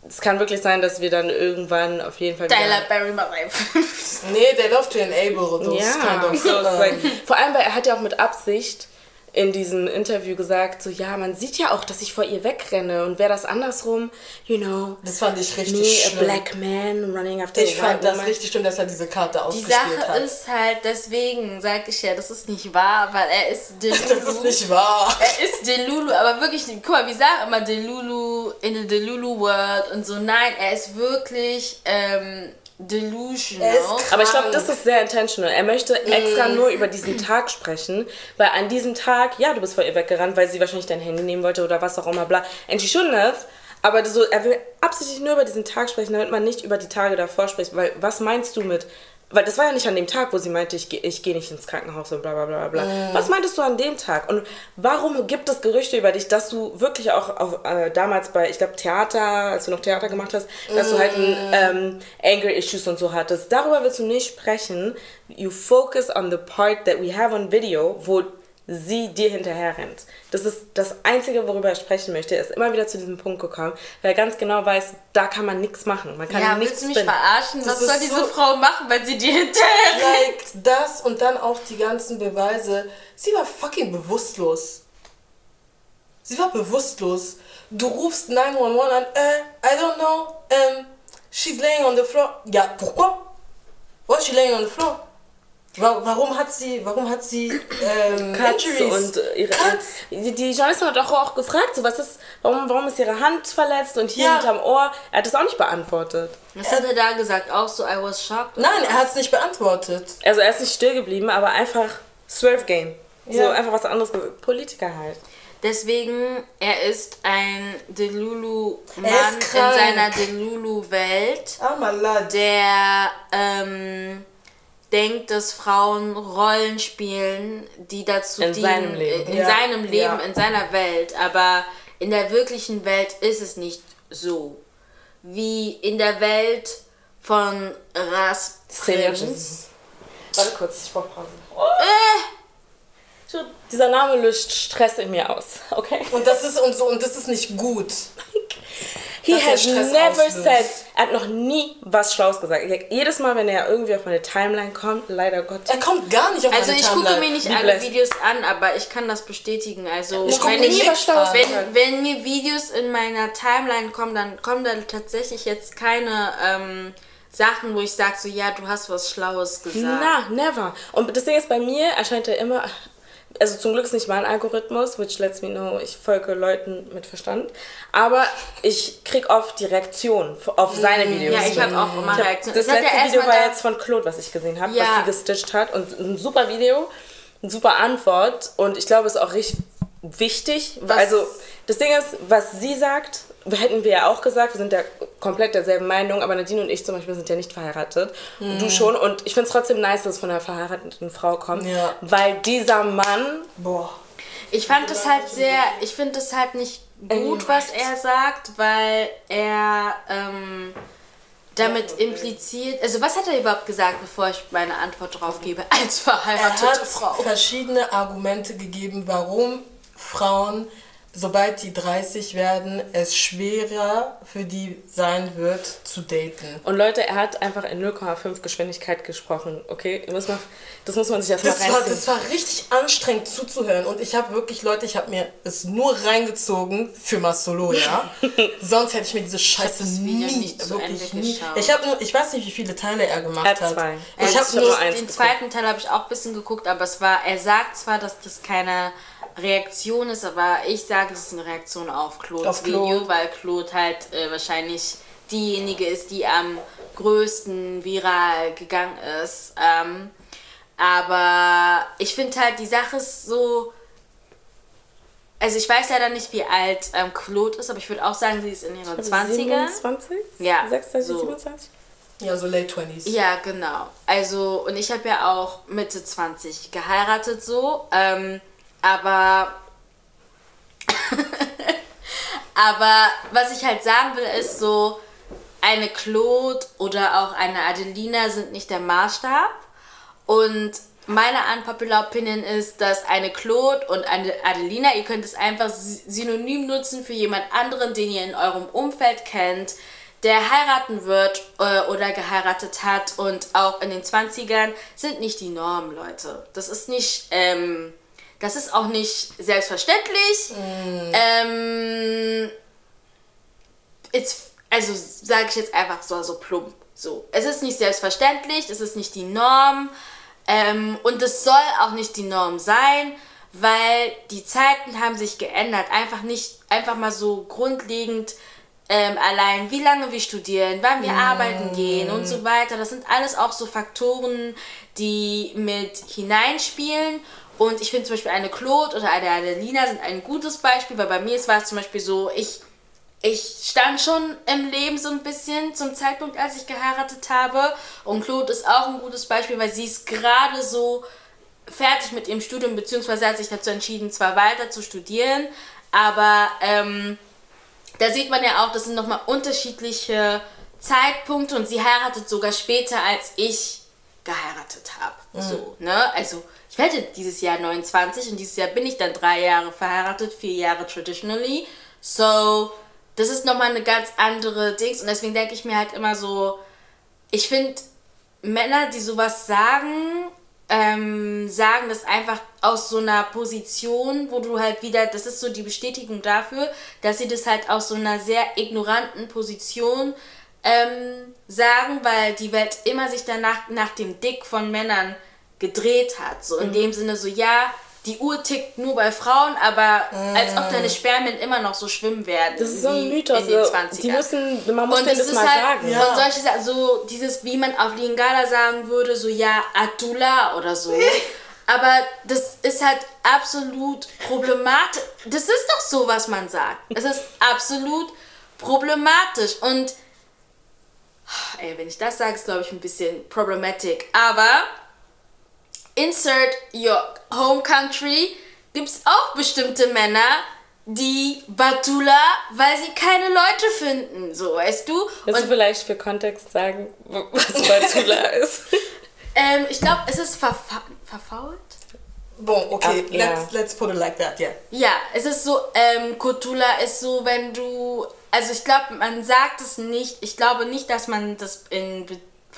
es kann wirklich sein, dass wir dann irgendwann auf jeden Fall Tyler Barry mal Nee, they love to enable those ja, kind of so, like, vor allem, weil er hat ja auch mit Absicht in diesem Interview gesagt, so ja, man sieht ja auch, dass ich vor ihr wegrenne und wäre das andersrum, you know. Das fand ich richtig me, schlimm. a black man running after Ich fand das woman. richtig schlimm, dass er diese Karte Die ausgespielt Sache hat. ist halt, deswegen sag ich ja, das ist nicht wahr, weil er ist Delulu. das ist nicht wahr. Er ist Delulu, aber wirklich, guck mal, wir sagen immer Delulu in the Delulu World und so. Nein, er ist wirklich ähm, delusional. Er. Aber ich glaube, das ist sehr intentional. Er möchte extra nur über diesen Tag sprechen, weil an diesem Tag, ja, du bist vor ihr weggerannt, weil sie wahrscheinlich dein Handy nehmen wollte oder was auch immer, bla. And she shouldn't have. Aber so, er will absichtlich nur über diesen Tag sprechen, damit man nicht über die Tage davor spricht. Weil, was meinst du mit. Weil das war ja nicht an dem Tag, wo sie meinte, ich, geh- ich gehe nicht ins Krankenhaus und bla bla bla bla. Was meintest du an dem Tag? Und warum gibt es Gerüchte über dich, dass du wirklich auch auf, äh, damals bei, ich glaube, Theater, als du noch Theater gemacht hast, dass du halt ein, ähm, Anger Issues und so hattest? Darüber willst du nicht sprechen. You focus on the part that we have on video, wo sie dir hinterher rennt. Das ist das Einzige, worüber er sprechen möchte. Er ist immer wieder zu diesem Punkt gekommen, weil er ganz genau weiß, da kann man nichts machen. Man kann ja, nichts willst du mich finden. verarschen? Das Was soll diese so- Frau machen, wenn sie dir hinterher Like das und dann auch die ganzen Beweise. Sie war fucking bewusstlos. Sie war bewusstlos. Du rufst 911 an. Äh, I don't know. Ähm, she's laying on the floor. Ja, pourquoi? Why is she laying on the floor? Wa- Warum hat sie, warum hat sie ähm, Cuts und äh, ihre Cuts? die, die Journalistin hat auch, auch gefragt, so was ist, warum, warum ist ihre Hand verletzt und hier Ja. hinterm Ohr. Er hat das auch nicht beantwortet. Was hat er da gesagt? Auch so, I was shocked? Nein, er hat es nicht beantwortet. Also er ist nicht still geblieben, aber einfach Swerve Game. So Ja. einfach was anderes. Politiker halt. Deswegen, er ist ein Delulu-Mann Er in seiner Delulu-Welt, Oh der ähm, denkt, dass Frauen Rollen spielen, die dazu In dienen, seinem Leben. in Ja, seinem Leben, ja. in seiner Welt. Aber in der wirklichen Welt ist es nicht so. Wie in der Welt von Ras Prinz. Warte kurz, ich brauche Pause. So, Dieser Name löst Stress in mir aus, okay? Und das ist und so und das ist nicht gut. He er has never auslöst. said, er hat noch nie was Schlaues gesagt. Jedes Mal, wenn er irgendwie auf meine Timeline kommt, leider Gott. Er kommt gar nicht auf Also meine ich gucke Timeline. mir nicht alle blessed. Videos an, aber ich kann das bestätigen. Also Ich wenn, mir ich, wenn, wenn mir Videos in meiner Timeline kommen, dann kommen da tatsächlich jetzt keine ähm, Sachen, wo ich sage so, ja, du hast was Schlaues gesagt. Na, never. Und das Ding ist, bei mir erscheint er immer, also zum Glück ist nicht mein Algorithmus, which lets me know, ich folge Leuten mit Verstand, aber ich krieg oft die Reaktion auf seine Videos. Ja, ich habe auch immer Reaktionen. Das hat letzte Video war jetzt von Claude, was ich gesehen habe, Ja. was sie gestitcht hat und ein super Video, eine super Antwort und ich glaube, es ist auch richtig wichtig. Was- also das Ding ist, was sie sagt, hätten wir ja auch gesagt, wir sind ja komplett derselben Meinung, aber Nadine und ich zum Beispiel sind ja nicht verheiratet. Und Hm. du schon. Und ich finde es trotzdem nice, dass es von einer verheirateten Frau kommt. Ja. Weil dieser Mann, Boah. Ich fand es halt sehr, ich finde es halt nicht gut, was er sagt, weil er ähm, damit impliziert, also was hat er überhaupt gesagt, bevor ich meine Antwort drauf gebe, als Er verheiratete hat Frau? verschiedene Argumente gegeben, warum Frauen, sobald die 30 werden, es schwerer für die sein wird, zu daten. und Leute, er hat einfach in 0,5 Geschwindigkeit gesprochen. Okay, müsst mal, das muss man sich erstmal Das war, reinziehen. das war richtig anstrengend zuzuhören und ich habe wirklich, Leute, ich habe mir es nur reingezogen für Masolo, ja. Sonst hätte ich mir diese Scheiße Video nie, nicht wirklich nie. geschaut. Ich habe nur, ich weiß nicht, wie viele Teile er gemacht Er hat zwei. Ich habe ich nur hab nur eins Den geguckt. zweiten Teil habe ich auch ein bisschen geguckt, aber es war, er sagt zwar, dass das keine Reaktion ist, aber ich sage, es ist eine Reaktion auf Claude's Auf Claude. Video, weil Claude halt äh, wahrscheinlich diejenige ist, die am größten viral gegangen ist. Ähm, aber ich finde halt, die Sache ist so. Also ich weiß leider nicht, wie alt ähm, Claude ist, aber ich würde auch sagen, sie ist in ihren 20er. 27? Ja, 26, so. 27? ja so late 20s. Ja, genau. Also, und ich habe ja auch Mitte 20 geheiratet so. Ähm, aber. aber was ich halt sagen will, ist so, eine Claude oder auch eine Adelina sind nicht der Maßstab. Und meine unpopular Opinion ist, dass eine Claude und eine Adelina, ihr könnt es einfach sy- synonym nutzen für jemand anderen, den ihr in eurem Umfeld kennt, der heiraten wird äh, oder geheiratet hat und auch in den 20ern sind nicht die Norm, Leute. Das ist nicht, ähm, Das ist auch nicht selbstverständlich. Ähm, it's, also sage ich jetzt einfach so, so plump. So. Es ist nicht selbstverständlich, es ist nicht die Norm ähm, und es soll auch nicht die Norm sein, weil die Zeiten haben sich geändert. Einfach nicht, einfach mal so grundlegend ähm, allein, wie lange wir studieren, wann wir arbeiten gehen und so weiter. Das sind alles auch so Faktoren, die mit hineinspielen. Und ich finde zum Beispiel eine Claude oder eine Adelina sind ein gutes Beispiel, weil bei mir war es zum Beispiel so, ich, ich stand schon im Leben so ein bisschen zum Zeitpunkt, als ich geheiratet habe. Und Claude ist auch ein gutes Beispiel, weil sie ist gerade so fertig mit ihrem Studium, beziehungsweise hat sich dazu entschieden, zwar weiter zu studieren, aber ähm, da sieht man ja auch, das sind nochmal unterschiedliche Zeitpunkte und sie heiratet sogar später, als ich geheiratet habe. So, ne? Also, werde dieses Jahr 29 und dieses Jahr bin ich dann drei Jahre verheiratet, vier Jahre traditionally. So, das ist nochmal eine ganz andere Dings und deswegen denke ich mir halt immer so, ich finde Männer, die sowas sagen, ähm, sagen das einfach aus so einer Position, wo du halt wieder, das ist so die Bestätigung dafür, dass sie das halt aus so einer sehr ignoranten Position ähm, sagen, weil die Welt immer sich danach nach dem Dick von Männern gedreht hat. So in dem Sinne so, ja, die Uhr tickt nur bei Frauen, aber als ob deine Spermien immer noch so schwimmen werden. Das ist so ein Mythos. In den so. 20ern. Die müssen, man muss Und das ist mal halt, sagen. Ja. und solche Sachen, so dieses, wie man auf Lingala sagen würde, so ja, Atula oder so. Aber das ist halt absolut problematisch. Das ist doch so, was man sagt. Es ist absolut problematisch. Und, ey, wenn ich das sage, ist glaube ich ein bisschen problematic. Aber, insert your home country, gibt es auch bestimmte Männer, die Batula, weil sie keine Leute finden. So, weißt du? Willst du vielleicht für Kontext sagen, was Batula ist? ähm, ich glaube, es ist verfa verfault. Bon, okay, Ah, ja. let's, let's put it like that, yeah. Ja, es ist so, ähm, Kotula ist so, wenn du, also ich glaube, man sagt es nicht, ich glaube nicht, dass man das in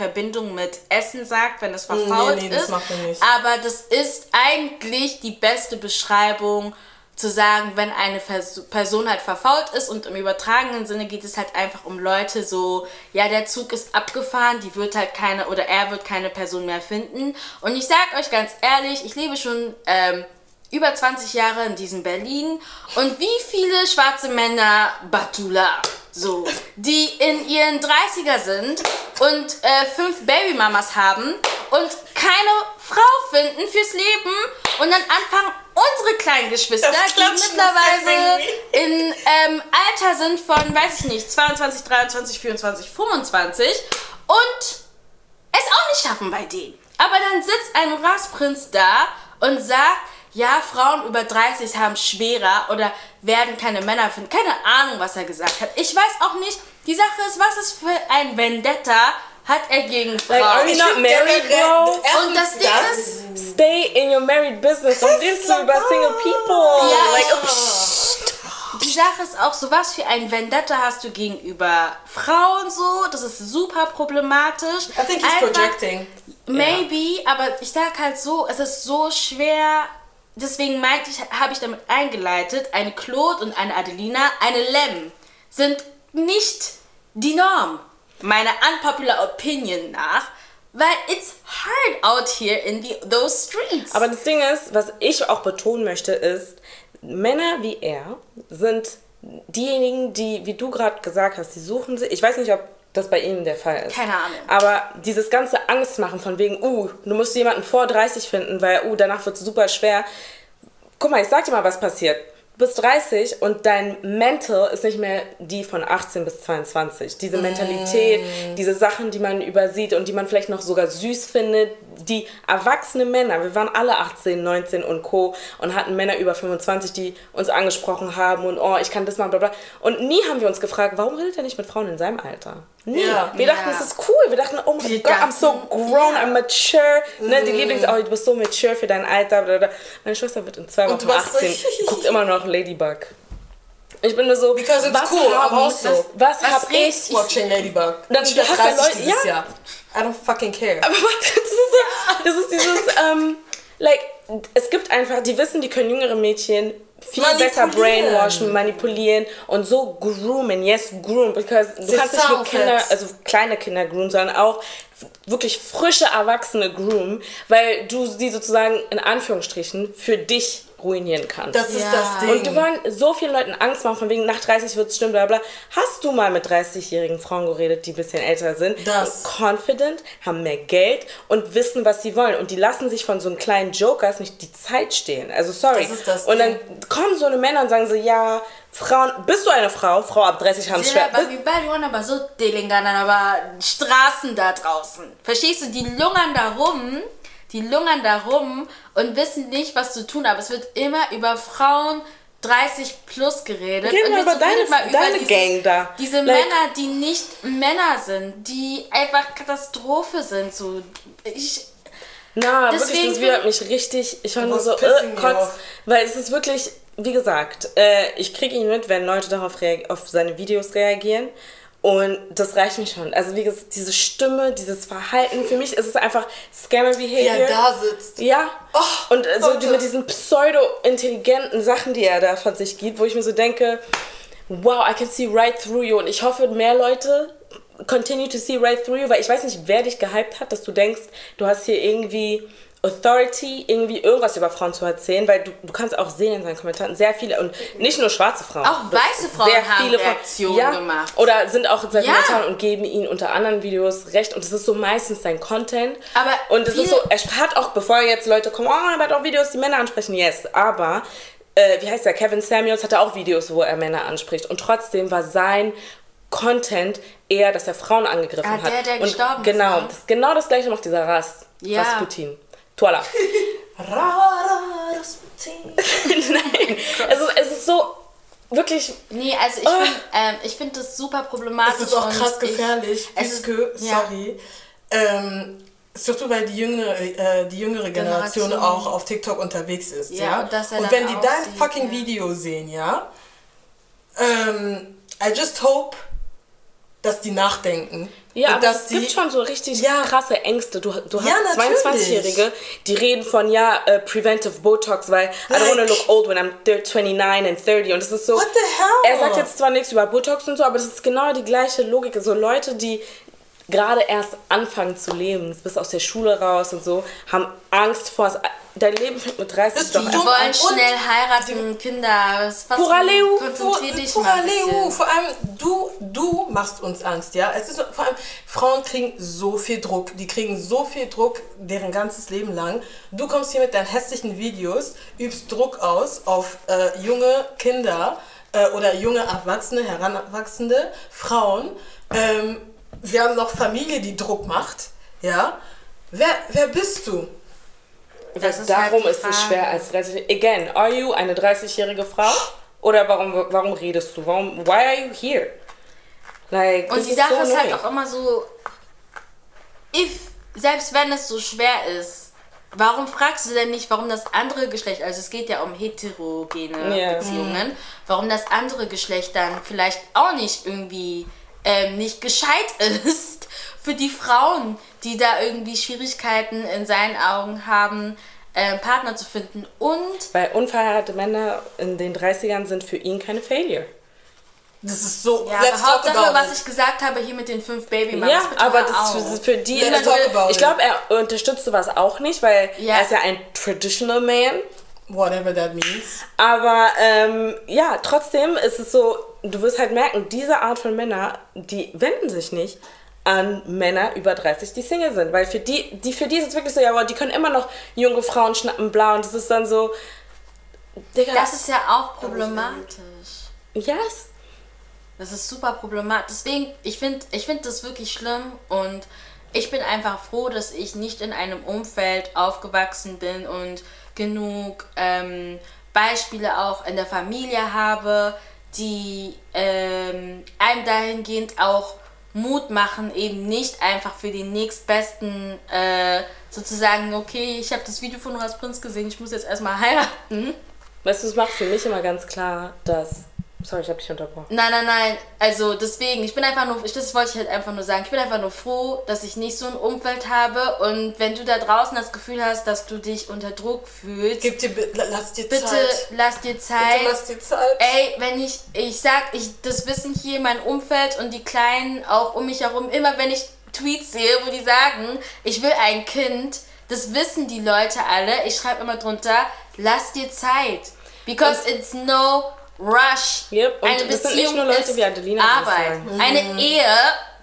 Verbindung mit Essen sagt, wenn es verfault nee, das ist. macht man nicht. Aber das ist eigentlich die beste Beschreibung zu sagen, wenn eine Person halt verfault ist und im übertragenen Sinne geht es halt einfach um Leute so, ja, der Zug ist abgefahren, die wird halt keine oder er wird keine Person mehr finden. Und ich sag euch ganz ehrlich, ich lebe schon ähm, über 20 Jahre in diesem Berlin und wie viele schwarze Männer Batula so, die in ihren 30er sind und äh, fünf Babymamas haben und keine Frau finden fürs Leben und dann anfangen unsere kleinen Geschwister, die mittlerweile in ähm, Alter sind von, weiß ich nicht, 22, 23, 24, 25 und es auch nicht schaffen bei denen. Aber dann sitzt ein Rassprinz da und sagt, ja, Frauen über 30 haben schwerer oder werden keine Männer finden. Keine Ahnung, was er gesagt hat. Ich weiß auch nicht, die Sache ist, was ist für ein Vendetta hat er gegen Like, are Frauen? you not married, bro? Und das Ding das- ist, Stay in your married business. Warum redest du über single people? Ja, like, ich- die Sache ist auch so, was für ein Vendetta hast du gegenüber Frauen so? Das ist super problematisch. I think he's Einfach- projecting. Maybe, aber ich sag halt so, es ist so schwer. Deswegen meinte ich, habe ich damit eingeleitet, eine Claude und eine Adelina, eine Lem, sind nicht die Norm. Meiner unpopular opinion nach, weil it's hard out here in the, those streets. Aber das Ding ist, was ich auch betonen möchte, ist, Männer wie er sind diejenigen, die, wie du gerade gesagt hast, die suchen sich, ich weiß nicht, ob das bei ihnen der Fall ist. Keine Ahnung. Aber dieses ganze Angstmachen von wegen, uh, du musst jemanden vor 30 finden, weil, uh, danach wird es super schwer. Guck mal, ich sag dir mal, was passiert. Du bist 30 und dein Mental ist nicht mehr die von 18 bis 22. Diese Mentalität, diese Sachen, die man übersieht und die man vielleicht noch sogar süß findet. Die erwachsene Männer, wir waren alle 18, 19 und Co. und hatten Männer über 25, die uns angesprochen haben und oh, ich kann das machen, bla bla. Und nie haben wir uns gefragt, warum redet er nicht mit Frauen in seinem Alter? Nie. Ja. Wir dachten, Ja. das ist cool. Wir dachten, oh mein Gott, I'm so grown, ja. I'm mature. Ne, die Lieblings, oh, du bist so mature für dein Alter. Meine Schwester wird in zwei Und Wochen du warst so- 18, guckt immer noch Ladybug. Ich bin nur so, Because it's was cool, haben, I'm also- was, Was hab redest ich? Watching Ladybug. Dann ich du 30 Leute- dieses ja. Jahr. I don't fucking care. Aber warte, das ist, so, das ist dieses, ähm, like, es gibt einfach, die wissen, die können jüngere Mädchen viel besser brainwashen, manipulieren und so groomen. Yes, groom, because du kannst nicht nur Kinder, also kleine Kinder groomen, sondern auch wirklich frische Erwachsene groomen, weil du sie sozusagen in Anführungsstrichen für dich ruinieren kannst. Das ist Ja. das Ding. Und du wollen so vielen Leuten Angst machen, von wegen nach 30 wird es stimmen, bla bla. Hast du mal mit 30-jährigen Frauen geredet, die ein bisschen älter sind? Das. Confident, haben mehr Geld und wissen, was sie wollen. Und die lassen sich von so einem kleinen Jokers nicht die Zeit stehen. Also sorry. Das ist das und dann Ding. kommen so eine Männer und sagen so, ja, Frauen, bist du eine Frau? Frau ab 30 haben es Sila, schwer. babi bali wana ba so Telenganan, aber Straßen da draußen. Verstehst du? Die lungern da rum, die lungern da rum und wissen nicht, was zu tun. Aber es wird immer über Frauen 30 plus geredet. Reden und wir über deine- mal deine diese, Gang da. Diese Like- Männer, die nicht Männer sind, die einfach Katastrophe sind. So, ich, Na, Deswegen wirklich, das find- widert mich richtig. Ich war nur so, äh, kotz, weil es ist wirklich, wie gesagt, äh, ich kriege ihn mit, wenn Leute darauf auf seine Videos reagieren. Und das reicht mir schon. Also wie gesagt, diese Stimme, dieses Verhalten, für mich ist es einfach Scammer Wie Behavior. er da sitzt. Ja. Oh, und so die, mit diesen pseudo-intelligenten Sachen, die er da von sich gibt, wo ich mir so denke, wow, I can see right through you. Und ich hoffe, mehr Leute continue to see right through you, weil ich weiß nicht, wer dich gehypt hat, dass du denkst, du hast hier irgendwie Authority, irgendwie irgendwas über Frauen zu erzählen, weil du, du kannst auch sehen in seinen Kommentaren sehr viele und nicht nur schwarze Frauen. Auch weiße Frauen haben Frauen- Reaktionen gemacht. Oder sind auch in seinen Ja. Kommentaren und geben ihnen unter anderen Videos recht und das ist so meistens sein Content. Aber und es ist viele- so, er hat auch, bevor jetzt Leute kommen, oh, er hat auch Videos, die Männer ansprechen, yes, aber äh, wie heißt der, Kevin Samuels hatte auch Videos, wo er Männer anspricht und trotzdem war sein Content eher, dass er Frauen angegriffen Ah, hat. der, der und gestorben ist, genau, ne? das, genau das gleiche macht dieser Ras. Ja. Rasputin. Rasputin. Nein, es ist, es ist so wirklich Nee, also ich Oh. finde ähm, ich find das super problematisch. Es ist auch und krass ich- gefährlich, es ist- puisque, ja. sorry, ähm, surtout weil die jüngere, äh, die jüngere Generation, Generation. auch auf TikTok unterwegs ist, Ja, ja. und dass er und wenn die dein sieht, fucking ja. Video sehen, ja, ähm, I just hope, dass die nachdenken. Ja, aber es die, gibt schon so richtig Ja. krasse Ängste. Du, du Ja, hast natürlich. 22-Jährige, die reden von, ja, äh, preventive Botox, weil I don't wanna Like- look old when I'm 29 and 30. Und es ist so, What the hell? er sagt jetzt zwar nichts über Botox und so, aber das ist genau die gleiche Logik. So Leute, die gerade erst anfangen zu leben, bis aus der Schule raus und so, haben Angst vor, dein Leben fängt mit 30 Ist doch an. dumm? wollen schnell heiraten, Kinder. Was? Konzentrier dich Vor- mal vor allem du, du machst uns Angst, ja. Es ist vor allem Frauen kriegen so viel Druck, die kriegen so viel Druck deren ganzes Leben lang. Du kommst hier mit deinen hässlichen Videos, übst Druck aus auf äh, junge Kinder äh, oder junge Erwachsene, heranwachsende Frauen. Ähm, wir haben noch Familie, die Druck macht, ja. Wer, wer bist du? Das ist Darum halt ist es schwer als 30 Again, are you eine 30-jährige Frau? Oder warum, warum redest du? Warum, why are you here? Like, Und die Sache so ist halt auch immer so, if, selbst wenn es so schwer ist, warum fragst du denn nicht, warum das andere Geschlecht, also es geht ja um heterogene Ja. Beziehungen, warum das andere Geschlecht dann vielleicht auch nicht irgendwie ähm, nicht gescheit ist für die Frauen, die da irgendwie Schwierigkeiten in seinen Augen haben, ähm, Partner zu finden und Weil unverheiratete Männer in den 30ern sind für ihn keine Failure. Das ist so. ja, let's aber talk Hauptsache, about was it. ich gesagt habe hier mit den fünf Baby Ja, aber das ist für, für die. Let's talk about ich glaube, er unterstützt sowas auch nicht, weil Ja. er ist ja ein traditional man. Whatever that means. Aber ähm, ja, trotzdem ist es so, du wirst halt merken, diese Art von Männer, die wenden sich nicht an Männer über 30, die Single sind. Weil für die, die für die ist es wirklich so, ja, aber die können immer noch junge Frauen schnappen, bla. Und das ist dann so, Digga, Das ist ja auch problematisch. yes. Das ist super problematisch. Deswegen, ich finde ich find das wirklich schlimm und ich bin einfach froh, dass ich nicht in einem Umfeld aufgewachsen bin und genug ähm, Beispiele auch in der Familie habe, die ähm, einem dahingehend auch Mut machen, eben nicht einfach für den nächstbesten äh, sozusagen, okay, ich habe das Video von Ras Prinz gesehen, ich muss jetzt erstmal heiraten. Weißt du, es macht für mich immer ganz klar, dass Sorry, ich habe dich unterbrochen. Nein, nein, nein. Also deswegen, ich bin einfach nur, ich, das wollte ich halt einfach nur sagen. Ich bin einfach nur froh, dass ich nicht so ein Umfeld habe. Und wenn du da draußen das Gefühl hast, dass du dich unter Druck fühlst, Gib dir, lass dir bitte Zeit. lass dir Zeit. Bitte lass dir Zeit. Ey, wenn ich, ich sag, ich, das wissen hier mein Umfeld und die Kleinen auch um mich herum, immer wenn ich Tweets sehe, wo die sagen, ich will ein Kind, das wissen die Leute alle. Ich schreibe immer drunter, lass dir Zeit. Because it's no rush. Yep, Eine Beziehung Leute ist Arbeit. sagen. Eine Ehe,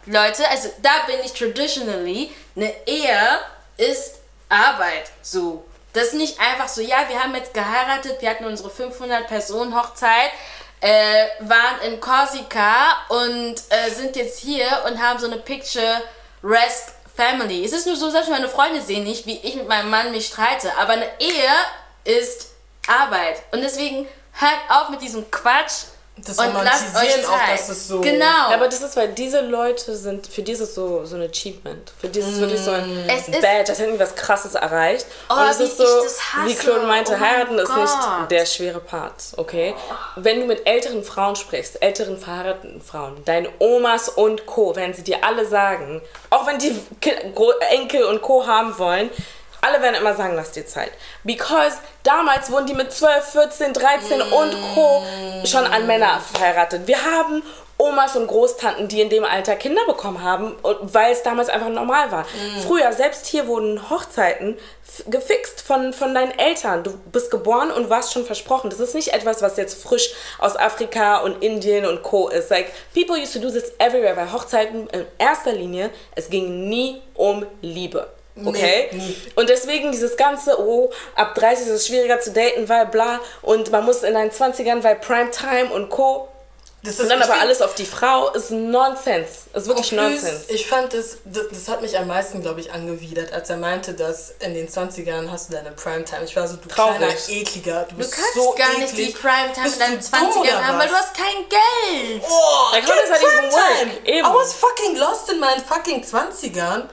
Leute, also da bin ich traditionally, eine Ehe ist Arbeit. So. Das ist nicht einfach so, ja, wir haben jetzt geheiratet, wir hatten unsere 500-Personen-Hochzeit, äh, waren in Korsika und äh, sind jetzt hier und haben so eine Picture-Rest Family. Es ist nur so, selbst meine Freunde sehen nicht, wie ich mit meinem Mann mich streite. Aber eine Ehe ist Arbeit. Und deswegen hört auf mit diesem Quatsch. Das und lasst euch Romantisieren auch, Zeit. dass es so- Genau. Ja, aber das ist, weil diese Leute sind, für die ist es so, so ein Achievement. Für die ist es wirklich so ein Es ist- Badge, als hätten die was krasses erreicht. Oh, und es wie ist so, ich das hasse. wie Claude meinte, Oh heiraten ist Gott. nicht der schwere Part, okay? Wenn du mit älteren Frauen sprichst, älteren verheirateten Frauen, deine Omas und Co., werden sie dir alle sagen, auch wenn die Enkel und Co. haben wollen, alle werden immer sagen, lass dir Zeit. Because damals wurden die mit 12, 14, 13 und Co. schon an Männer verheiratet. Wir haben Omas und Großtanten, die in dem Alter Kinder bekommen haben, weil es damals einfach normal war. Früher, selbst hier wurden Hochzeiten gefixt von, von deinen Eltern. Du bist geboren und warst schon versprochen. Das ist nicht etwas, was jetzt frisch aus Afrika und Indien und Co. ist. Like, people used to do this everywhere, weil Hochzeiten in erster Linie, es ging nie um Liebe. Okay? Nee. Und deswegen dieses ganze, oh, ab 30 ist es schwieriger zu daten, weil bla, und man muss in deinen 20ern, weil Primetime und Co. Das Und dann aber find- alles auf die Frau ist Nonsens. Ist wirklich Nonsens. Ich fand das, das, das hat mich am meisten, glaube ich, angewidert, als er meinte, dass in den 20ern hast du deine Primetime. Ich war so, du Traurig. kleiner Ekliger, du du bist kannst so gar eklig. nicht die Primetime Bist in deinen du dumm 20ern oder haben, weil du hast kein Geld. Oh, Like, how does that even Primetime. work? Eben. I was fucking lost in meinen fucking 20ern.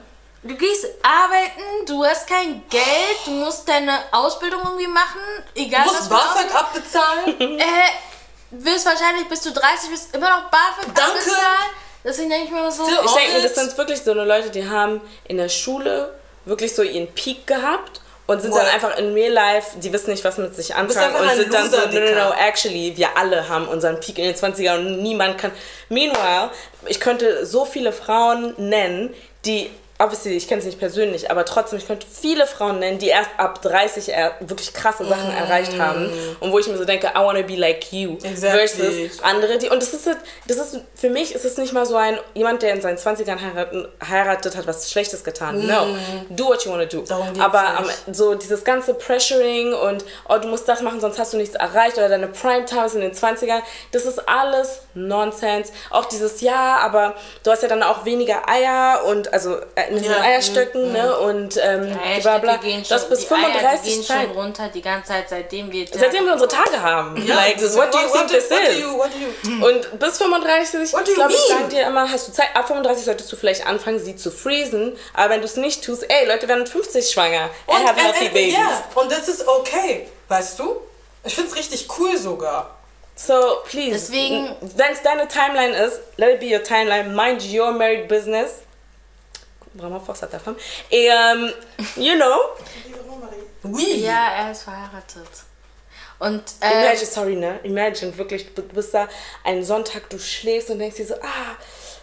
Du gehst arbeiten, du hast kein Geld, du musst deine Ausbildung irgendwie machen, egal Du musst BAföG abbezahlen. Äh, wirst wahrscheinlich bis du 30 bist immer noch BAföG Danke. abbezahlen. Deswegen denke ich mir immer so, Ich denke das sind wirklich so eine Leute, die haben in der Schule wirklich so ihren Peak gehabt und sind dann Voll. einfach in Real Life, die wissen nicht, was mit sich anfangen und sind dann so, no, no, no, actually, wir alle haben unseren Peak in den 20ern und niemand kann. Meanwhile, ich könnte so viele Frauen nennen, die, obviously, ich kenne sie nicht persönlich, aber trotzdem, ich könnte viele Frauen nennen, die erst ab 30 er wirklich krasse Sachen Mm. erreicht haben und wo ich mir so denke, I wanna be like you. Exactly. Versus andere, die, und das ist, das ist, für mich ist es nicht mal so ein, jemand, der in seinen 20ern heiraten, heiratet, hat was Schlechtes getan. No. Do what you want to do. Mm. Aber nicht. so dieses ganze Pressuring und, oh, du musst das machen, sonst hast du nichts erreicht oder deine Primetime ist in den 20ern, das ist alles Nonsens. Auch dieses, ja, aber du hast ja dann auch weniger Eier und, also, äh, in den Ja. Eierstöcken, ne, und, ähm, die bla, bla. gehen Das schon, bis die Eier, die 35 gehen Zeit. schon runter die ganze Zeit, seitdem wir... Seitdem wir unsere Tage haben. like, das- what do you think this what do is? you- what do you- Und bis 35, What do you glaube ich, sagen dir immer, hast du Zeit. Ab 35 solltest du vielleicht anfangen, sie zu freezen. Aber wenn du es nicht tust, ey, Leute werden mit 50 schwanger. And have healthy and- babies. Ja, und das ist okay, weißt du? Ich finde es richtig cool sogar. So, please. Deswegen- Wenn es deine Timeline ist, let it be your timeline. Mind your married business. Vraiment fort ça ta femme. Et, um, you know, Oui. Ja, er ist verheiratet. Und, äh, Imagine, sorry, ne? Imagine, wirklich, du bist da einen Sonntag, du schläfst und denkst dir so, ah,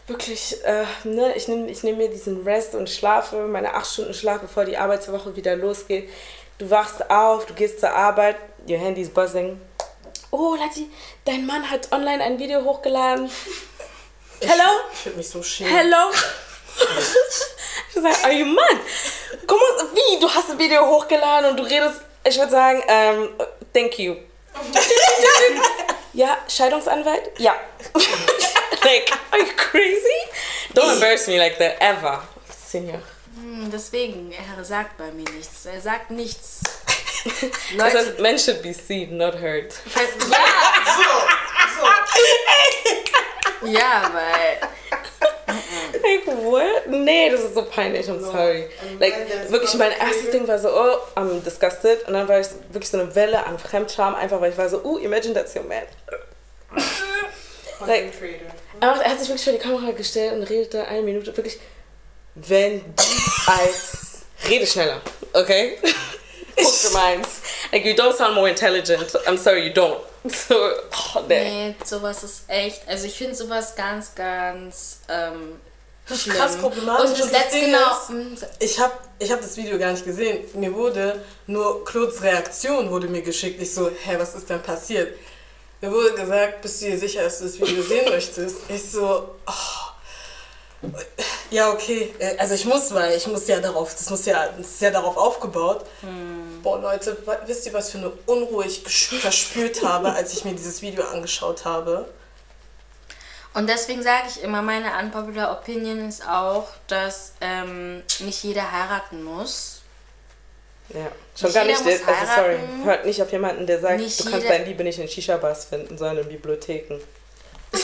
wirklich, äh, ne, ich nehme ich nehm mir diesen Rest und schlafe, meine acht Stunden Schlaf, bevor die Arbeitswoche wieder losgeht. Du wachst auf, du gehst zur Arbeit, your handy is buzzing. Oh, Lati, dein Mann hat online ein Video hochgeladen. Hello? Ich würde mich so schämen. Hello? Ich würde sagen, are you mad? Guck mal, wie? Du hast ein Video hochgeladen und du redest, ich würde sagen, ähm, thank you. ja, Scheidungsanwalt? Ja. like, are you crazy? Don't embarrass me like that, ever. Senior. hm, deswegen, er sagt bei mir nichts. Er sagt nichts. Das Leute, heißt, men should be seen, not heard. ja, ja, weil... Like, what? Nee, das ist so peinlich, I'm sorry. Like, wirklich, mein erstes Ding war so, oh, I'm disgusted. Und dann war ich wirklich so eine Welle an Fremdscham, einfach weil ich war so, oh, imagine that's your man. Like, er hat sich wirklich vor die Kamera gestellt und redete eine Minute. Wirklich, wenn du als. Rede schneller, okay? Guck dir meins. Like, you don't sound more intelligent. I'm sorry, you don't. So, oh, nee. Nee, sowas ist echt. Also ich finde sowas ganz, ganz ähm, Das ist krass problematisch. Und das Und das Ding genau. ist- mm, Ich habe ich hab das Video gar nicht gesehen. Mir wurde nur Claudes Reaktion wurde mir geschickt. Ich so, hä, was ist denn passiert? Mir wurde gesagt, bist du dir sicher, dass du das Video sehen möchtest? Ich so, oh. ja, okay. Äh, Also ich muss, weil ich muss ja darauf, das muss ja, das ist ja darauf aufgebaut. Boah, Leute, wisst ihr, was für eine Unruhe ich verspürt habe, als ich mir dieses Video angeschaut habe? Und deswegen sage ich immer, meine unpopular Opinion ist auch, dass ähm, nicht jeder heiraten muss. Ja, schon Nicht gar nicht. Der, also, sorry, hört nicht auf jemanden, der sagt, Nicht du kannst deine Liebe nicht in Shisha-Bars finden, sondern in Bibliotheken.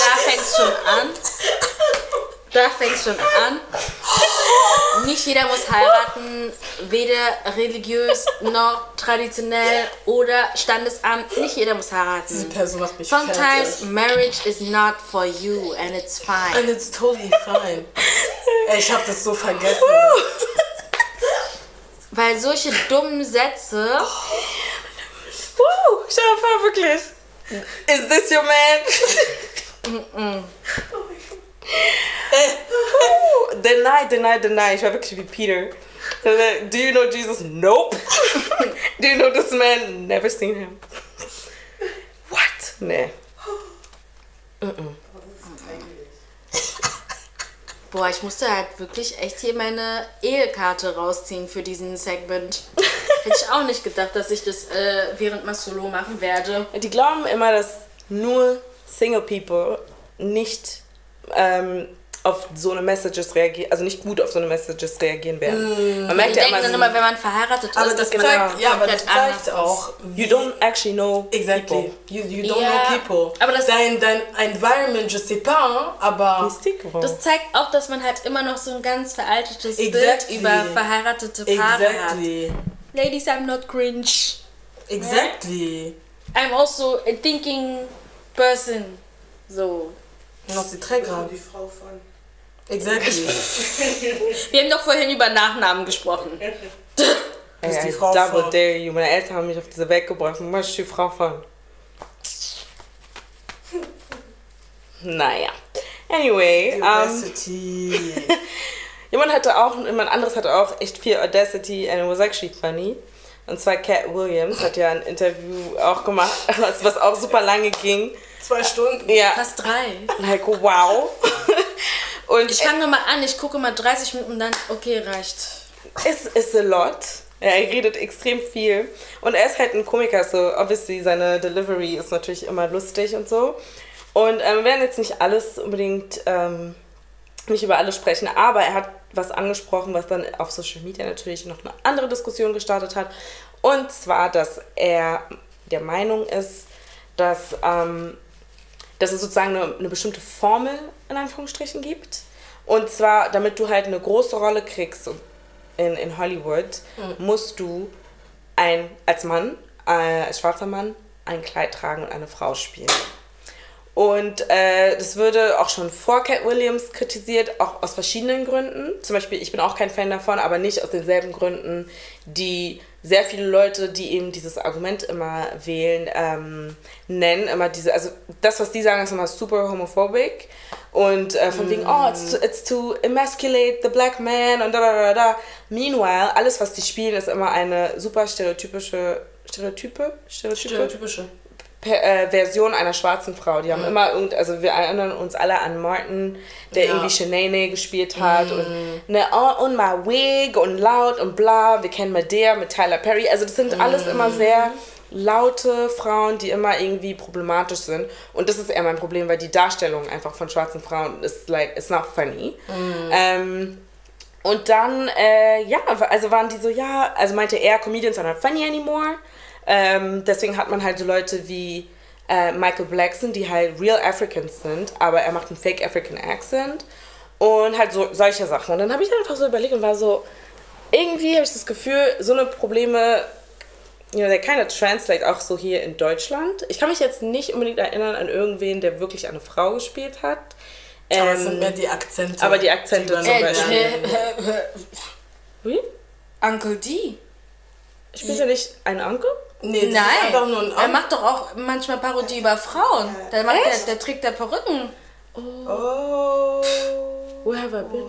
Da fängt schon an. Da fängt schon an. Nicht jeder muss heiraten, weder religiös noch traditionell oder Standesamt. Nicht jeder muss Diese heiraten. Person macht mich Sometimes fertig. marriage is not for you and it's fine. And it's totally fine. Ey, ich hab das so vergessen. Weil solche dummen Sätze, Woo! Stell dir vor, wirklich. Is this your man? Woo! Deny, deny, deny. Ich war wirklich wie Peter. Do you know Jesus? Nope. Do you know this man? Never seen him. What? Nee. boah, ich musste halt wirklich echt hier meine Ehekarte rausziehen für diesen Segment. Hätte ich auch nicht gedacht, dass ich das äh, während Masolo machen werde. Die glauben immer, dass nur Single People nicht ähm, auf so eine Messages reagieren, also nicht gut auf so eine Messages reagieren werden. Man merkt ja immer, dann so, immer, wenn man verheiratet Aber ist, das genau. zeigt, ja, aber das zeigt auch, you don't actually know Exactly. people. You, you don't Ja, know people. aber das- dein, dein Environment, je sais pas, aber. Das zeigt auch, dass man halt immer noch so ein ganz veraltetes Exactly. Bild über verheiratete Paare exactly. hat. Ladies, I'm not cringe. Exactly. I'm also a thinking person. So. Non, c'est très grave. Die Frau von. Exactly. Wir haben doch vorhin über Nachnamen gesprochen. Ey, die I Frau double von- dare you. Meine Eltern haben mich auf diese Welt gebracht. Was ist die Frau von? Naja. Anyway, ähm, Audacity. jemand hatte auch, jemand anderes hatte auch echt viel Audacity and it was actually funny. Und zwar Cat Williams hat ja ein Interview auch gemacht, was, was auch super lange ging. Zwei Stunden. Ja, Fast drei. like wow. Und Ich fange mal an, ich gucke mal 30 Minuten dann, okay, reicht. es ist a lot. Ja, er redet extrem viel. Und er ist halt ein Komiker, so obviously seine Delivery ist natürlich immer lustig und so. Und ähm, wir werden jetzt nicht alles unbedingt, ähm, nicht über alles sprechen, aber er hat was angesprochen, was dann auf Social Media natürlich noch eine andere Diskussion gestartet hat. Und zwar, dass er der Meinung ist, dass, ähm, dass es sozusagen eine, eine bestimmte Formel in Anführungsstrichen gibt. Und zwar, damit du halt eine große Rolle kriegst in, in Hollywood, musst du ein, als Mann, äh, als schwarzer Mann, ein Kleid tragen und eine Frau spielen. Und äh, das würde auch schon vor Cat Williams kritisiert, auch aus verschiedenen Gründen. Zum Beispiel, ich bin auch kein Fan davon, aber nicht aus denselben Gründen, die sehr viele Leute, die eben dieses Argument immer wählen, ähm, nennen. Immer diese, also das, was die sagen, ist immer super homophobic. Und äh, von wegen, oh, it's to, it's to emasculate the black man und da, da, da, da. Meanwhile, alles, was die spielen, ist immer eine super stereotypische, Stereotype? Stereotype? Stereotypische. Per, äh, Version einer schwarzen Frau. Die haben immer irgend, also wir erinnern uns alle an Martin, der Ja. irgendwie Shanae gespielt hat und ne, oh, und my wig und laut und bla. Wir kennen Medea mit Tyler Perry. Also das sind alles immer sehr laute Frauen, die immer irgendwie problematisch sind. Und das ist eher mein Problem, weil die Darstellung einfach von schwarzen Frauen ist like, it's not funny. Ähm, und dann, äh, ja, also waren die so, ja, also meinte er, Comedians are not funny anymore. Ähm, deswegen hat man halt so Leute wie äh, Michael Blackson, die halt real Africans sind, aber er macht einen Fake African Accent und halt so solche Sachen. Und dann habe ich einfach so überlegt und war so, irgendwie habe ich das Gefühl, so eine Probleme you know, they kind of translate auch so hier in Deutschland. Ich kann mich jetzt nicht unbedingt erinnern an irgendwen, der wirklich eine Frau gespielt hat. Aber es Ähm, sind mehr die Akzente. aber die Akzente die zum Beispiel. werden. wie? Uncle D. Spielt er nicht einen Onkel? Nee, das Nein. ist einfach nur ein er macht doch auch manchmal Parodie über Frauen. Der, macht, der, der trägt da Perücken. Oh. Where have I been?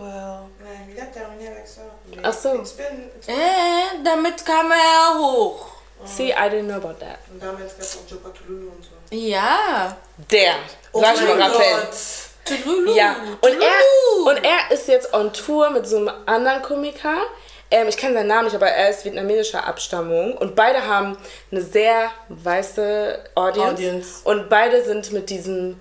Nee, Ach so. Ik ben, ik Äh, damit kam er hoch. See, I didn't know about that. Daar ben ik even op Joe Patululu und so. Ja. Der. Oh Sag mal mein Rappel. Gott. Tululu. Ja, und er, Tululu. und er ist jetzt on Tour mit so einem anderen Komiker. Ähm, ich kenne seinen Namen nicht, aber er ist vietnamesischer Abstammung. Und beide haben eine sehr weiße Audience. Audience. Und beide sind mit diesem,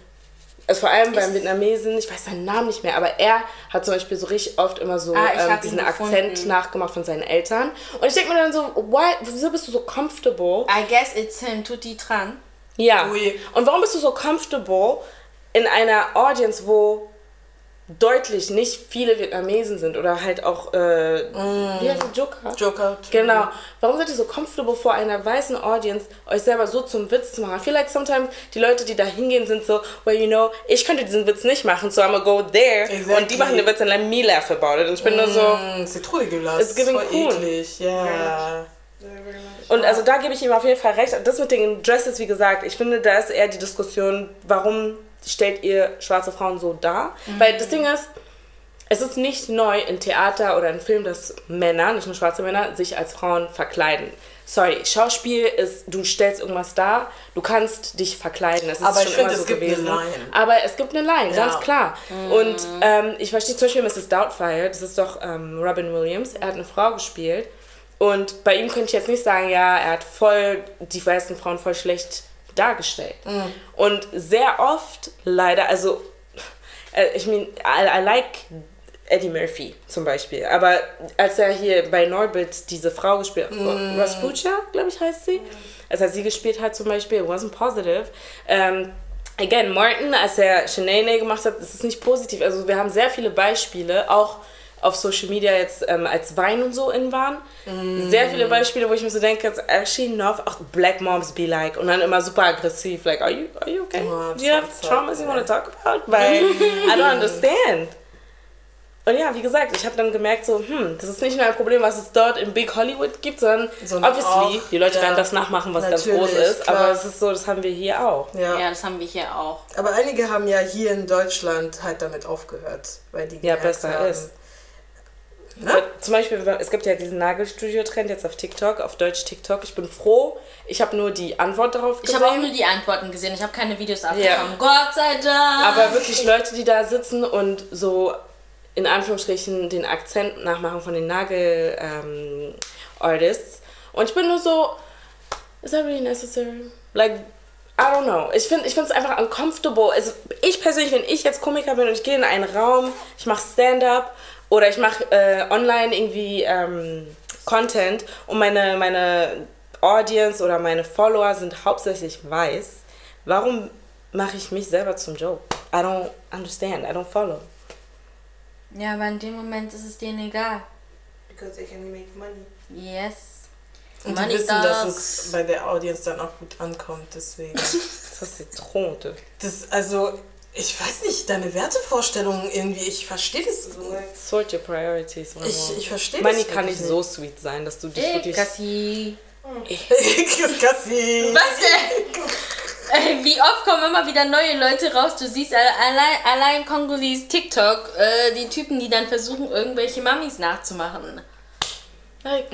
also vor allem beim Vietnamesen, ich weiß seinen Namen nicht mehr, aber er hat zum Beispiel so richtig oft immer so Ah, ähm, diesen Akzent nachgemacht von seinen Eltern. Und ich denke mir dann so, why, wieso bist du so comfortable? I guess it's him, Tutti Tran. Ja. Ui. Und warum bist du so comfortable in einer Audience, wo deutlich nicht viele Vietnamesen sind oder halt auch, äh, wie heißt der Joker? Joker. Genau. Warum seid ihr so comfortable vor einer weißen Audience, euch selber so zum Witz zu machen? Like sometimes die Leute, die da hingehen, sind so, well, you know, ich könnte diesen Witz nicht machen, so I'm gonna go there. Exactly. Und die machen den Witz und let me laugh about it. Und ich bin nur so, Mm, Zitronenglas. It's giving cool. eklig. Ja. Und also da gebe ich ihm auf jeden Fall recht. Das mit den Dresses, wie gesagt, ich finde, da ist eher die Diskussion, warum stellt ihr schwarze Frauen so dar? Weil das Ding ist, es ist nicht neu in Theater oder in Film, dass Männer, nicht nur schwarze Männer, sich als Frauen verkleiden. Sorry, Schauspiel ist, du stellst irgendwas dar, du kannst dich verkleiden. Das ist Aber schon ich finde, immer es so gibt eine gewesen. Line. Aber es gibt eine Line, Ja. ganz klar. Und ähm, ich verstehe zum Beispiel Mrs. Doubtfire, das ist doch ähm, Robin Williams, er hat eine Frau gespielt. Und bei ihm könnte ich jetzt nicht sagen, ja, er hat voll die weißen Frauen voll schlecht dargestellt. Und sehr oft leider, also äh, ich meine, I, I like Eddie Murphy zum Beispiel, aber als er hier bei Norbit diese Frau gespielt hat, Rasputia, glaube ich, heißt sie, als er sie gespielt hat zum Beispiel, it wasn't positive. Ähm, again, Martin, als er Shanae gemacht hat, das ist nicht positiv. Also wir haben sehr viele Beispiele, auch auf Social Media jetzt ähm, als Wein und so in waren. Sehr viele Beispiele, wo ich mir so denke, it's actually not, auch Black Moms be like und dann immer super aggressiv, like, are you, are you okay? Oh, Do you have so traumas you want to talk about? Weil I don't understand. Und ja, wie gesagt, ich habe dann gemerkt, so, hm, das ist nicht nur ein Problem, was es dort in Big Hollywood gibt, sondern Sondern obviously, auch, die Leute ja, werden das nachmachen, was ganz groß ist, klar. aber es ist so, das haben wir hier auch. Ja. Ja, das haben wir hier auch. Aber einige haben ja hier in Deutschland halt damit aufgehört, weil die Ja, besser haben, ist. Ne? Zum Beispiel, es gibt ja diesen Nagelstudio-Trend jetzt auf TikTok, auf Deutsch TikTok. Ich bin froh, ich habe nur die Antwort darauf Ich gesehen. habe auch nur die Antworten gesehen. Ich habe keine Videos Ja. abgekommen. Gott sei Dank. aber wirklich Leute, die da sitzen und so in Anführungsstrichen den Akzent nachmachen von den Nagel-Artists. und ich bin nur so, is that really necessary? Like, I don't know. Ich finde ich es einfach uncomfortable. Also ich persönlich, wenn ich jetzt Komiker bin und ich gehe in einen Raum, ich mache Stand-up oder ich mache äh, online irgendwie ähm, Content und meine, meine Audience oder meine Follower sind hauptsächlich weiß, warum mache ich mich selber zum Joke? I don't understand. I don't follow. ja, aber in dem Moment ist es denen egal. Because they can make money. Yes. Und die Money wissen, dass talks. es bei der Audience dann auch gut ankommt, deswegen. Das ist Zitrone. Das, also, ich weiß nicht, deine Wertevorstellungen irgendwie, ich verstehe das. Sort your priorities. Mama. Ich, ich verstehe Money das kann wirklich nicht so sweet sein, dass du dich Ey, wirklich... Kassi. Kassi. Was denn? Ey, Wie oft kommen immer wieder neue Leute raus? Du siehst alle- allein, allein Kongolis TikTok, äh, die Typen, die dann versuchen, irgendwelche Mamis nachzumachen. Like,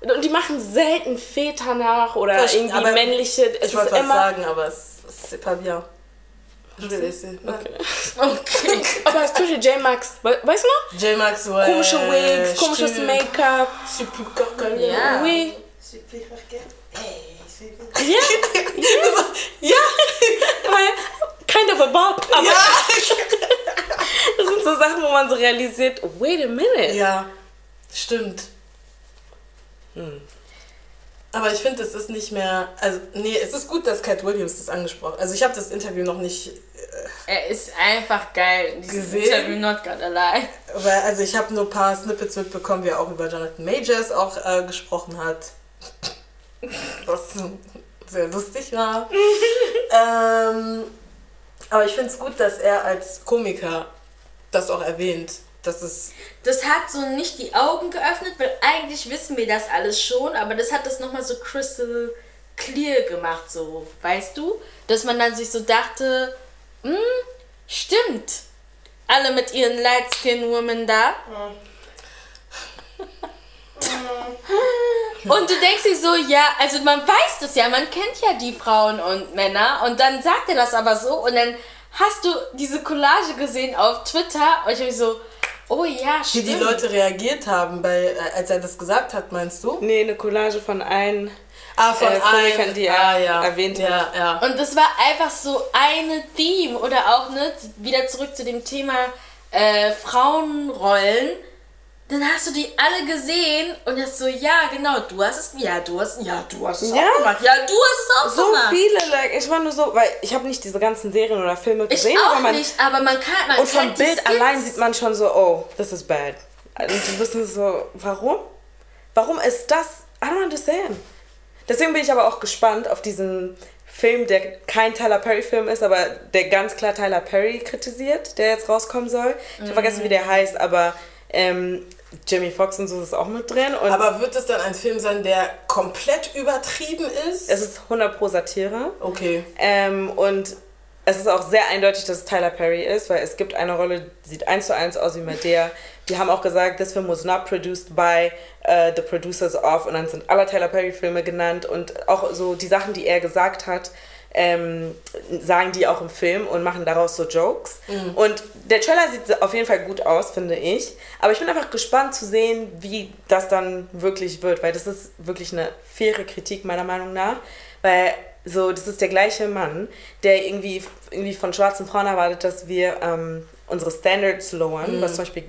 und die machen selten Väter nach oder Verst- irgendwie männliche. Es Ich ist wollte was immer. sagen, aber es c'est pas bien. Je vais laisser. Okay. Okay. Aber es tut J-Max. We weißt du noch? J-Max, ouais. Komische Wigs, komisches. Make-up. Le- Ja. Oui. Marqué. Hey, c'est Ja. Ja. Weil, kind of a bop. Aber das sind so Sachen, wo man so realisiert, wait a minute. Ja, stimmt. Aber ich finde, es ist nicht mehr. Also, nee, es ist gut, dass Cat Williams das angesprochen Also, ich habe das Interview noch nicht. Er ist einfach geil. Gesehen? Interview not gonna lie. Weil, also, ich habe nur ein paar Snippets mitbekommen, wie er auch über Jonathan Majors auch äh, gesprochen hat. Was sehr lustig war. ähm, aber ich finde es gut, dass er als Komiker das auch erwähnt. Das ist. Das hat so nicht die Augen geöffnet, weil eigentlich wissen wir das alles schon, aber das hat das nochmal so crystal clear gemacht, so, weißt du? Dass man dann sich so dachte, hm, stimmt. Alle mit ihren Light Skin Women da. Und du denkst dir so, ja, also man weiß das ja, man kennt ja die Frauen und Männer und dann sagt er das aber so und dann hast du diese Collage gesehen auf Twitter und ich habe so, oh ja, Wie stimmt. die Leute reagiert haben, bei, als er das gesagt hat, meinst du? Nee, eine Collage von allen. Ah, von Äh, Komikern, allen, die er ah, ja. erwähnt ja, hat. Ja, Und das war einfach so eine Theme oder auch ne, wieder zurück zu dem Thema äh, Frauenrollen. Dann hast du die alle gesehen und hast so, ja, genau, du hast es, ja, du hast, ja, du hast es Ja. auch gemacht, ja, du hast es auch So gemacht. viele, like, ich war nur so, weil ich habe nicht diese ganzen Serien oder Filme Ich gesehen, auch aber man, nicht, aber man kann, man und vom Bild allein sieht man schon so, oh, this is bad. Und du bist nur so, warum? Warum ist das? I don't understand. Deswegen bin ich aber auch gespannt auf diesen Film, der kein Tyler Perry Film ist, aber der ganz klar Tyler Perry kritisiert, der jetzt rauskommen soll. Ich habe vergessen, wie der heißt, aber ähm, Jamie Foxx und so ist auch mit drin. Und Aber wird es dann ein Film sein, der komplett übertrieben ist? es ist 100 pro Satire. okay. Ähm, und es ist auch sehr eindeutig, dass es Tyler Perry ist, weil es gibt eine Rolle, die sieht eins zu eins aus wie Medea. Die haben auch gesagt, this film was not produced by uh, the producers of und dann sind alle Tyler Perry Filme genannt und auch so die Sachen, die er gesagt hat, ähm, sagen die auch im Film und machen daraus so Jokes. Und der Trailer sieht auf jeden Fall gut aus, finde ich. Aber ich bin einfach gespannt zu sehen, wie das dann wirklich wird, weil das ist wirklich eine faire Kritik meiner Meinung nach. Weil so, das ist der gleiche Mann, der irgendwie, irgendwie von schwarzen Frauen erwartet, dass wir ähm, unsere Standards lowern, was zum Beispiel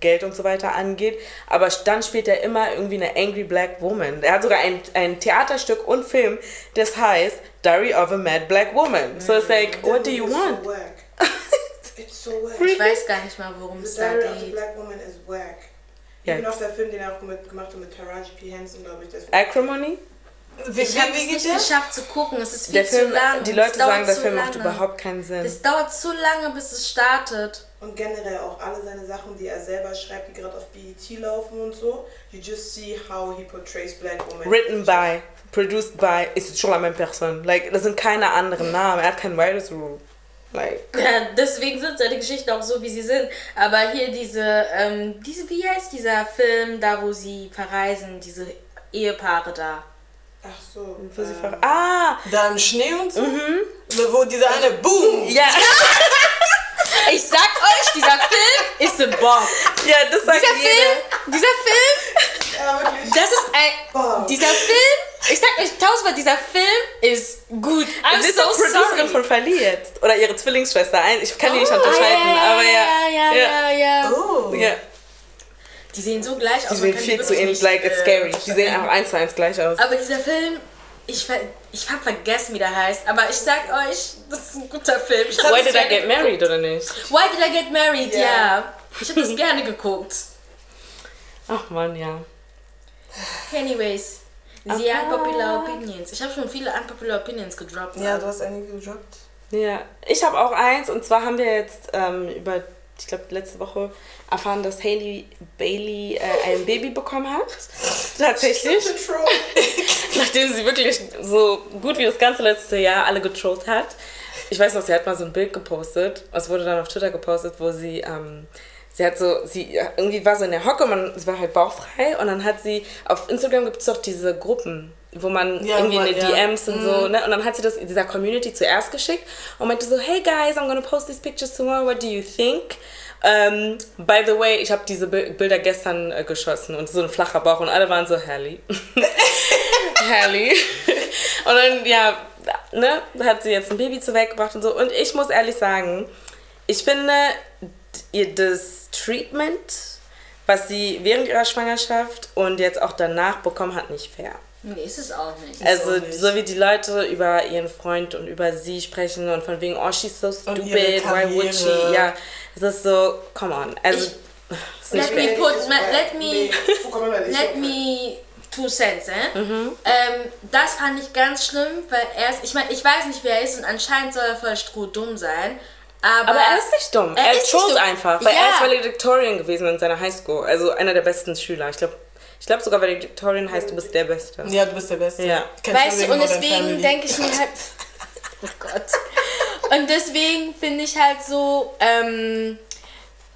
Geld und so weiter angeht. Aber dann spielt er immer irgendwie eine Angry Black Woman. Er hat sogar ein, ein Theaterstück und Film, das heißt Diary of a Mad Black Woman. So it's like, what do you It's want? So whack. It's so whack. Ich weiß gar nicht mal, worum es The da Diary of the geht. Black Woman is whack. Ja. Even auch der Film, den er auch mit, gemacht hat mit Taraji P. Henson, glaube ich. Das Acrimony? Wie, Ich habe wie, es wie geht nicht geschafft zu gucken, es ist viel Der Film, zu lang. die Es Leute sagen, der Film macht lange. überhaupt keinen Sinn. Es dauert zu lange, bis es startet. Und generell auch alle seine Sachen, die er selber schreibt, die gerade auf BET laufen und so. You just see how he portrays black women. Written by, produced by, ist schon la même personne. Like, das sind keine anderen Namen. Er hat kein Writers Room. Like, Ja, deswegen sind seine Geschichten auch so, wie sie sind. Aber hier diese, ähm, diese, wie heißt dieser Film, da wo sie verreisen, diese Ehepaare da. Ach so. wo sie ähm, ver- ah! Da im Schnee und so? Wo dieser eine Boom! Ja, Ich sag euch, dieser Film ist ein Bomb. ja, das sagt Dieser jeder. Film, dieser Film, Ja, wirklich. das ist ein, Bomb. dieser Film, ich sag euch tausendmal, dieser Film ist gut. I'm Sie ist so doch Producerin sorry. von Verli jetzt. Oder ihre Zwillingsschwester. Ich kann die nicht Ah, unterscheiden, ja, aber ja. ja, ja, ja, ja. Oh. ja. Die sehen so gleich aus. Die sehen viel zu ähnlich, like, it's äh, scary. Die sehen einfach eins zu eins gleich aus. Aber dieser Film, ich, ver ich hab vergessen, wie der heißt. Aber ich sag euch, das ist ein guter Film. Why did I get married, oder nicht? Why did I get married? Ja. Ja. Ich hab das gerne geguckt. Ach man, ja. Anyways. The unpopular opinions. Ich habe schon viele unpopular opinions gedroppt. Ja, du hast einige gedroppt. Ja, ich habe auch eins und zwar haben wir jetzt ähm, über, ich glaube, letzte Woche erfahren, dass Hailey Bailey äh, ein Baby bekommen hat. Tatsächlich. Nachdem sie wirklich so gut wie das ganze letzte Jahr alle getrollt hat. Ich weiß noch, sie hat mal so ein Bild gepostet. Es wurde dann auf Twitter gepostet, wo sie, ähm, sie hat so, sie irgendwie war so in der Hocke, man, sie war halt bauchfrei und dann hat sie, auf Instagram gibt es doch diese Gruppen, wo man Ja, irgendwie wo- eine ja. DMs und so, ne? Und dann hat sie das in dieser Community zuerst geschickt und meinte so, hey guys, I'm gonna post these pictures tomorrow, what do you think? Ähm, by the way, ich habe diese Bi- Bilder gestern äh, geschossen und so ein flacher Bauch und alle waren so, Hallie. Hallie. Und dann, ja, ne, hat sie jetzt ein Baby zur Welt gebracht und so. Und ich muss ehrlich sagen, ich finde, ihr das Treatment, was sie während ihrer Schwangerschaft und jetzt auch danach bekommen hat, nicht fair. Nee, ist es auch nicht. Also, auch nicht. so wie die Leute über ihren Freund und über sie sprechen und von wegen, oh, she's so stupid, why would she? Ja, es ist so, come on. Also, Ich- es ist nicht Let me put, let me, Nee, vollkommen ehrlich. let me Two Cents, äh? Mhm. Ähm, das fand ich ganz schlimm, weil er ist, ich meine, ich weiß nicht, wer er ist und anscheinend soll er voll strohdumm sein. Aber, Aber er ist nicht dumm. Er Er, ist ist dumm. einfach. Weil Ja. er ist Valedictorian gewesen in seiner Highschool. Also einer der besten Schüler. Ich glaube ich glaub sogar Valedictorian heißt, du bist der Beste. Ja, du bist der Beste. Ja. Kennst Weißt du, und deswegen denke ich mir halt. Oh Gott. Und deswegen finde ich halt so, ähm,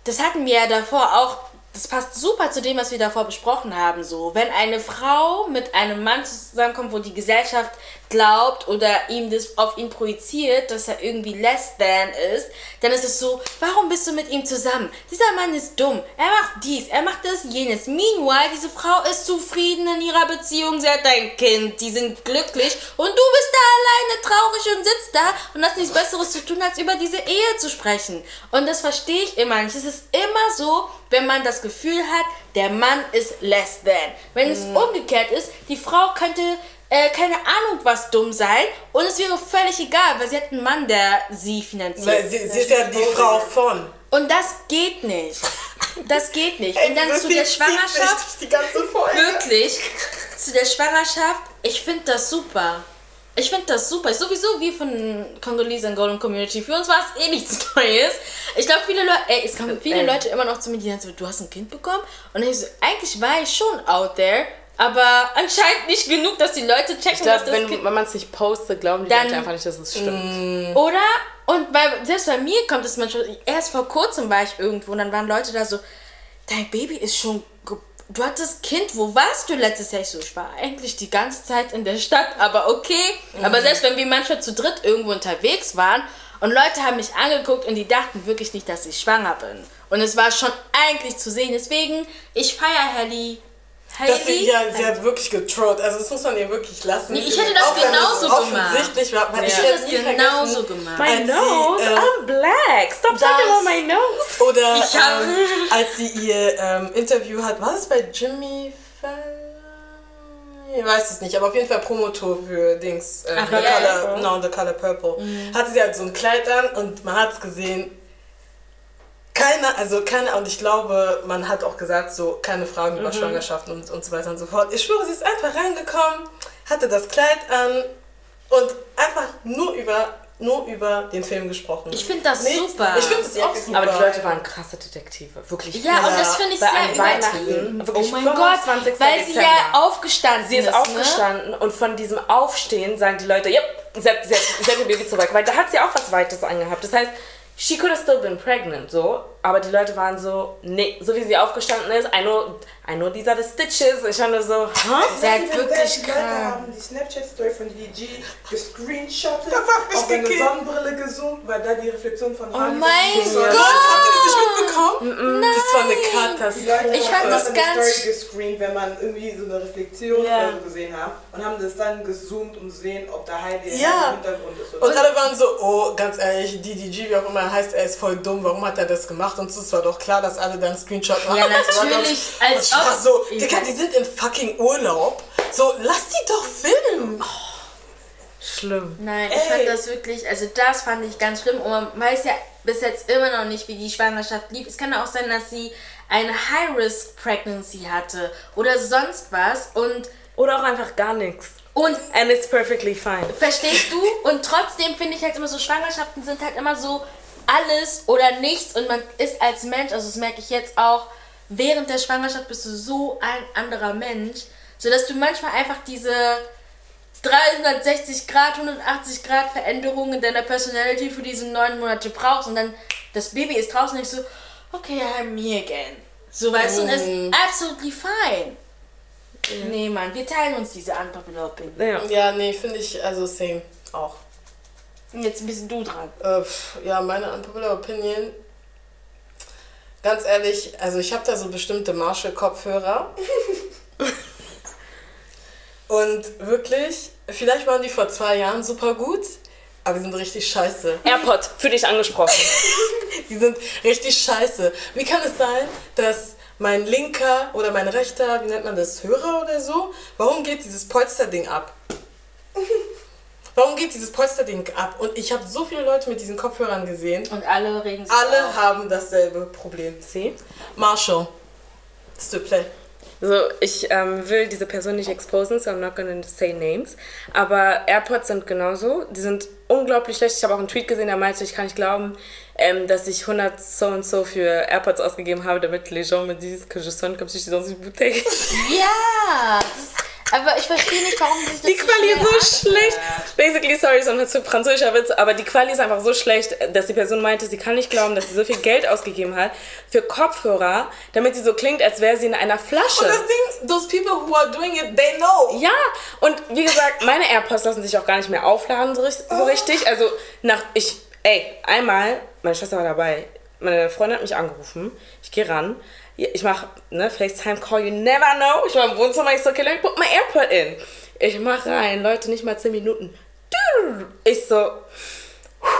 das hatten wir ja davor auch, das passt super zu dem, was wir davor besprochen haben. So, wenn eine Frau mit einem Mann zusammenkommt, wo die Gesellschaft glaubt oder ihm das auf ihn projiziert, dass er irgendwie less than ist, dann ist es so, warum bist du mit ihm zusammen? Dieser Mann ist dumm. Er macht dies, er macht das, jenes. Meanwhile, diese Frau ist zufrieden in ihrer Beziehung, sie hat ein Kind, die sind glücklich und du bist da alleine traurig und sitzt da und hast nichts Besseres zu tun, als über diese Ehe zu sprechen. Und das verstehe ich immer nicht. Es ist immer so, wenn man das Gefühl hat, der Mann ist less than. Wenn es umgekehrt ist, die Frau könnte äh, keine Ahnung was dumm sein und es wäre völlig egal, weil sie hat einen Mann, der sie finanziert. Weil sie, sie ist ja die Frau von. Und das geht nicht. Das geht nicht. Und dann Ey, zu der Schwangerschaft, Die ganze Folge. wirklich, zu der Schwangerschaft, ich finde das super. Ich finde das super. Sowieso wir von Congolese and Golden Community. Für uns war es eh nichts Neues. Ich glaube, viele Leute, ey, es kommen viele Ey. Leute immer noch zu mir, die sagen so, du hast ein Kind bekommen? Und ich so, eigentlich war ich schon out there, aber anscheinend nicht genug, dass die Leute checken, Ich glaube, dass das wenn, Kind wenn man es nicht postet, glauben die Leute einfach nicht, dass es stimmt. Oder? Und bei, selbst bei mir kommt es manchmal, erst vor kurzem war ich irgendwo und dann waren Leute da so, dein Baby ist schon, du hattest Kind, wo warst du letztes Jahr? Ich so, ich war eigentlich die ganze Zeit in der Stadt, aber okay. Aber selbst wenn wir manchmal zu dritt irgendwo unterwegs waren und Leute haben mich angeguckt und die dachten wirklich nicht, dass ich schwanger bin. Und es war schon eigentlich zu sehen. Deswegen, ich feiere Helly. Das sie, Hailey. ja, sie hat wirklich getrollt. Also das muss man ihr wirklich lassen. Nee, ich hätte das Auch genauso gemacht. offensichtlich war. Weil Ich ich hätte das nie genauso gemacht. My als sie, nose, äh, I'm black. Stop das- talking about my nose. Oder ähm, als sie ihr ähm, Interview hat, war das bei Jimmy Fallon? Ich weiß es nicht, aber auf jeden Fall Promotor für Dings. Äh, Ach, the, ja, color, no, the Color Purple. Hatte sie halt so ein Kleid an und man hat es gesehen. Keiner, also keine, und ich glaube, man hat auch gesagt, so keine Fragen über Schwangerschaften und, und so weiter und so fort. Ich schwöre, sie ist einfach reingekommen, hatte das Kleid an und einfach nur über, nur über den Film gesprochen. Ich finde das Nichts- super. Ich finde das auch super. Aber die Leute waren krasse Detektive. Wirklich. Ja, und das finde ich Bei sehr übertrieben. Weihnachten, wirklich oh mein 25. Gott, weil sie ja aufgestanden Sie ist ist. aufgestanden und von diesem Aufstehen sagen die Leute, yep, sie hat, sie hat, sie hat ihr Baby zurück. Weil da hat sie auch was Weites angehabt. Das heißt, she could have still been pregnant, so. Aber die Leute waren so, nee, so wie sie aufgestanden ist, I know, I know these are the stitches. Ich war nur so, huh? Sie hat wirklich die Leute krank. haben die Snapchat-Story von DG gescreenshottet, Das hat mich auf eine. Sonnenbrille gezoomt, weil da die Reflexion von Oh Harley mein Quinn Gott, habt ihr das nicht mitbekommen? Das war eine Die Katastrophe. Leute Ich haben fand das ganz- Story gescreent, wenn man irgendwie so eine Reflexion oder so gesehen haben und haben das dann gezoomt, um zu sehen, ob da Heidi Ja. im Hintergrund ist. Und alle waren so, oh, ganz ehrlich, DDG, wie auch immer er heißt, er ist voll dumm, warum hat er das gemacht? Und es war doch klar, dass alle dann Screenshot machen. Ja, natürlich, Und als ich war so, Ich- Digga, die sind im fucking Urlaub. So, lass die doch filmen. Schlimm. Nein, ich Ey. fand das wirklich, also das fand ich ganz schlimm und man weiß ja bis jetzt immer noch nicht, wie die Schwangerschaft lief. Es kann auch sein, dass sie eine High-Risk-Pregnancy hatte oder sonst was und, Oder auch einfach gar nichts. und And it's perfectly fine. Verstehst du? Und trotzdem finde ich halt immer so, Schwangerschaften sind halt immer so alles oder nichts und man ist als Mensch, also das merke ich jetzt auch, während der Schwangerschaft bist du so ein anderer Mensch, sodass du manchmal einfach diese 360 Grad, 180 Grad Veränderungen in deiner Personality für diese neun Monate brauchst und dann das Baby ist draußen und ich so, okay, I'm me again. So weißt du, und ist absolutely fine. Nee, Mann, wir teilen uns diese unpopular Opinion. Ja. Ja, nee, finde ich, also same auch. Jetzt bist du dran. Äh, ja, meine unpopular Opinion. Ganz ehrlich, also ich habe da so bestimmte Marshall-Kopfhörer. Und wirklich, vielleicht waren die vor zwei Jahren super gut, aber die sind richtig scheiße. AirPod, für dich angesprochen. Die sind richtig scheiße. Wie kann es sein, dass mein linker oder mein rechter, wie nennt man das, Hörer oder so, warum geht dieses Polsterding ab? Warum geht dieses Polsterding ab? Und ich habe so viele Leute mit diesen Kopfhörern gesehen. Und alle regen sich Alle auf. haben dasselbe Problem. See? Marshall, still play. So, ich ähm, will diese Person nicht exposen, so I'm not gonna say names. Aber AirPods sind genauso. Die sind unglaublich schlecht. Ich habe auch einen Tweet gesehen, der meinte, ich kann nicht glauben, ähm, dass ich 100 so und so für AirPods ausgegeben habe, damit les gens me disent que je sonne comme si j'étais dans une bouteille. Ja, das, aber ich verstehe nicht, warum sich das Die so Quali ist so schlecht. Basically, sorry, so ein französischer Witz, aber die Quali ist einfach so schlecht, dass die Person meinte, sie kann nicht glauben, dass sie so viel Geld ausgegeben hat für Kopfhörer, damit sie so klingt, als wäre sie in einer Flasche. Und das Ding, those people who are doing it, they know. Ja, und wie gesagt, meine AirPods lassen sich auch gar nicht mehr aufladen so richtig. Also nach ich, ey, einmal, meine Schwester war dabei, meine Freundin hat mich angerufen, ich gehe ran, ich mache ne, FaceTime Call, you never know. Ich war im Wohnzimmer, ich so, okay, me put my AirPod in. Ich mach rein, Leute, nicht mal 10 Minuten. Ich so,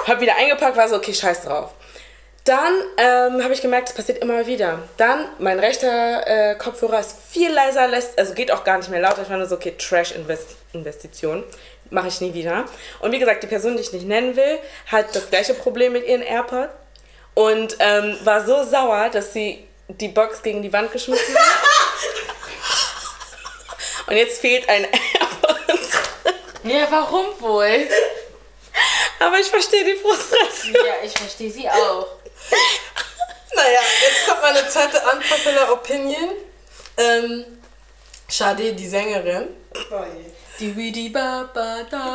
hab wieder eingepackt, war so, okay, scheiß drauf. Dann ähm, habe ich gemerkt, es passiert immer wieder. Dann, mein rechter äh, Kopfhörer ist viel leiser, lässt, also geht auch gar nicht mehr laut. Ich war nur so, okay, Trash-Investition. Mache ich nie wieder. Und wie gesagt, die Person, die ich nicht nennen will, hat das gleiche Problem mit ihren AirPods. Und ähm, war so sauer, dass sie die Box gegen die Wand geschmissen hat. Und jetzt fehlt ein AirPod. Ja, warum wohl? Aber ich verstehe die Frustration. Ja, ich verstehe sie auch. Naja, jetzt kommt meine zweite unpopular Opinion. Ähm, Shade, die Sängerin. Oh je.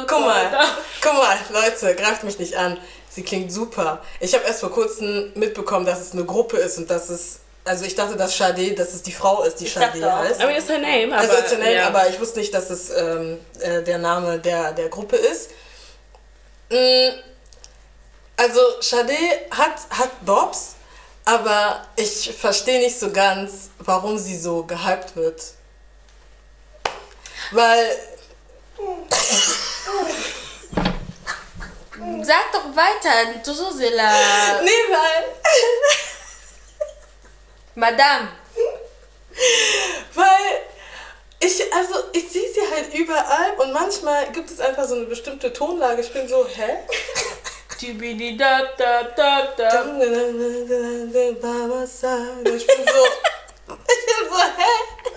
Guck mal, guck mal, Leute, greift mich nicht an. Sie klingt super. Ich habe erst vor kurzem mitbekommen, dass es eine Gruppe ist und dass es. Also ich dachte, dass Shade, dass es die Frau ist, die auch. heißt. I mean, it's her name. Also aber, it's a name, ja. aber ich wusste nicht, dass es ähm, äh, der Name der, der Gruppe ist. Mm, Also Shade hat, hat Bobs, aber ich verstehe nicht so ganz, warum sie so gehypt wird. Weil, Sag doch weiter, Tusosila. nee, weil, Madame. weil ich, also ich sehe sie halt überall und manchmal gibt es einfach so eine bestimmte Tonlage. Ich bin so, hä? Ich bin so, hä?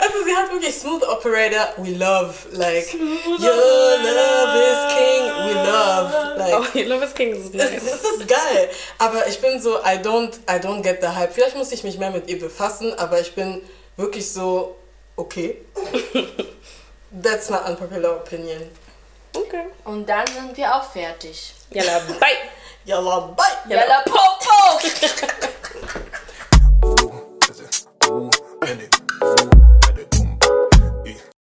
also sie hat wirklich Smooth Operator, we love, like, Smooth your love is king, we love. Like, oh, your love is king ist nice. Das ist geil, aber ich bin so, I don't, I don't get the hype. Vielleicht muss ich mich mehr mit ihr befassen, aber ich bin wirklich so, okay. That's my unpopular opinion. Okay. Und dann sind wir auch fertig. Yalla, bye! Yalla, bye! Yalla, Yalla popo! Oh, bitte. Oh, bitte. Bye.